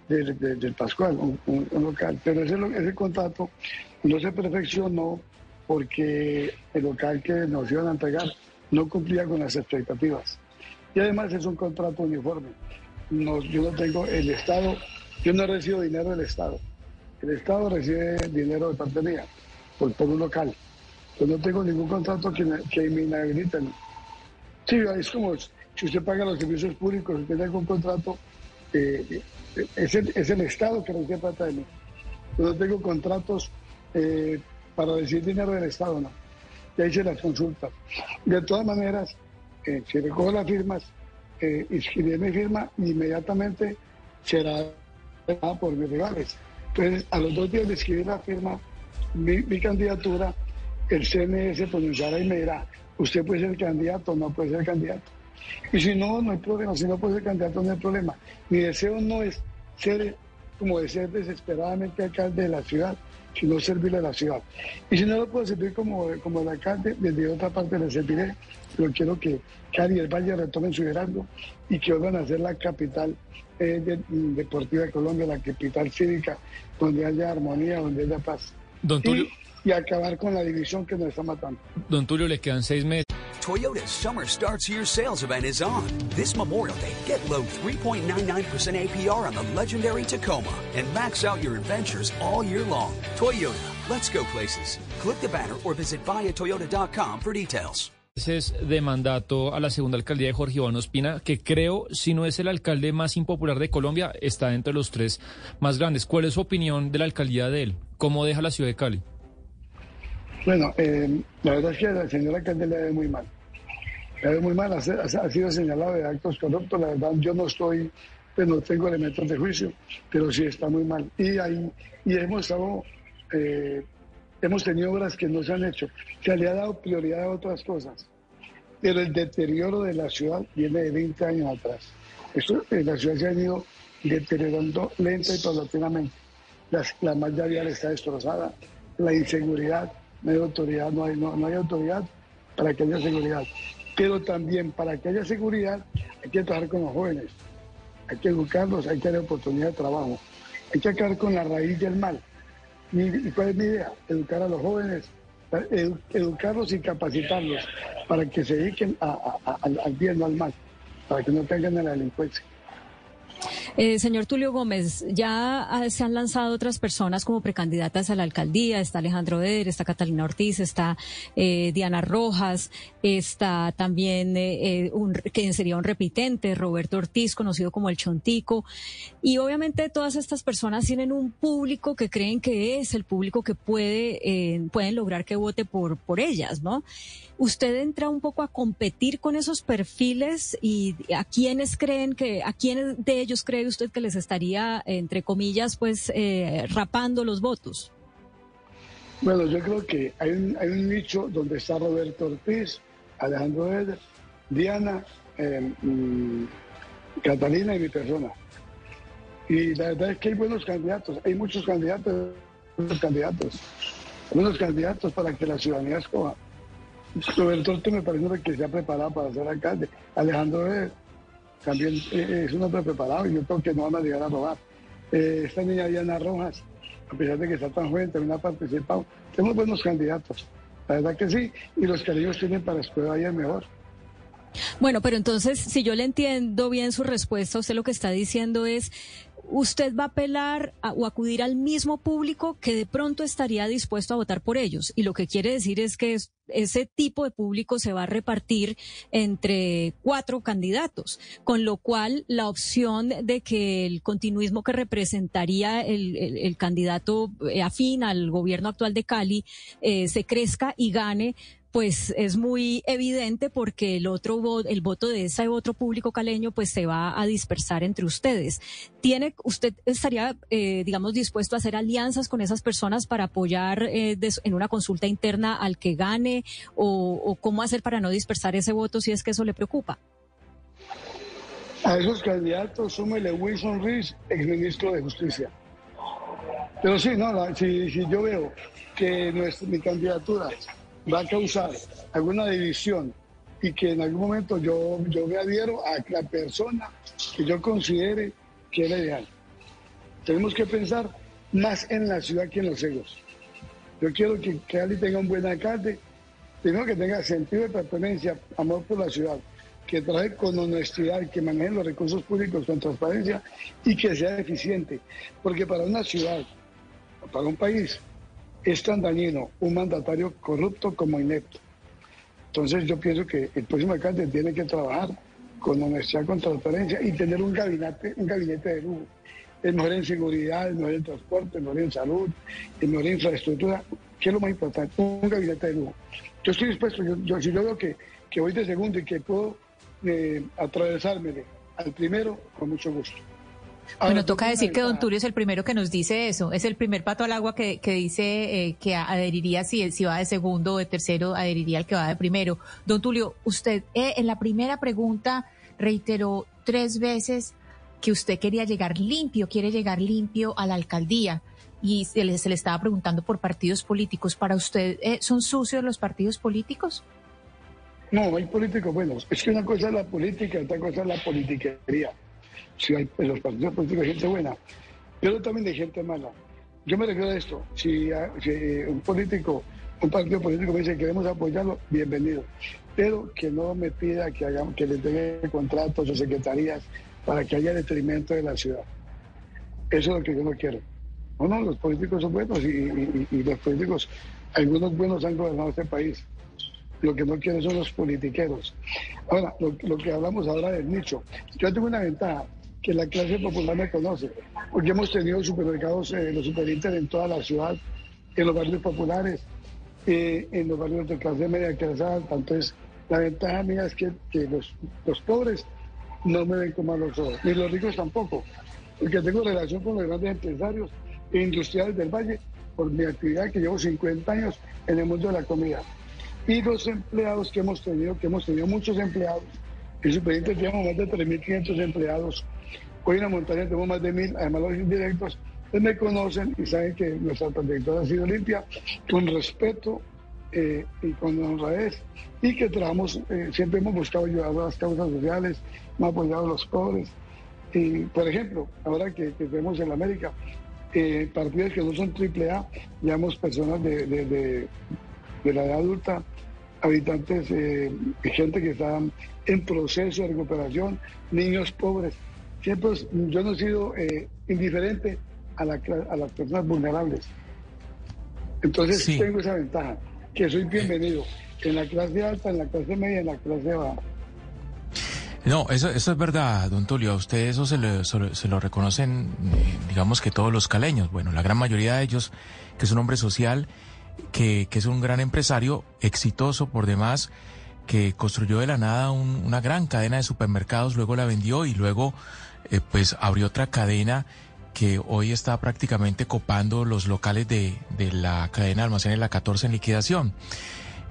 del, Pascual, un, local. Pero ese, ese contrato no se perfeccionó porque el local que nos iban a entregar no cumplía con las expectativas. Y además es un contrato uniforme no, yo no tengo el Estado, yo no recibo dinero del Estado. El Estado recibe dinero de parte mía, por, por un local. Yo no tengo ningún contrato que, que me. Sí, es como si usted paga los servicios públicos, usted tiene un contrato, eh, es, el, es, el, Estado que recibe plata de mí. Yo no tengo contratos eh, para recibir dinero del Estado, no. Ya hice las consultas. De todas maneras, eh, si recojo las firmas, eh, inscribir mi firma inmediatamente será por mis rivales. Entonces, a los dos días de escribir la firma, mi, candidatura, el CNS pronunciará y me dirá, usted puede ser candidato o no puede ser candidato. Y si no, no hay problema, si no puede ser candidato, no hay problema. Mi deseo no es ser, como de ser desesperadamente alcalde de la ciudad, sino servirle a la ciudad. Y si no lo puedo servir como, como el alcalde, desde otra parte le serviré, pero quiero que Cali y el Valle retomen su liderazgo y que vuelvan a ser la capital eh, deportiva de Colombia, la capital cívica, donde haya armonía, donde haya paz. Don Tulio. Y, y acabar con la división que nos está matando. Don Tulio, le quedan seis meses. Toyota's Summer Starts Here sales event is on. This Memorial Day, get low 3.99% APR on the legendary Tacoma and max out your adventures all year long. Toyota, let's go places. Click the banner or visit buyatoyota.com for details. de mandato a la segunda alcaldía de Jorge Iván Ospina, que creo, si no es el alcalde más impopular de Colombia, está entre los tres más grandes. ¿Cuál es su opinión de la alcaldía de él? ¿Cómo deja la ciudad de Cali? Bueno, eh, la verdad es que la señora alcalde le ve muy mal. Le ve muy mal, ha, sido señalado de actos corruptos. La verdad, yo no estoy, pues no tengo elementos de juicio, pero sí está muy mal. Y ahí y hemos estado eh, hemos tenido obras que no se han hecho. Se le ha dado prioridad a otras cosas, pero el deterioro de la ciudad viene de 20 años atrás. Esto, eh, la ciudad se ha ido deteriorando lenta y paulatinamente. Las, la malla vial está destrozada, la inseguridad, no hay autoridad, no hay, no, hay autoridad para que haya seguridad. Pero también para que haya seguridad hay que trabajar con los jóvenes, hay que educarlos, hay que dar oportunidad de trabajo, hay que acabar con la raíz del mal ¿Y cuál es mi idea? Educar a los jóvenes, educarlos y capacitarlos para que se dediquen al bien, no al mal, para que no tengan la delincuencia. Eh, señor Tulio Gómez, ya ah, se han lanzado otras personas como precandidatas a la alcaldía. Está Alejandro Eder, está Catalina Ortiz, está eh, Diana Rojas, está también eh, quien sería un repitente, Roberto Ortiz, conocido como el Chontico. Y obviamente todas estas personas tienen un público que creen que es el público que puede, pueden lograr que vote por, por ellas, ¿no? ¿Usted entra un poco a competir con esos perfiles y a quiénes creen que, a quiénes de ellos cree usted que les estaría, entre comillas, pues eh, rapando los votos? Bueno, yo creo que hay un, hay un nicho donde está Roberto Ortiz, Alejandro Eder, Diana, eh, mm, Catalina y mi persona. Y la verdad es que hay buenos candidatos, hay muchos candidatos, muchos candidatos, buenos candidatos para que la ciudadanía escoja. Roberto Ortiz me parece que se ha preparado para ser alcalde. Alejandro también es un hombre preparado y yo creo que no van a llegar a robar. Eh, esta niña Diana Rojas, a pesar de que está tan joven, también ha participado. Tenemos buenos candidatos, la verdad que sí, y los que ellos tienen para escoger ahí es mejor. Bueno, pero entonces, si yo le entiendo bien su respuesta, usted lo que está diciendo es, usted va a apelar o acudir al mismo público que de pronto estaría dispuesto a votar por ellos. Y lo que quiere decir es que ese tipo de público se va a repartir entre cuatro candidatos, con lo cual la opción de que el continuismo que representaría el, candidato eh, afín al gobierno actual de Cali eh, se crezca y gane pues es muy evidente porque el otro el voto de ese otro público caleño pues se va a dispersar entre ustedes. ¿Tiene usted estaría eh, digamos dispuesto a hacer alianzas con esas personas para apoyar eh, en una consulta interna al que gane o, cómo hacer para no dispersar ese voto si es que eso le preocupa? A esos candidatos súmele Wilson Rees, exministro de Justicia. Pero sí, no, si, si yo veo que nuestra, mi candidatura va a causar alguna división y que en algún momento yo, yo me adhiero a la persona que yo considere que es ideal. Tenemos que pensar más en la ciudad que en los egos. Yo quiero que Cali tenga un buen alcalde, primero que tenga sentido de pertenencia, amor por la ciudad, que traje con honestidad, que maneje los recursos públicos con transparencia y que sea eficiente. Porque para una ciudad, para un país, es tan dañino un mandatario corrupto como inepto. Entonces yo pienso que el próximo alcalde tiene que trabajar con honestidad, con transparencia y tener un gabinete, un gabinete de lujo. El mejor en seguridad, el mejor en transporte, el mejor en salud, el mejor en infraestructura, que es lo más importante, un gabinete de lujo. Yo estoy dispuesto, yo, si yo veo que, que voy de segundo y que puedo eh, atravesarme al primero, con mucho gusto. Bueno, toca decir que Don Tulio es el primero que nos dice eso. Es el primer pato al agua que, dice eh, que adheriría si, si va de segundo o de tercero, adheriría al que va de primero. Don Tulio, usted eh, en la primera pregunta reiteró tres veces que usted quería llegar limpio, quiere llegar limpio a la alcaldía. Y se le, se le estaba preguntando por partidos políticos. ¿Para usted eh, son sucios los partidos políticos? No, hay políticos buenos. Es que una cosa es la política, otra cosa es la politiquería si hay en los partidos políticos hay gente buena, pero también hay gente mala. Yo me refiero a esto, si, un político, un partido político me dice que queremos apoyarlo, bienvenido, pero que no me pida que, hagamos, que le den contratos o secretarías para que haya detrimento de la ciudad. Eso es lo que yo no quiero. Bueno, los políticos son buenos y, los políticos, algunos buenos han gobernado este país. Lo que no quiero son los politiqueros. Ahora, lo, lo que hablamos ahora del nicho. Yo tengo una ventaja que la clase popular me conoce, porque hemos tenido supermercados, eh, los superinter en toda la ciudad, en los barrios populares, eh, en los barrios de clase media, clase alta. Entonces, la ventaja mía es que, los, los, pobres no me ven con malos ojos, ni los ricos tampoco, porque tengo relación con los grandes empresarios e industriales del Valle por mi actividad que llevo 50 años en el mundo de la comida. Y los empleados que hemos tenido, que hemos tenido muchos empleados, en Superinter tenemos más de 3.500 empleados Hoy en la montaña tenemos más de mil, además los indirectos, pues me conocen y saben que nuestra trayectoria ha sido limpia, con respeto eh, y con honradez, y que trabajamos, eh, siempre hemos buscado ayudar a las causas sociales, hemos apoyado a los pobres. Y, por ejemplo, ahora que, tenemos en América, eh, partidos que no son triple A, llevamos personas de, de, la edad adulta, habitantes, gente que está en proceso de recuperación, niños pobres siempre yo no he sido eh, indiferente a, la, a las personas vulnerables. Entonces tengo esa ventaja, que soy bienvenido en la clase alta, en la clase media, en la clase baja. No, eso, eso es verdad, don Tulio. A usted eso se lo, se lo reconocen, eh, digamos que todos los caleños. Bueno, la gran mayoría de ellos, que es un hombre social, que, que es un gran empresario, exitoso por demás, que construyó de la nada una gran cadena de supermercados, luego la vendió y luego eh, pues abrió otra cadena que hoy está prácticamente copando los locales de, de la cadena de almacenes La 14 en liquidación.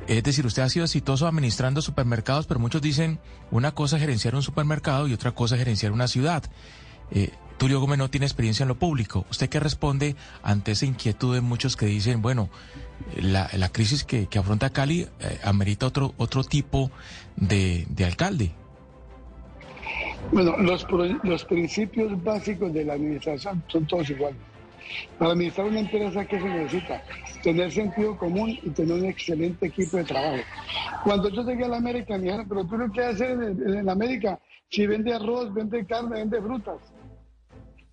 Es decir, usted ha sido exitoso administrando supermercados, pero muchos dicen una cosa es gerenciar un supermercado y otra cosa es gerenciar una ciudad. Eh, Tulio Gómez no tiene experiencia en lo público. ¿Usted qué responde ante esa inquietud de muchos que dicen, bueno, la, crisis que, afronta Cali eh, amerita otro, otro tipo de, alcalde? Bueno, los, los principios básicos de la administración son todos iguales. Para administrar una empresa, ¿qué se necesita? Tener sentido común y tener un excelente equipo de trabajo. Cuando yo llegué a la América, me dijeron, pero tú lo que hacer en, en América, si vende arroz, vende carne, vende frutas.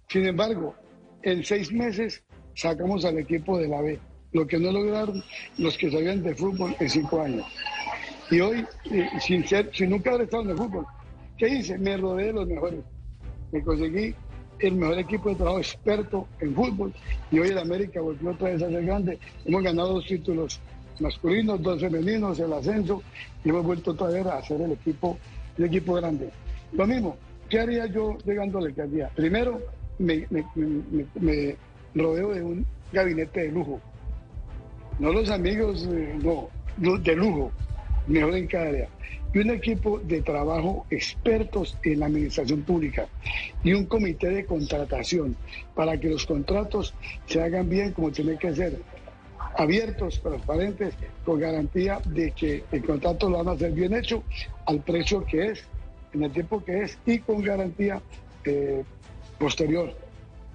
Sin embargo, en seis meses sacamos al equipo de la B, lo que no lograron los que sabían de fútbol en cinco años. Y hoy, eh, sin, ser, sin nunca haber estado en el fútbol, ¿qué hice? Me rodeé de los mejores. Me conseguí el mejor equipo de trabajo experto en fútbol y hoy el América volvió otra vez a ser grande. Hemos ganado dos títulos masculinos, dos femeninos, el ascenso y hemos vuelto otra vez a hacer el equipo, el equipo grande. Lo mismo, ¿qué haría yo llegando a la alcaldía? Primero, me, me, rodeo de un gabinete de lujo. No los amigos, eh, no, de lujo, mejor en cada área y un equipo de trabajo expertos en la administración pública y un comité de contratación para que los contratos se hagan bien como tienen que ser, abiertos, transparentes, con garantía de que el contrato lo van a hacer bien hecho al precio que es, en el tiempo que es y con garantía eh, posterior.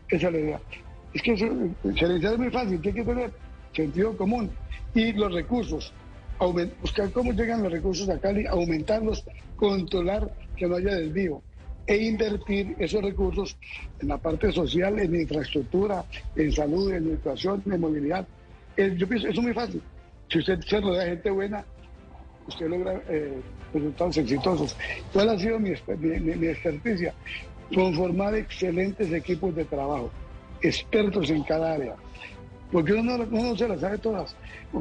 Esa es la idea. Es que gerenciar es muy fácil, tiene que tener sentido común y los recursos buscar cómo llegan los recursos a Cali, aumentarlos, controlar que no haya desvío e invertir esos recursos en la parte social, en infraestructura, en salud, en educación, en movilidad. Yo pienso, eso es muy fácil. Si usted se rodea de gente buena, usted logra eh, resultados exitosos. ¿Cuál ha sido mi, mi, mi? Conformar excelentes equipos de trabajo, expertos en cada área porque uno no, se las sabe todas.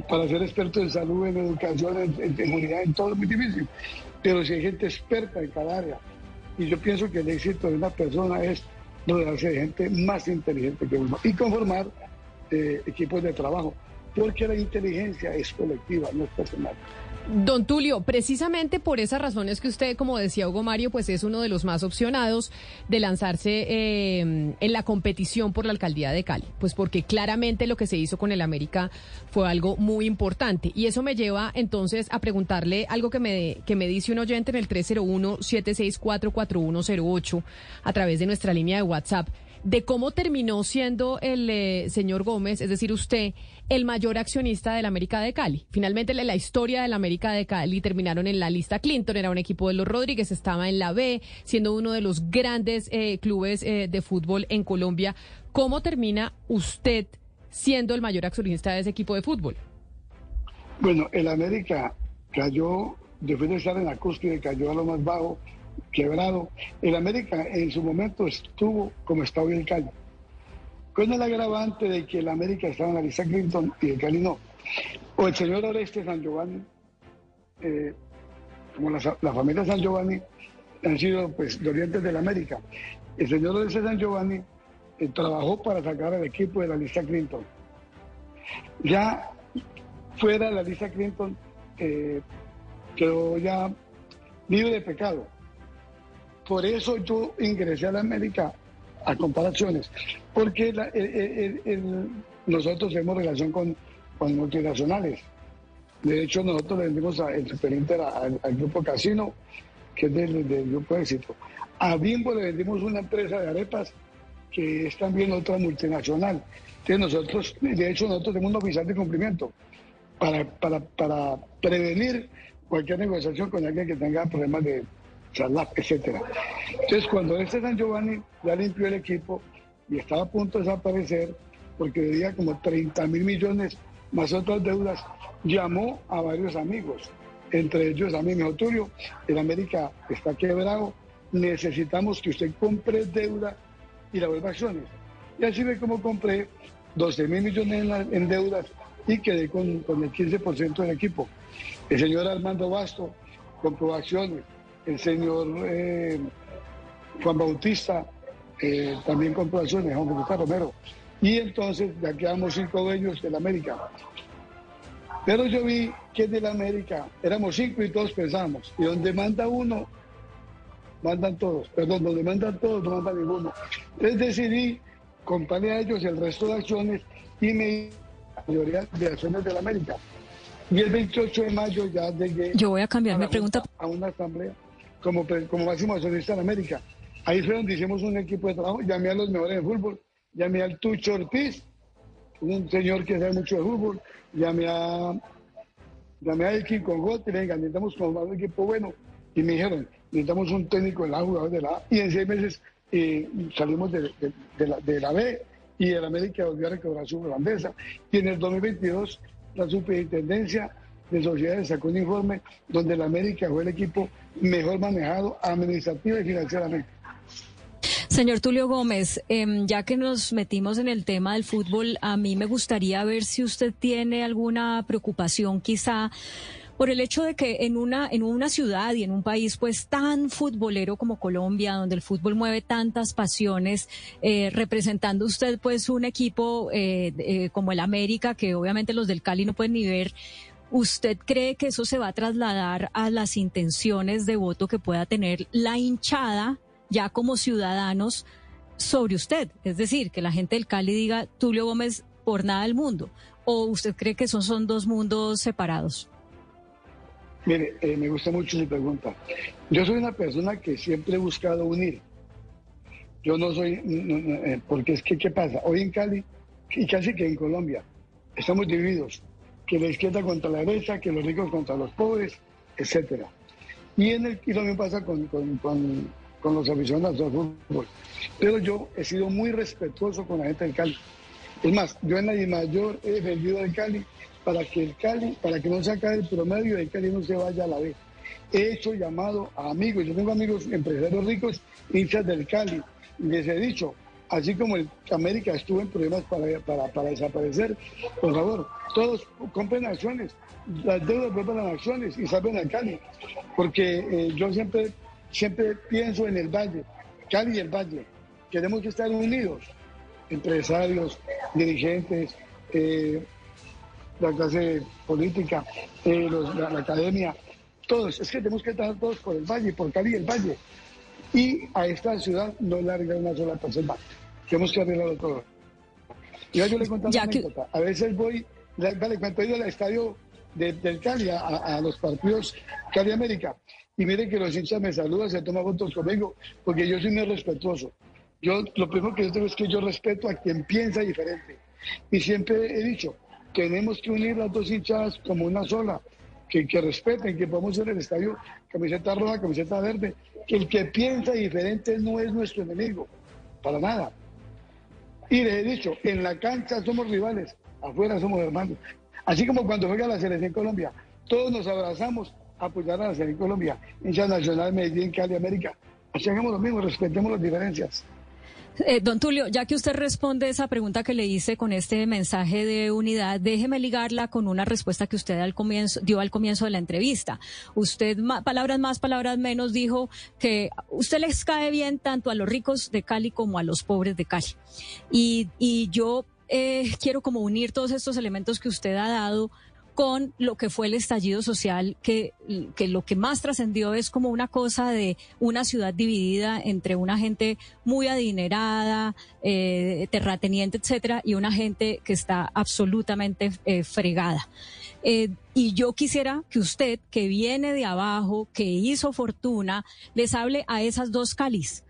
Para ser experto en salud, en educación, en, seguridad, en todo es muy difícil. Pero si hay gente experta en cada área, y yo pienso que el éxito de una persona es rodearse de gente más inteligente que uno y conformar eh, equipos de trabajo, porque la inteligencia es colectiva, no es personal. Don Tulio, precisamente por esas razones que usted, como decía Hugo Mario, pues es uno de los más opcionados de lanzarse eh, en la competición por la alcaldía de Cali, pues porque claramente lo que se hizo con el América fue algo muy importante. Y eso me lleva entonces a preguntarle algo que me, que me dice un oyente en el 301-764-4108 a través de nuestra línea de WhatsApp de cómo terminó siendo el eh, señor Gómez, es decir, usted, el mayor accionista del América de Cali. Finalmente, la, historia del América de Cali terminaron en la lista Clinton, era un equipo de los Rodríguez, estaba en la B, siendo uno de los grandes eh, clubes eh, de fútbol en Colombia. ¿Cómo termina usted siendo el mayor accionista de ese equipo de fútbol? Bueno, el América cayó, después de estar en la cúspide, cayó a lo más bajo quebrado. El América en su momento estuvo como está hoy el Cali. Con el agravante de que el América estaba en la lista Clinton y el Cali no. O el señor Oreste San Giovanni, eh, como la, familia San Giovanni han sido pues dolientes del América. El señor Oreste San Giovanni eh, trabajó para sacar al equipo de la lista Clinton. Ya fuera la lista Clinton eh, quedó ya libre de pecado por eso yo ingresé a la América a comparaciones, porque nosotros tenemos relación con, multinacionales. De hecho, nosotros le vendimos el Super al, grupo Casino, que es del, grupo Éxito. A Bimbo le vendimos una empresa de arepas que es también otra multinacional. Entonces nosotros, de hecho, nosotros tenemos un oficial de cumplimiento para, para, para prevenir cualquier negociación con alguien que tenga problemas de, Etcétera. Entonces, cuando este San Giovanni ya limpió el equipo y estaba a punto de desaparecer, porque debía como 30 mil millones más otras deudas, llamó a varios amigos, entre ellos a mí, me dijo, Tulio, el América está quebrado, necesitamos que usted compre deuda y la vuelva a acciones. Y así ve cómo compré 12 mil millones en deudas y quedé con, con el 15% del equipo. El señor Armando Basto compró acciones, el señor eh, Juan Bautista eh, también compró acciones, Juan Bautista Romero. Y entonces ya quedamos cinco dueños del América. Pero yo vi que del América éramos cinco y todos pensábamos, y donde manda uno, mandan todos. Perdón, donde mandan todos, no manda ninguno. Entonces decidí comprarle a ellos el resto de acciones y me la mayoría de acciones del América. Y el 28 de mayo ya llegué. Yo voy a cambiar mi pregunta. A una asamblea como, pre- como máximo accionista en América. Ahí fue donde hicimos un equipo de trabajo. Llamé a los mejores de fútbol. Llamé al Tucho Ortiz, un señor que sabe mucho de fútbol. Llamé a, llamé a Elkin con Gotti. Le dije, necesitamos formar un equipo bueno. Y me dijeron, necesitamos un técnico de la jugador de la A. Y en seis meses eh, salimos de, de- de la, de la B y el América volvió a recobrar su grandeza. Y en el 2022 la superintendencia de sociedades sacó un informe donde el América fue el equipo mejor manejado administrativa y financieramente. Señor Tulio Gómez, em, ya que nos metimos en el tema del fútbol, a mí me gustaría ver si usted tiene alguna preocupación quizá por el hecho de que en una, en una ciudad y en un país pues tan futbolero como Colombia, donde el fútbol mueve tantas pasiones, eh, representando usted pues un equipo eh, eh, como el América, que obviamente los del Cali no pueden ni ver, ¿Usted cree que eso se va a trasladar a las intenciones de voto que pueda tener la hinchada ya como ciudadanos sobre usted? Es decir, que la gente del Cali diga Tulio Gómez por nada del mundo. ¿O usted cree que esos son dos mundos separados? Mire, eh, me gusta mucho su pregunta. Yo soy una persona que siempre he buscado unir. Yo no soy, eh, porque es que, ¿qué pasa? Hoy en Cali, y casi que en Colombia, estamos divididos. Que la izquierda contra la derecha, que los ricos contra los pobres, etcétera. Y, en el, y mismo pasa con, con, con, con los aficionados al fútbol. Pero yo he sido muy respetuoso con la gente del Cali. Es más, yo en la mayor he vendido al Cali para que el Cali, para que no se acabe el promedio del Cali no se vaya a la B. He hecho llamado a amigos, yo tengo amigos empresarios ricos, hinchas del Cali, y les he dicho, así como el América estuvo en problemas para, para, desaparecer, por favor, todos compren acciones, las deudas vuelvan a acciones y salven al Cali, porque eh, yo siempre, siempre pienso en el Valle, Cali y el Valle, queremos que estar unidos, empresarios, dirigentes, eh, la clase política, eh, la, la academia, todos. Es que tenemos que estar todos por el valle, por Cali y el valle. Y a esta ciudad no larga una sola persona. Tenemos que arreglarlo todo. Y yo le cuento una que- anécdota. A veces voy, le- vale, cuando he ido al estadio de- del Cali, a, a los partidos Cali América, y mire que los hinchas me saludan, se toman fotos conmigo, porque yo soy muy respetuoso. Yo, lo primero que yo tengo es que yo respeto a quien piensa diferente. Y siempre he dicho, tenemos que unir las dos hinchadas como una sola, que, que respeten, que podamos ir al estadio camiseta roja, camiseta verde, que el que piensa diferente no es nuestro enemigo, para nada. Y les he dicho, en la cancha somos rivales, afuera somos hermanos. Así como cuando juega la selección Colombia, todos nos abrazamos a apoyar a la selección Colombia, hincha nacional, Medellín, Cali, América. Así hagamos lo mismo, respetemos las diferencias. Eh, don Tulio, ya que usted responde esa pregunta que le hice con este mensaje de unidad, déjeme ligarla con una respuesta que usted dio al comienzo de la entrevista. Usted, palabras más, palabras menos, dijo que usted les cae bien tanto a los ricos de Cali como a los pobres de Cali. Y, y yo eh, quiero como unir todos estos elementos que usted ha dado con lo que fue el estallido social, que, que lo que más trascendió es como una cosa de una ciudad dividida entre una gente muy adinerada, eh, terrateniente, etcétera, y una gente que está absolutamente eh, fregada. Eh, y yo quisiera que usted, que viene de abajo, que hizo fortuna, les hable a esas dos Calis.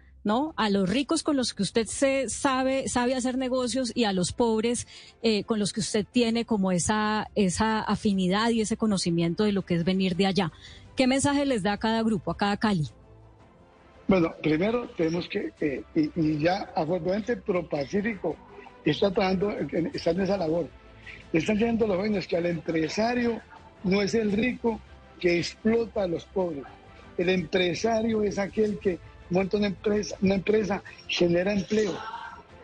A los ricos con los que usted se sabe, sabe hacer negocios y a los pobres eh, con los que usted tiene como esa, esa afinidad y ese conocimiento de lo que es venir de allá. ¿Qué mensaje les da a cada grupo, a cada Cali? Bueno, primero tenemos que, eh, y, ya afortunadamente ProPacífico está trabajando, está en esa labor. están diciendo los jóvenes que al empresario no es el rico que explota a los pobres. El empresario es aquel que monta una empresa, una empresa genera empleo.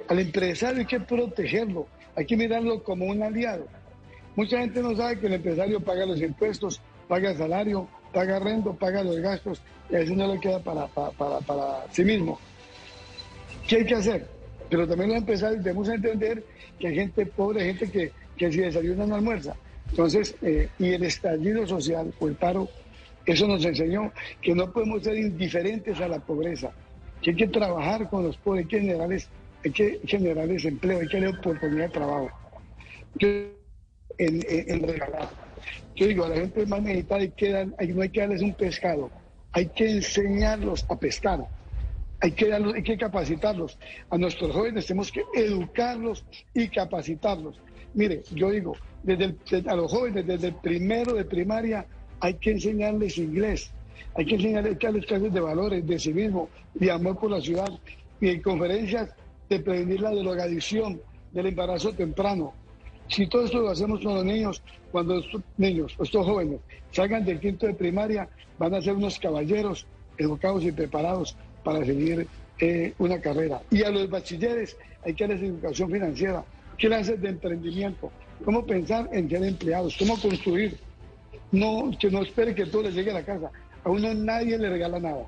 Al empresario hay que protegerlo, hay que mirarlo como un aliado. Mucha gente no sabe que el empresario paga los impuestos, paga el salario, paga rento, paga los gastos y a veces no le queda para, para, para, sí mismo. ¿Qué hay que hacer? Pero también los empresarios debemos entender que hay gente pobre, gente que, que si desayuna no almuerza. Entonces, eh, y el estallido social o el paro, eso nos enseñó que no podemos ser indiferentes a la pobreza, que hay que trabajar con los pobres, hay que generarles, hay que generarles empleo, hay que darle oportunidad de trabajo. en, en, regalar. Yo digo, a la gente más necesitada hay que no hay que darles un pescado, hay que enseñarlos a pescar, hay que, darlos, hay que capacitarlos. A nuestros jóvenes tenemos que educarlos y capacitarlos. Mire, yo digo, desde a los jóvenes, desde el primero de primaria, hay que enseñarles inglés, hay que enseñarles clases de valores, de civismo, de amor por la ciudad y en conferencias de prevenir la drogadicción, del embarazo temprano. Si todo esto lo hacemos con los niños, cuando estos niños, estos jóvenes, salgan del quinto de primaria, van a ser unos caballeros educados y preparados para seguir eh, una carrera. Y a los bachilleres hay que darles educación financiera, clases de emprendimiento, cómo pensar en ser empleados, cómo construir. No, que no espere que todo le llegue a la casa. A uno nadie le regala nada.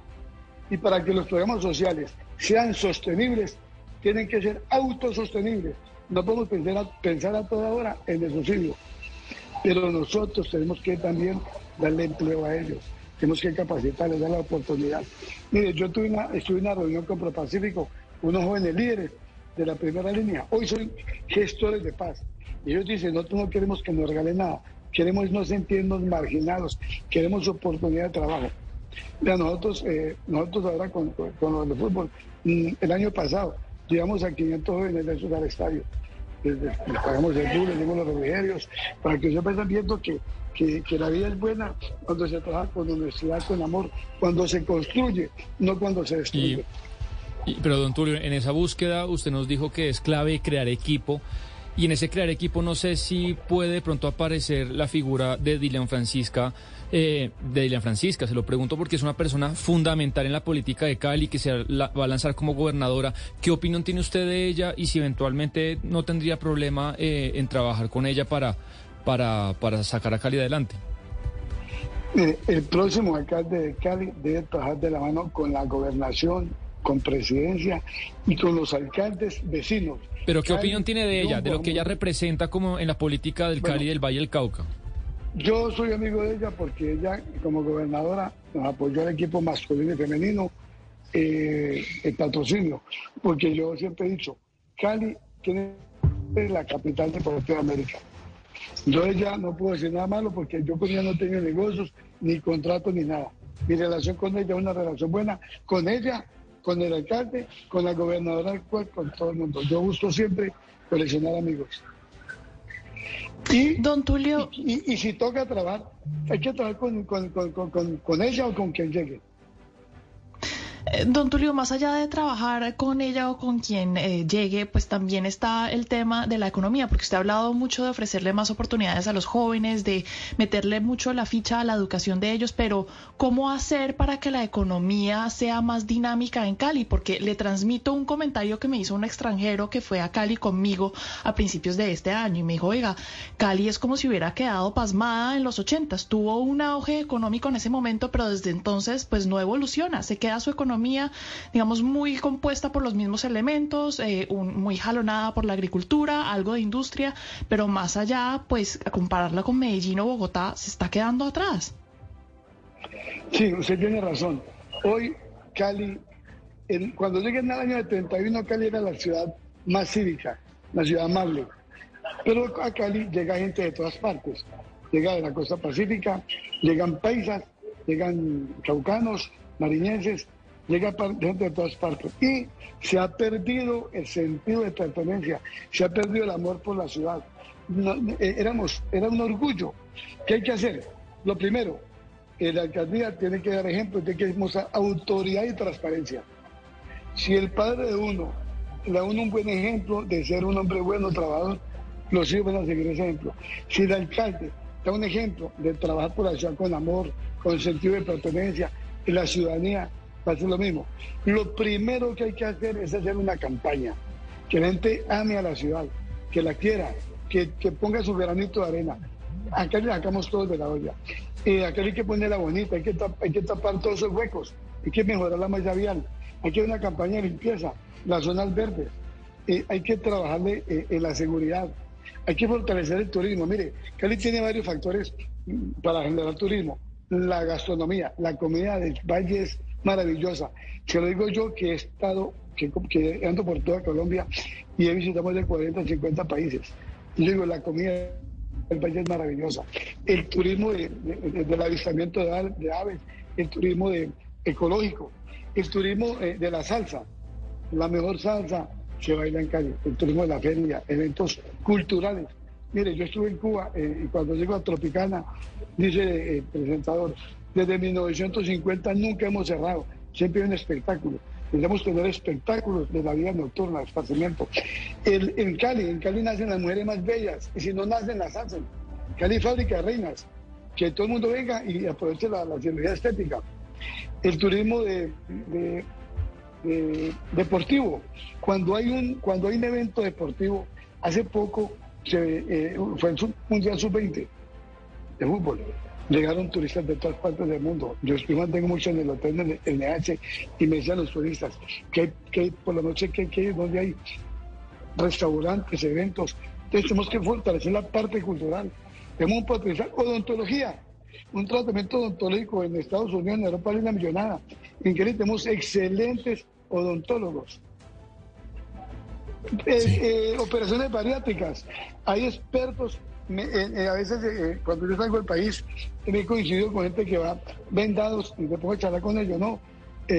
Y para que los programas sociales sean sostenibles, tienen que ser autosostenibles. No podemos pensar a, pensar a toda hora en el subsidio. Pero nosotros tenemos que también darle empleo a ellos. Tenemos que capacitarles, dar la oportunidad. Mire, yo tuve una, estuve en una reunión con ProPacífico, unos jóvenes líderes de la primera línea. Hoy son gestores de paz. Y ellos dicen, nosotros no queremos que nos regalen nada, queremos no sentirnos marginados, queremos oportunidad de trabajo. Mira, nosotros, eh, nosotros ahora con, con, los de fútbol, mm, el año pasado llegamos a 500 jóvenes de esos al estadio. Les, pagamos el duro, les dimos los refrigerios, para que ellos vayan viendo que, que, que, la vida es buena cuando se trabaja con honestidad, con amor, cuando se construye, no cuando se destruye. pero don Tulio, en esa búsqueda usted nos dijo que es clave crear equipo. Y en ese crear equipo no sé si puede pronto aparecer la figura de Dilian Francisca, eh, de Dilian Francisca, se lo pregunto porque es una persona fundamental en la política de Cali que se va a lanzar como gobernadora. ¿Qué opinión tiene usted de ella y si eventualmente no tendría problema eh, en trabajar con ella para, para, para sacar a Cali adelante? el próximo alcalde de Cali debe trabajar de la mano con la gobernación, con presidencia y con los alcaldes vecinos. Pero ¿qué opinión tiene de ella, de lo que ella representa como en la política del Cali y del Valle del Cauca? Yo soy amigo de ella porque ella, como gobernadora, nos apoyó al equipo masculino y femenino, eh, el patrocinio, porque yo siempre he dicho, Cali tiene la capital deportiva de América. Yo ella no puedo decir nada malo porque yo con ella no tengo negocios, ni contratos, ni nada. Mi relación con ella es una relación buena. Con ella con el alcalde, con la gobernadora actual, con todo el mundo. Yo busco siempre coleccionar amigos. Y, Don Tulio. Y, si toca trabajar, hay que trabajar con, con ella o con quien llegue. Eh, don Tulio, más allá de trabajar con ella o con quien eh, llegue, pues también está el tema de la economía, porque usted ha hablado mucho de ofrecerle más oportunidades a los jóvenes, de meterle mucho la ficha a la educación de ellos, pero ¿cómo hacer para que la economía sea más dinámica en Cali? Porque le transmito un comentario que me hizo un extranjero que fue a Cali conmigo a principios de este año y me dijo, oiga, Cali es como si hubiera quedado pasmada en los ochentas, tuvo un auge económico en ese momento, pero desde entonces pues no evoluciona, se queda su economía digamos, muy compuesta por los mismos elementos, eh, muy jalonada por la agricultura, algo de industria, pero más allá, pues, a compararla con Medellín o Bogotá, se está quedando atrás. Sí, usted tiene razón. Hoy Cali, cuando llegué en el año de 31, Cali era la ciudad más cívica, la ciudad amable. Pero a Cali llega gente de todas partes. Llega de la costa pacífica, llegan paisas, llegan caucanos, mariñenses, llega gente de todas partes. Y se ha perdido el sentido de pertenencia, se ha perdido el amor por la ciudad. Eh, éramos, era un orgullo. ¿Qué hay que hacer? Lo primero, eh, la alcaldía tiene que dar ejemplo, tiene que mostrar autoridad y transparencia. Si el padre de uno le da uno un buen ejemplo de ser un hombre bueno, trabajador, los hijos van a seguir ese ejemplo. Si el alcalde da un ejemplo de trabajar por la ciudad con amor, con sentido de pertenencia, la ciudadanía va a hacer lo mismo. Lo primero que hay que hacer es hacer una campaña, que la gente ame a la ciudad, que la quiera, que, ponga su granito de arena. Acá le sacamos todos de la olla. Eh, acá hay que ponerla bonita, hay que, hay que tapar todos esos huecos, hay que mejorar la malla vial, hay que hacer una campaña de limpieza, las zonas verdes, eh, hay que trabajarle eh, en la seguridad, hay que fortalecer el turismo. Mire, Cali tiene varios factores mm, para generar turismo. La gastronomía, la comida del valle es maravillosa. Se lo digo yo que he estado, que, que ando por toda Colombia y he visitado más de 40 o 50 países. Yo digo, la comida del valle es maravillosa. El turismo del avistamiento de, aves, el turismo de, ecológico, el turismo eh, de la salsa, la mejor salsa se baila en Cali, el turismo de la feria, eventos culturales. Mire, yo estuve en Cuba eh, y cuando llego a Tropicana, dice el presentador, desde 1950 nunca hemos cerrado, siempre hay un espectáculo. Debemos tener espectáculos de la vida nocturna, esparcimiento. El, en Cali, en Cali nacen las mujeres más bellas y si no nacen, las hacen. Cali fábrica de reinas, que todo el mundo venga y aproveche la, la cirugía estética. El turismo de deportivo. Cuando hay un cuando hay un evento deportivo, hace poco se, eh, fue el Mundial Sub-20 de fútbol. Llegaron turistas de todas partes del mundo. Yo estoy mantengo mucho en el hotel en el NH y me decían los turistas que, que por la noche que, que donde hay restaurantes, eventos. Entonces tenemos que fortalecer la parte cultural. Tenemos un potencial odontología un tratamiento odontológico en Estados Unidos, en Europa hay una millonada. En Cali tenemos excelentes odontólogos. Eh, eh, operaciones bariátricas. Hay expertos. Eh, a veces, cuando yo salgo del país, me he coincidido con gente que va vendados y me pongo charlar con ellos, ¿no?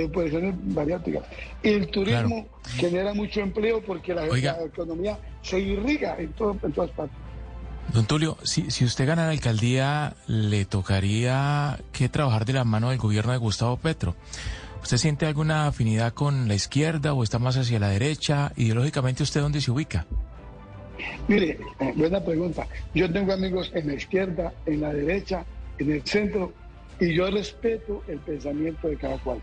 operaciones bariátricas. El turismo genera mucho empleo porque la, economía se irriga en, todo, en todas partes. Don Tulio, si, si usted gana la alcaldía, le tocaría que trabajar de la mano del gobierno de Gustavo Petro. ¿Usted siente alguna afinidad con la izquierda o está más hacia la derecha? Ideológicamente, ¿usted dónde se ubica? Mire, eh, buena pregunta. Yo tengo amigos en la izquierda, en la derecha, en el centro, y yo respeto el pensamiento de cada cual.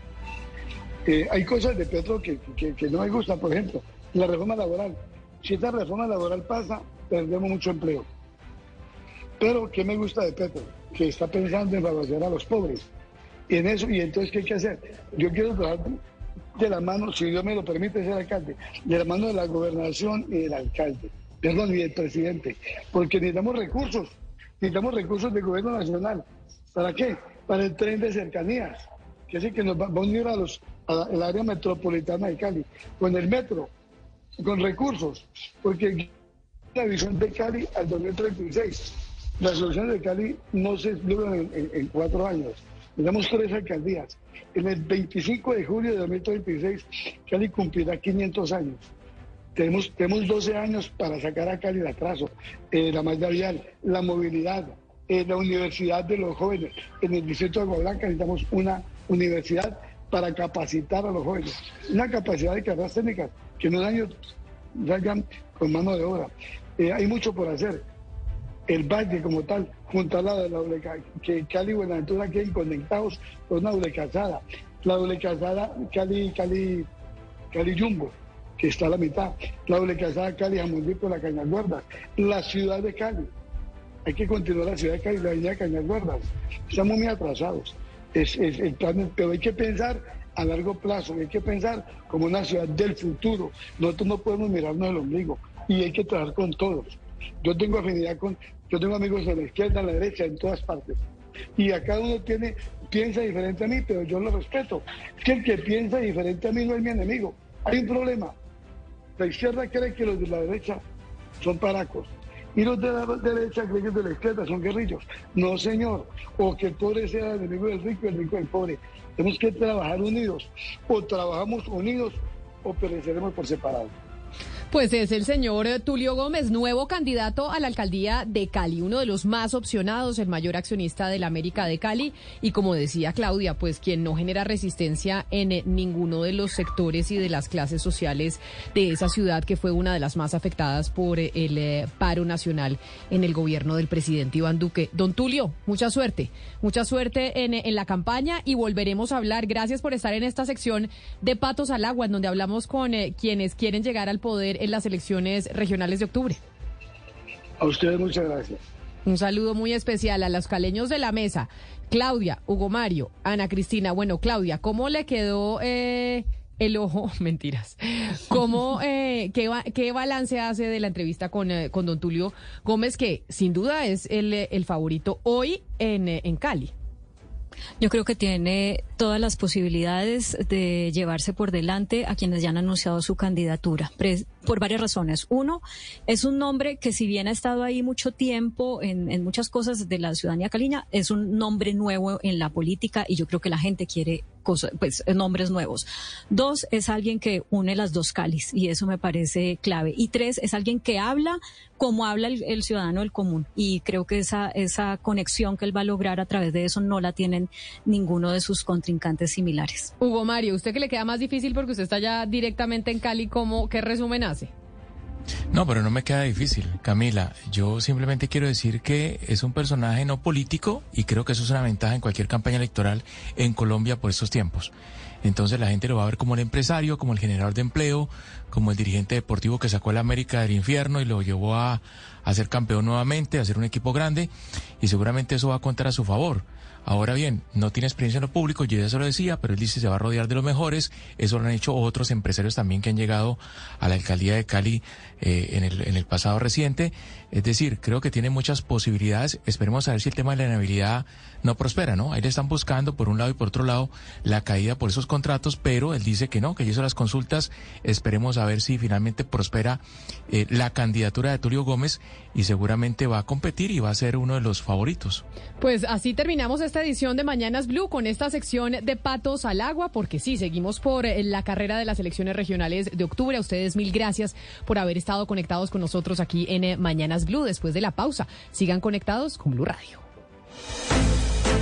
Eh, hay cosas de Petro que, no me gustan, por ejemplo, la reforma laboral. Si esta reforma laboral pasa, perdemos mucho empleo pero, ¿qué me gusta de Petro? Que está pensando en favorecer a los pobres. Y en eso, y entonces, ¿qué hay que hacer? Yo quiero trabajar de la mano, si Dios me lo permite ser alcalde, de la mano de la gobernación y del alcalde, perdón, y del presidente, porque necesitamos recursos, necesitamos recursos del gobierno nacional. ¿Para qué? Para el tren de cercanías, que es el que nos va, a unir a los, al área metropolitana de Cali, con el metro, con recursos, porque la visión de Cali al 2036 las soluciones de Cali no se logran en, cuatro años. Tenemos tres alcaldías. En el 25 de julio de 2036, Cali cumplirá 500 años. Tenemos, tenemos 12 años para sacar a Cali de atraso. Eh, la malla vial, la movilidad, eh, la universidad de los jóvenes. En el distrito de Blanca necesitamos una universidad para capacitar a los jóvenes. Una capacidad de carreras técnicas que en un año salgan con mano de obra. Eh, hay mucho por hacer el valle como tal, junto al lado de la doble que Cali y Buenaventura queden conectados con una doble calzada. La doble calzada Cali, Cali, Cali Jumbo, que está a la mitad. La doble calzada Cali Jamundí por la Cañaguardas. La ciudad de Cali. Hay que continuar la ciudad de Cali, la avenida Cañaguardas. Estamos muy atrasados. Es, el plan, pero hay que pensar a largo plazo, hay que pensar como una ciudad del futuro. Nosotros no podemos mirarnos el ombligo y hay que trabajar con todos. Yo tengo afinidad con, yo tengo amigos de la izquierda, a la derecha, en todas partes. Y a cada uno tiene, piensa diferente a mí, pero yo lo respeto. Es que el que piensa diferente a mí no es mi enemigo. Hay un problema. La izquierda cree que los de la derecha son paracos. Y los de la derecha creen que los de la izquierda son guerrillos. No, señor. O que el pobre sea el enemigo del rico y el rico del pobre. Tenemos que trabajar unidos. O trabajamos unidos o pereceremos por separado. Pues es el señor Tulio Gómez, nuevo candidato a la alcaldía de Cali, uno de los más opcionados, el mayor accionista de la América de Cali y como decía Claudia, pues quien no genera resistencia en eh, ninguno de los sectores y de las clases sociales de esa ciudad que fue una de las más afectadas por eh, el eh, paro nacional en el gobierno del presidente Iván Duque. Don Tulio, mucha suerte, mucha suerte en la campaña y volveremos a hablar. Gracias por estar en esta sección de Patos al Agua, en donde hablamos con quienes quieren llegar al poder en las elecciones regionales de octubre. A ustedes muchas gracias. Un saludo muy especial a los caleños de la mesa. Claudia, Hugo Mario, Ana Cristina. Bueno, Claudia, ¿cómo le quedó eh, el ojo? Mentiras. ¿Cómo, eh, qué, balance hace de la entrevista con, eh, con don Tulio Gómez, que sin duda es el, el favorito hoy en, en Cali? Yo creo que tiene todas las posibilidades de llevarse por delante a quienes ya han anunciado su candidatura, por varias razones. Uno, es un nombre que si bien ha estado ahí mucho tiempo en, muchas cosas de la ciudadanía caliña, es un nombre nuevo en la política y yo creo que la gente quiere cosas, pues nombres nuevos. Dos, es alguien que une las dos calis y eso me parece clave. Y tres, es alguien que habla como habla el, ciudadano del común y creo que esa, esa conexión que él va a lograr a través de eso no la tienen ninguno de sus contrincantes similares. Hugo Mario, ¿usted que le queda más difícil porque usted está ya directamente en Cali, ¿cómo, qué resumen hace? No, pero no me queda difícil, Camila. Yo simplemente quiero decir que es un personaje no político y creo que eso es una ventaja en cualquier campaña electoral en Colombia por estos tiempos. Entonces la gente lo va a ver como el empresario, como el generador de empleo, como el dirigente deportivo que sacó a la América del infierno y lo llevó a, a ser campeón nuevamente, a ser un equipo grande y seguramente eso va a contar a su favor. Ahora bien, no tiene experiencia en lo público, yo ya se lo decía, pero él dice se va a rodear de los mejores. Eso lo han hecho otros empresarios también que han llegado a la alcaldía de Cali eh, en, el, en el pasado reciente. Es decir, creo que tiene muchas posibilidades. Esperemos a ver si el tema de la inhabilidad no prospera, ¿no? Ahí le están buscando por un lado y por otro lado la caída por esos contratos, pero él dice que no, que hizo las consultas. Esperemos a ver si finalmente prospera eh, la candidatura de Tulio Gómez y seguramente va a competir y va a ser uno de los favoritos. Pues así terminamos esta edición de Mañanas Blue con esta sección de patos al agua, porque sí, seguimos por eh, la carrera de las elecciones regionales de octubre. A ustedes mil gracias por haber estado conectados con nosotros aquí en eh, Mañanas Blue después de la pausa. Sigan conectados con Blue Radio.